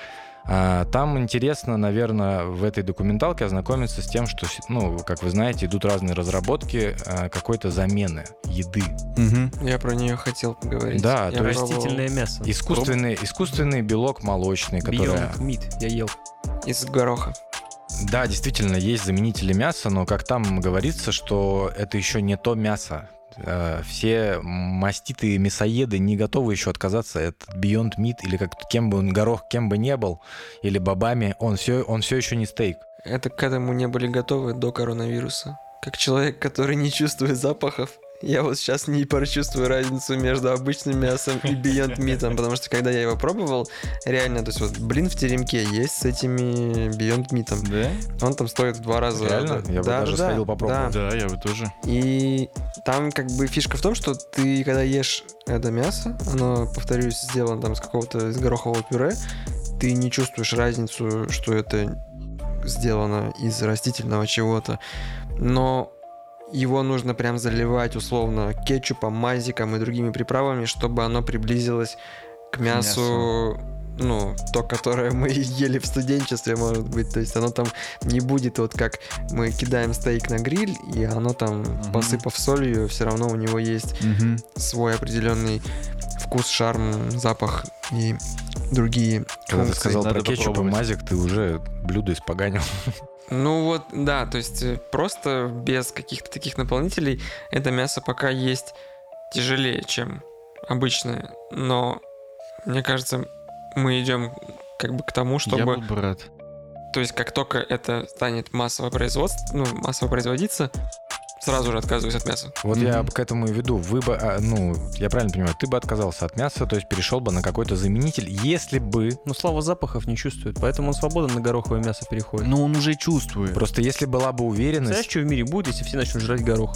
А, Там интересно, наверное, в этой документалке ознакомиться с тем, что, ну, как вы знаете, идут разные разработки а, какой-то замены еды. Мгм. Я про нее хотел поговорить. Да, Я то есть Растительное мясо. Искусственный, искусственный белок молочный, который... Beyond Meat. Я ел. Из гороха. Да, действительно, есть заменители мяса, но, как там говорится, что это еще не то мясо. Э, Все маститые мясоеды не готовы еще отказаться от Beyond Meat, или как кем бы он горох, кем бы не был, или бобами, он все, он все еще не стейк. это к этому не были готовы до коронавируса. Как человек, который не чувствует запахов, я вот сейчас не прочувствую разницу между обычным мясом и Beyond Meat, потому что когда я его пробовал, реально, то есть вот блин в теремке есть с этими Beyond Meat. Да? Он там стоит в два раза. Реально? Я бы да, даже да, сходил попробовать. да. Да, я бы тоже. И там как бы фишка в том, что ты, когда ешь это мясо, оно, повторюсь, сделано там из какого-то из горохового пюре, ты не чувствуешь разницу, что это сделано из растительного чего-то. Но его нужно прям заливать условно кетчупом, мазиком и другими приправами, чтобы оно приблизилось к мясу, ну, то, которое мы ели в студенчестве, может быть. То есть оно там не будет вот как мы кидаем стейк на гриль, и оно там, Мгм. посыпав солью, все равно у него есть свой определенный вкус, шарм, запах и другие Когда ты функции. сказал Надо про кетчуп и мазик, ты уже блюдо испоганил. Ну вот, да, то есть э, просто без каких-то таких наполнителей это мясо пока есть тяжелее, чем обычное. Но мне кажется, мы идем как бы к тому, Я чтобы... был бы рад. То есть как только это станет массово производство, ну, массово производиться, сразу же отказываюсь от мяса. Вот я Мгм. к этому и веду. Вы бы, а, ну, я правильно понимаю, ты бы отказался от мяса, то есть перешел бы на какой-то заменитель, если бы... Но Слава запахов не чувствует, поэтому он свободно на гороховое мясо переходит. Но он уже чувствует. Просто если была бы Знаешь, уверенность... что в мире будет, если все начнут жрать горох?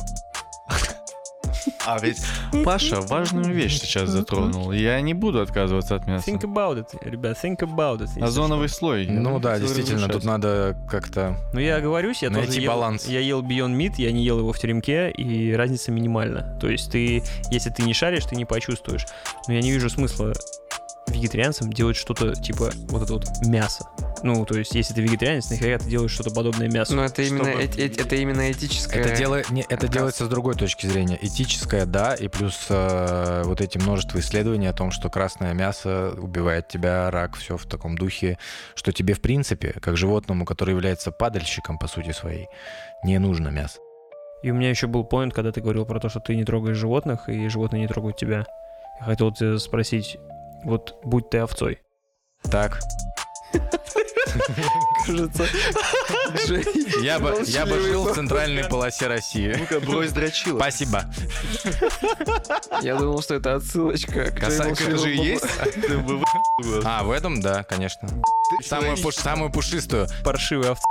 А ведь Паша важную вещь сейчас затронул. Я не буду отказываться от мяса. Think about it, ребят, think about it. Озоновый слой. Ну да, действительно, тут надо как-то... Ну, я оговорюсь, я Найти тоже ел, баланс. я ел Beyond Meat, я не ел его в теремке, и разница минимальна. То есть ты, если ты не шаришь, ты не почувствуешь. Но я не вижу смысла вегетарианцам делать что-то типа вот это вот мясо. Ну, то есть, если ты вегетарианец, нахера ты делаешь что-то подобное мясу? Но это именно, Чтобы- эти- эти- это именно этическое. Это, дело, не, это отказ. делается с другой точки зрения. Этическое, да, и плюс э, вот эти множество исследований о том, что красное мясо убивает тебя, рак, все в таком духе, что тебе, в принципе, как животному, который является падальщиком по сути своей, не нужно мясо. И у меня еще был поинт, когда ты говорил про то, что ты не трогаешь животных, и животные не трогают тебя. Я хотел тебя спросить, вот будь ты овцой. Так, кажется. Я бы, я бы жил в центральной полосе России. Ну-ка, брось дрочила. Спасибо. Я думал, что это отсылочка к Каса- твоему Это же есть? А, в этом, да, конечно. Самую, пуш- самую пушистую. Паршивый овца.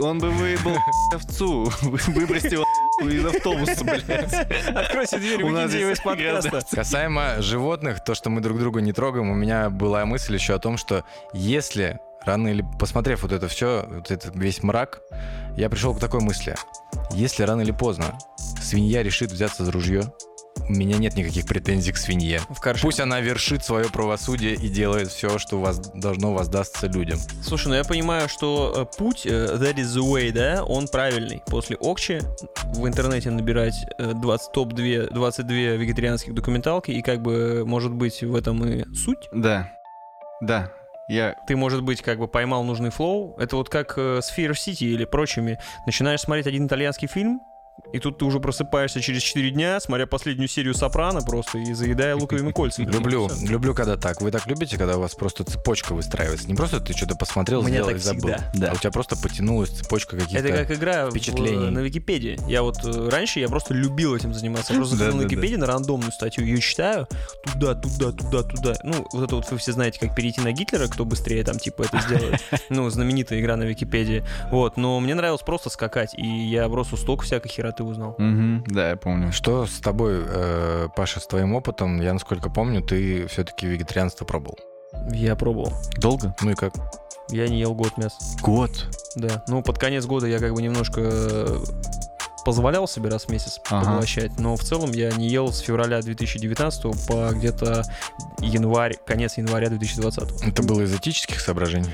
Он бы выебал овцу. Выбросил из автобуса, блядь. Откройте дверь, У нас из подкаста. Касаемо животных, то, что мы друг друга не трогаем, у меня была мысль еще о том, что если рано или посмотрев вот это все, вот этот весь мрак, я пришел к такой мысли. Если рано или поздно свинья решит взяться за ружье, у меня нет никаких претензий к свинье. В. Пусть она вершит свое правосудие и делает все, что вас должно воздастся людям. Слушай, ну я понимаю, что э, путь, э, that is the way, да, он правильный. После Окчи в интернете набирать э, 20, топ-2, 22 вегетарианских документалки, и как бы, может быть, в этом и суть. Да. Да. Я... Ты, может быть, как бы поймал нужный флоу. Это вот как э, с Fear City или прочими. Начинаешь смотреть один итальянский фильм, и тут ты уже просыпаешься через 4 дня, смотря последнюю серию Сопрано просто и заедая луковыми кольцами. Люблю, люблю, когда так. Вы так любите, когда у вас просто цепочка выстраивается? Не просто ты что-то посмотрел, меня сделал так и забыл. всегда. Да. А у тебя просто потянулась цепочка каких-то... Это как игра в- впечатлений. на Википедии. Я вот э, раньше я просто любил этим заниматься. Я просто заходил на Да-да-да. Википедию на рандомную статью, ее читаю, туда, туда, туда, туда. Ну, вот это вот вы все знаете, как перейти на Гитлера, кто быстрее там типа это сделает. Ну, знаменитая игра на Википедии. Вот, но мне нравилось просто скакать, и я просто столько всякой хероты узнал. Мгм. Да, я помню. Что с тобой, э, Паша, с твоим опытом? Я, насколько помню, ты все-таки вегетарианство пробовал. Я пробовал. Долго? Ну и как? Я не ел год мяса. Год. Да. Ну, под конец года я как бы немножко э, позволял себе раз в месяц Ага. поглощать, но в целом я не ел с февраля 2019 по где-то январь, конец января 2020. Это было из этических соображений?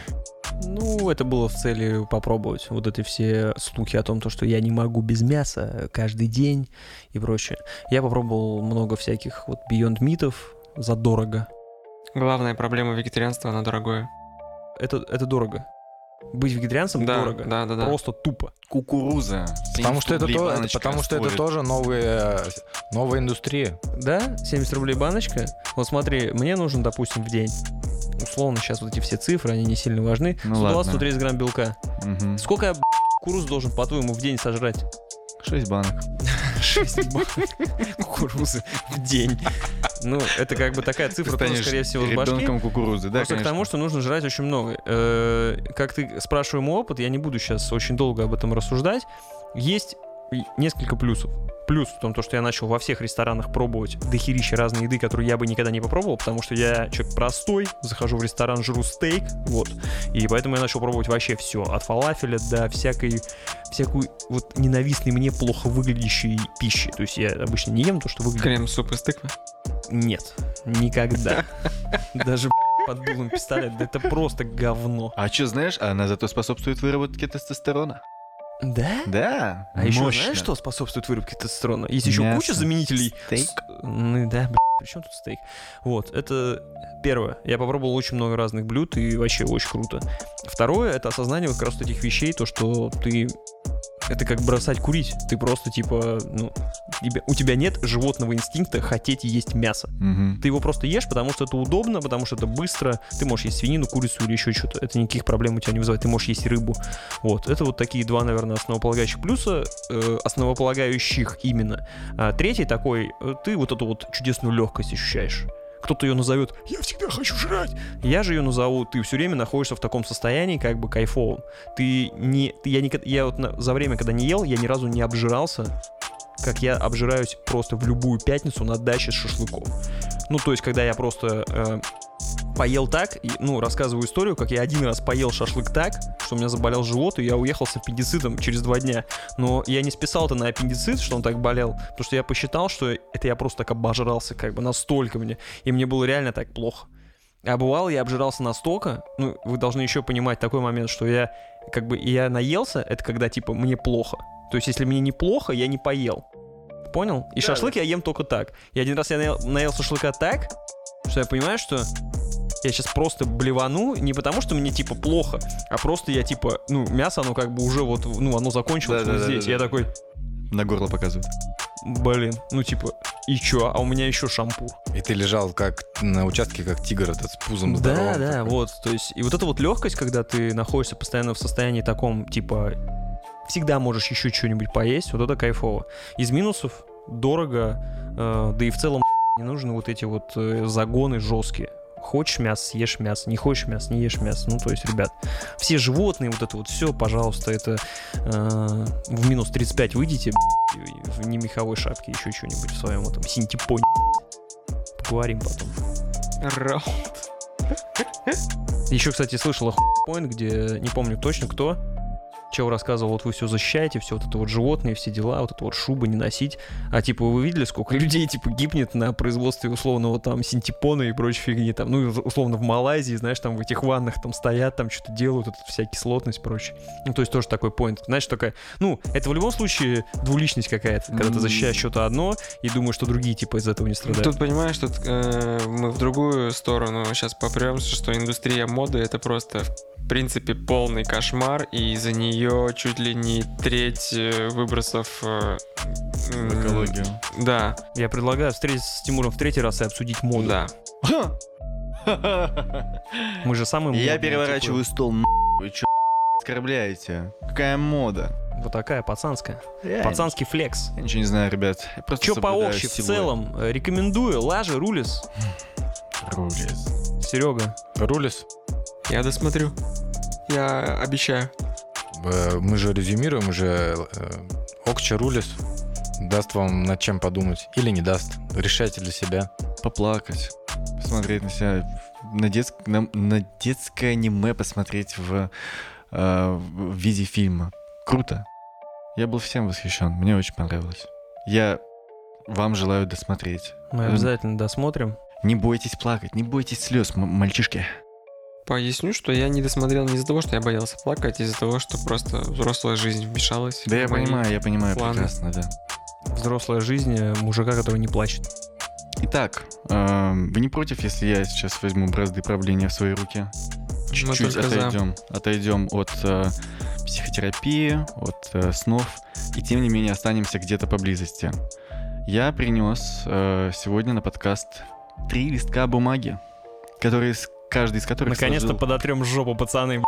Ну, это было в цели попробовать вот эти все слухи о том, то, что я не могу без мяса каждый день и прочее. Я попробовал много всяких вот Beyond митов задорого. Главная проблема вегетарианства, оно дорогое. Это, это дорого. Быть вегетарианцем Да, дорого. да, да, да. Просто тупо. Кукуруза. Потому что, это 70 то, это потому что это тоже новая, новая индустрия. Да, 70 рублей баночка. Вот смотри, мне нужен, допустим, в день условно сейчас вот эти все цифры, они не сильно важны. Ну 120-130 грамм белка. Мгм. Сколько я, б***ь, кукуруз должен, по-твоему, в день сожрать? Шесть банок. 6 банок кукурузы в день. Ну, это как бы такая цифра тоже, Станешь скорее всего, с башки. ребенком кукурузы, да, Просто к конечно. тому, что нужно жрать очень много. Э, Как ты спрашиваешь мой опыт, я не буду сейчас очень долго об этом рассуждать. Есть несколько плюсов. Плюс в том, то, что я начал во всех ресторанах пробовать дохерища разной еды, которую я бы никогда не попробовал, потому что я человек простой, захожу в ресторан, жру стейк, вот. И поэтому я начал пробовать вообще все. От фалафеля до всякой, всякой вот ненавистной мне плохо выглядящей пищи. То есть я обычно не ем то, что выглядит Крем-суп из тыквы. нет, никогда. Даже под дулом пистолет, да это просто говно. А что, знаешь, она зато способствует выработке тестостерона. Да? Да, А еще знаешь, что способствует выработке тестостерона? Есть еще Мясо, куча заменителей. стейк. Ск- Ну да, блин, при чем тут стейк? Вот, это первое. Я попробовал очень много разных блюд, и вообще очень круто. Второе, это осознание вот как раз вот этих вещей, то, что ты... Это как бросать курить. Ты просто, типа, ну, тебе- у тебя нет животного инстинкта хотеть есть мясо. Мгм. Ты его просто ешь, потому что это удобно, потому что это быстро. Ты можешь есть свинину, курицу или еще что-то. Это никаких проблем у тебя не вызывает. Ты можешь есть рыбу. Вот. Это вот такие два, наверное, основополагающих плюса. э, основополагающих именно. А третий такой, э, ты вот эту вот чудесную легкость ощущаешь. Кто-то ее назовет «Я всегда хочу жрать». Я же ее назову «Ты все время находишься в таком состоянии, как бы кайфовом». Ты не... Ты, я, никогда, я вот на- за время, когда не ел, я ни разу не обжирался, как я обжираюсь просто в любую пятницу на даче с шашлыком. Ну, то есть, когда я просто э, поел так, и, ну, рассказываю историю, как я один раз поел шашлык так, что у меня заболел живот, и я уехал с аппендицитом через два дня. Но я не списал это на аппендицит, что он так болел, потому что я посчитал, что это я просто так обожрался, как бы настолько мне, и мне было реально так плохо. А бывало, я обжирался настолько, ну, вы должны еще понимать такой момент, что я, как бы, я наелся, это когда, типа, мне плохо. То есть, если мне неплохо, я не поел. Понял? И шашлык я ем только так. И один раз я наел, наел шашлыка так, что я понимаю, что я сейчас просто блевану, не потому что мне типа плохо, а просто я типа, ну, мясо, оно как бы уже вот, ну, оно закончилось вот Да-да-да-да-да. здесь. Я такой, На горло показывает. блин, ну типа, и чё, а у меня еще шампур. И ты лежал как на участке, как тигр этот с пузом Да, здоровым. да, такой. вот, то есть, и вот эта вот легкость, когда ты находишься постоянно в состоянии таком, типа, всегда можешь еще что-нибудь поесть, вот это кайфово. Из минусов дорого, э, да и в целом не нужны вот эти вот э, загоны жесткие. Хочешь мясо, съешь мясо, не хочешь мясо, не ешь мясо. Ну, то есть, ребят, все животные, вот это вот все, пожалуйста, это э, в минус 35 выйдите, в немеховой шапке, еще что-нибудь в своем этом синтепоне. Поговорим потом. Раунд. Еще, кстати, слышал point, где не помню точно кто. Чел рассказывал, вот вы все защищаете, все вот это вот животные, все дела, вот это вот шубы не носить. А типа вы видели, сколько людей типа гибнет на производстве условного там синтепона и прочей фигни там, ну условно в Малайзии, знаешь, там в этих ваннах там стоят, там что-то делают, это вся кислотность, прочее. Ну то есть тоже такой point. Знаешь, такая, ну это в любом случае двуличность какая-то, когда ты защищаешь что-то одно и думаешь, что другие типа из этого не страдают. Тут понимаешь, тут э, мы в другую сторону сейчас попремся, что индустрия моды это просто в принципе полный кошмар, и из-за нее чуть ли не треть э, выбросов э, В экологию. Да, Я предлагаю встретиться с Тимуром в третий раз и обсудить моду. да. Мы же самые Я модные, переворачиваю стол, н***. Вы чё оскорбляете? Какая мода? типа, вот такая пацанская. Я Пацанский флекс. Я ничего не знаю, ребят. Я просто Че по общей в целом? э, Рекомендую. Лажи, рулис. Рулез. Серега. Рулис, Я досмотрю. Я обещаю. Э, мы же резюмируем уже. э, Окча Рулис даст вам над чем подумать. Или не даст. Решайте для себя. Поплакать. Посмотреть на себя. На, детск... на, на детское аниме посмотреть в, э, в виде фильма. Круто. Я был всем восхищен. Мне очень понравилось. Я вам желаю досмотреть. Мы Эм. обязательно досмотрим. Не бойтесь плакать, не бойтесь слез, м- мальчишки. Поясню, что я не досмотрел не из-за того, что я боялся плакать, а из-за того, что просто взрослая жизнь вмешалась. Да я понимаю, я понимаю планы. прекрасно, да. Взрослая жизнь э, мужика, который не плачет. Итак, эм, вы не против, если я сейчас возьму бразды правления в свои руки? Чуть-чуть только за. отойдем, отойдем от э, психотерапии, от э, снов, и тем не менее останемся где-то поблизости. Я принес э, сегодня на подкаст три листка бумаги, которые, каждый из которых Наконец-то подотрем жопу, пацаны.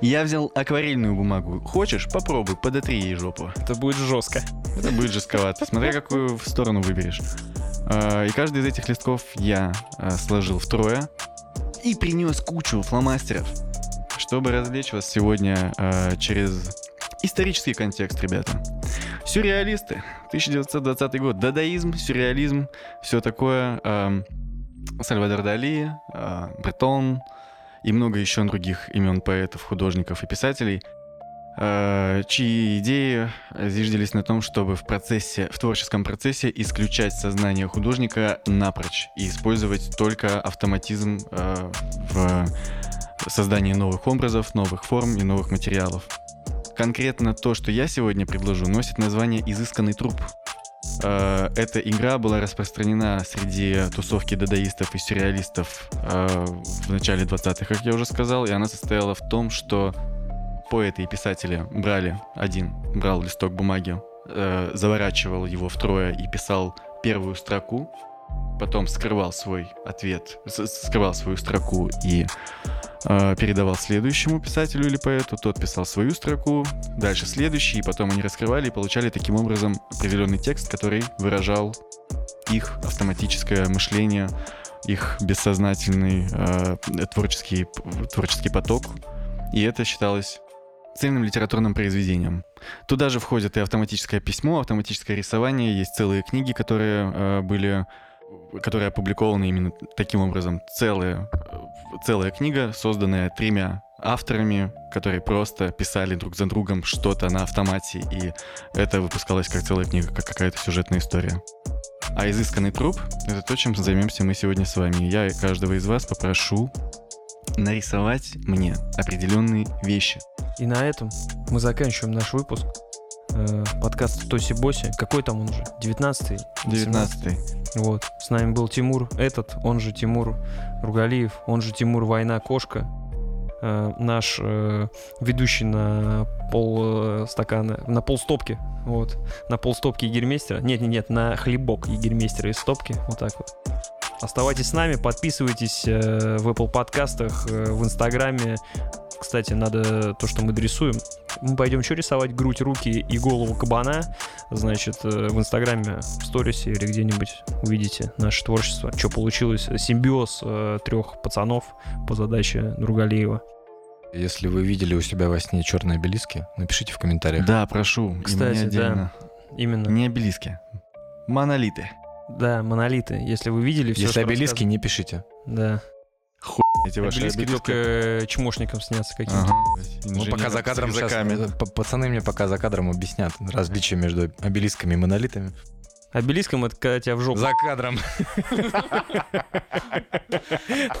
Я взял акварельную бумагу. Хочешь, попробуй, подотри ей жопу. Это будет жестко. Это будет жестковато, смотря какую сторону выберешь. А, И каждый из этих листков я а, сложил втрое и принес кучу фломастеров, чтобы развлечь вас сегодня а, через исторический контекст, ребята. Сюрреалисты, 1920 год, дадаизм, сюрреализм, все такое. Сальвадор Дали, а, Бретон и много еще других имен поэтов, художников и писателей э, чьи идеи зиждились на том, чтобы в процессе, в творческом процессе исключать сознание художника напрочь и использовать только автоматизм э, в создании новых образов, новых форм и новых материалов. Конкретно то, что я сегодня предложу, носит название «Изысканный труп». Э, Эта игра была распространена среди тусовки дадаистов и сюрреалистов э, в начале 20-х, как я уже сказал, и она состояла в том, что поэты и писатели брали один, брал листок бумаги, э, заворачивал его втрое и писал первую строку, потом скрывал свой ответ, скрывал свою строку и э, передавал следующему писателю или поэту, тот писал свою строку, дальше следующий, и потом они раскрывали и получали таким образом определенный текст, который выражал их автоматическое мышление, их бессознательный э, творческий, творческий поток, и это считалось цельным литературным произведением. Туда же входит и автоматическое письмо, автоматическое рисование. Есть целые книги, которые э, были, которые опубликованы именно таким образом. Целая, целая книга, созданная тремя авторами, которые просто писали друг за другом что-то на автомате, и это выпускалось как целая книга, как какая-то сюжетная история. А изысканный труп — это то, чем займемся мы сегодня с вами. Я каждого из вас попрошу нарисовать мне определенные вещи. И на этом мы заканчиваем наш выпуск. Э, Подкаст Тоси Боси. Какой там он уже? 19-й? 19 Вот. С нами был Тимур этот, он же Тимур Ругалиев, он же Тимур Война Кошка. Э, наш э, ведущий на пол э, стакана, на пол стопки, вот, на пол стопки Егермейстера. Нет, нет, нет, на хлебок Егермейстера из стопки, вот так вот. Оставайтесь с нами, подписывайтесь э, в Apple подкастах, э, в Инстаграме. Кстати, надо то, что мы дорисуем. Мы пойдем что рисовать? Грудь, руки и голову кабана. Значит, э, в Инстаграме, в сторисе или где-нибудь увидите наше творчество. Что получилось? Симбиоз э, трех пацанов по задаче Другалеева. Если вы видели у себя во сне черные обелиски, напишите в комментариях. Да, прошу. Кстати, отдельно. Именно. Не обелиски. Монолиты. Да, монолиты. Если вы видели все, Если обелиски, не пишите. Да. Эти ваши Обелиски обелиски. только э, чмошникам снятся каким-то. Ага. Ну, пока за кадром с сейчас, рюкзаками. э, п- пацаны мне пока за кадром объяснят различия между обелисками и монолитами. Обелиском это когда тебя в жопу. За кадром.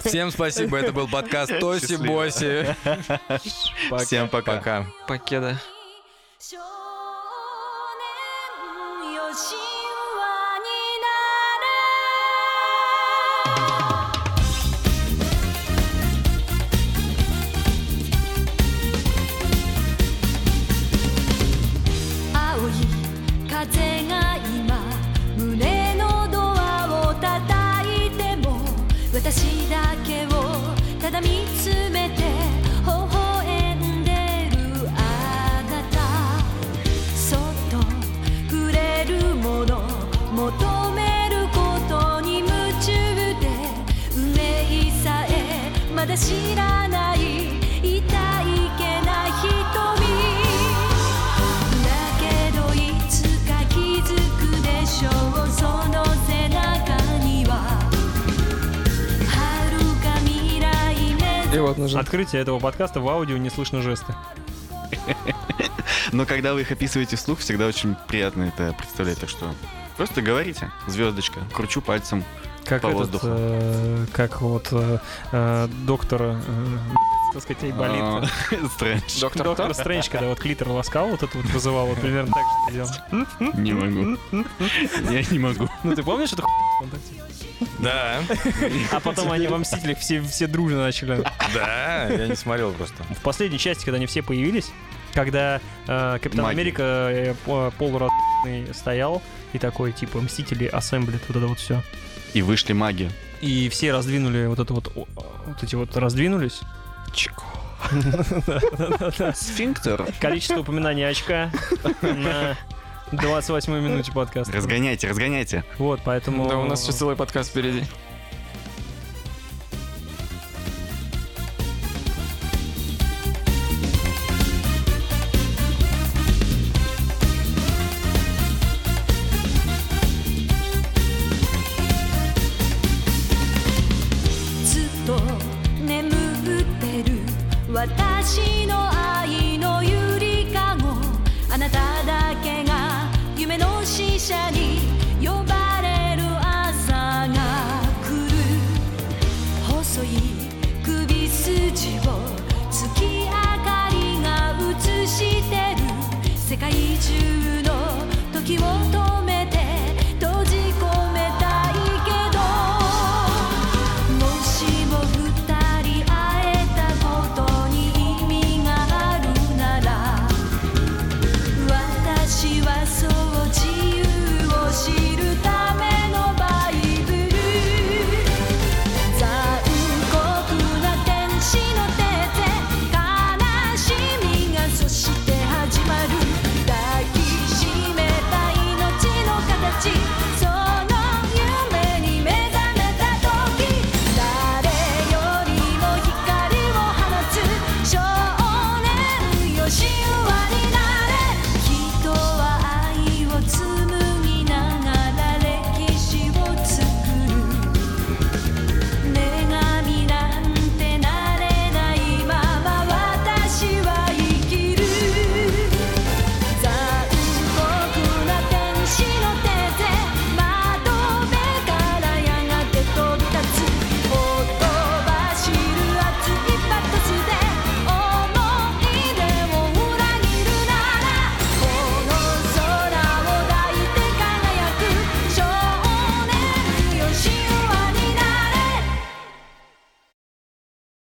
Всем спасибо, это был подкаст Тоси Счастливо. Боси. Всем пока. Пока. Покеда. 少年よ神 Открытие этого подкаста в аудио не слышно жесты. Но когда вы их описываете вслух, всегда очень приятно это представлять. Так что просто говорите. Звездочка. Кручу пальцем. Как По этот, воздуху. э, как вот э, э, доктор, э, так сказать, ей болит. А, Стрэндж. Доктор Доктор кто? Стрэндж, когда вот клитор ласкал, вот это вот вызывал, вот примерно так же ты делал. Не могу. Я не могу. Ну ты помнишь эту хуйню? Да. А потом они во «Мстителях» все, все дружно начали. Да, я не смотрел просто. В последней части, когда они все появились, когда э, Капитан Маги. Америка э, э, стоял и такой, типа, «Мстители» ассемблит, вот это вот все. И вышли маги. И все раздвинули вот это вот, вот эти вот раздвинулись. Чику. Сфинктер. Количество упоминаний очка на 28-й минуте подкаста. Разгоняйте, разгоняйте. Вот, поэтому... Да, у нас еще целый подкаст впереди.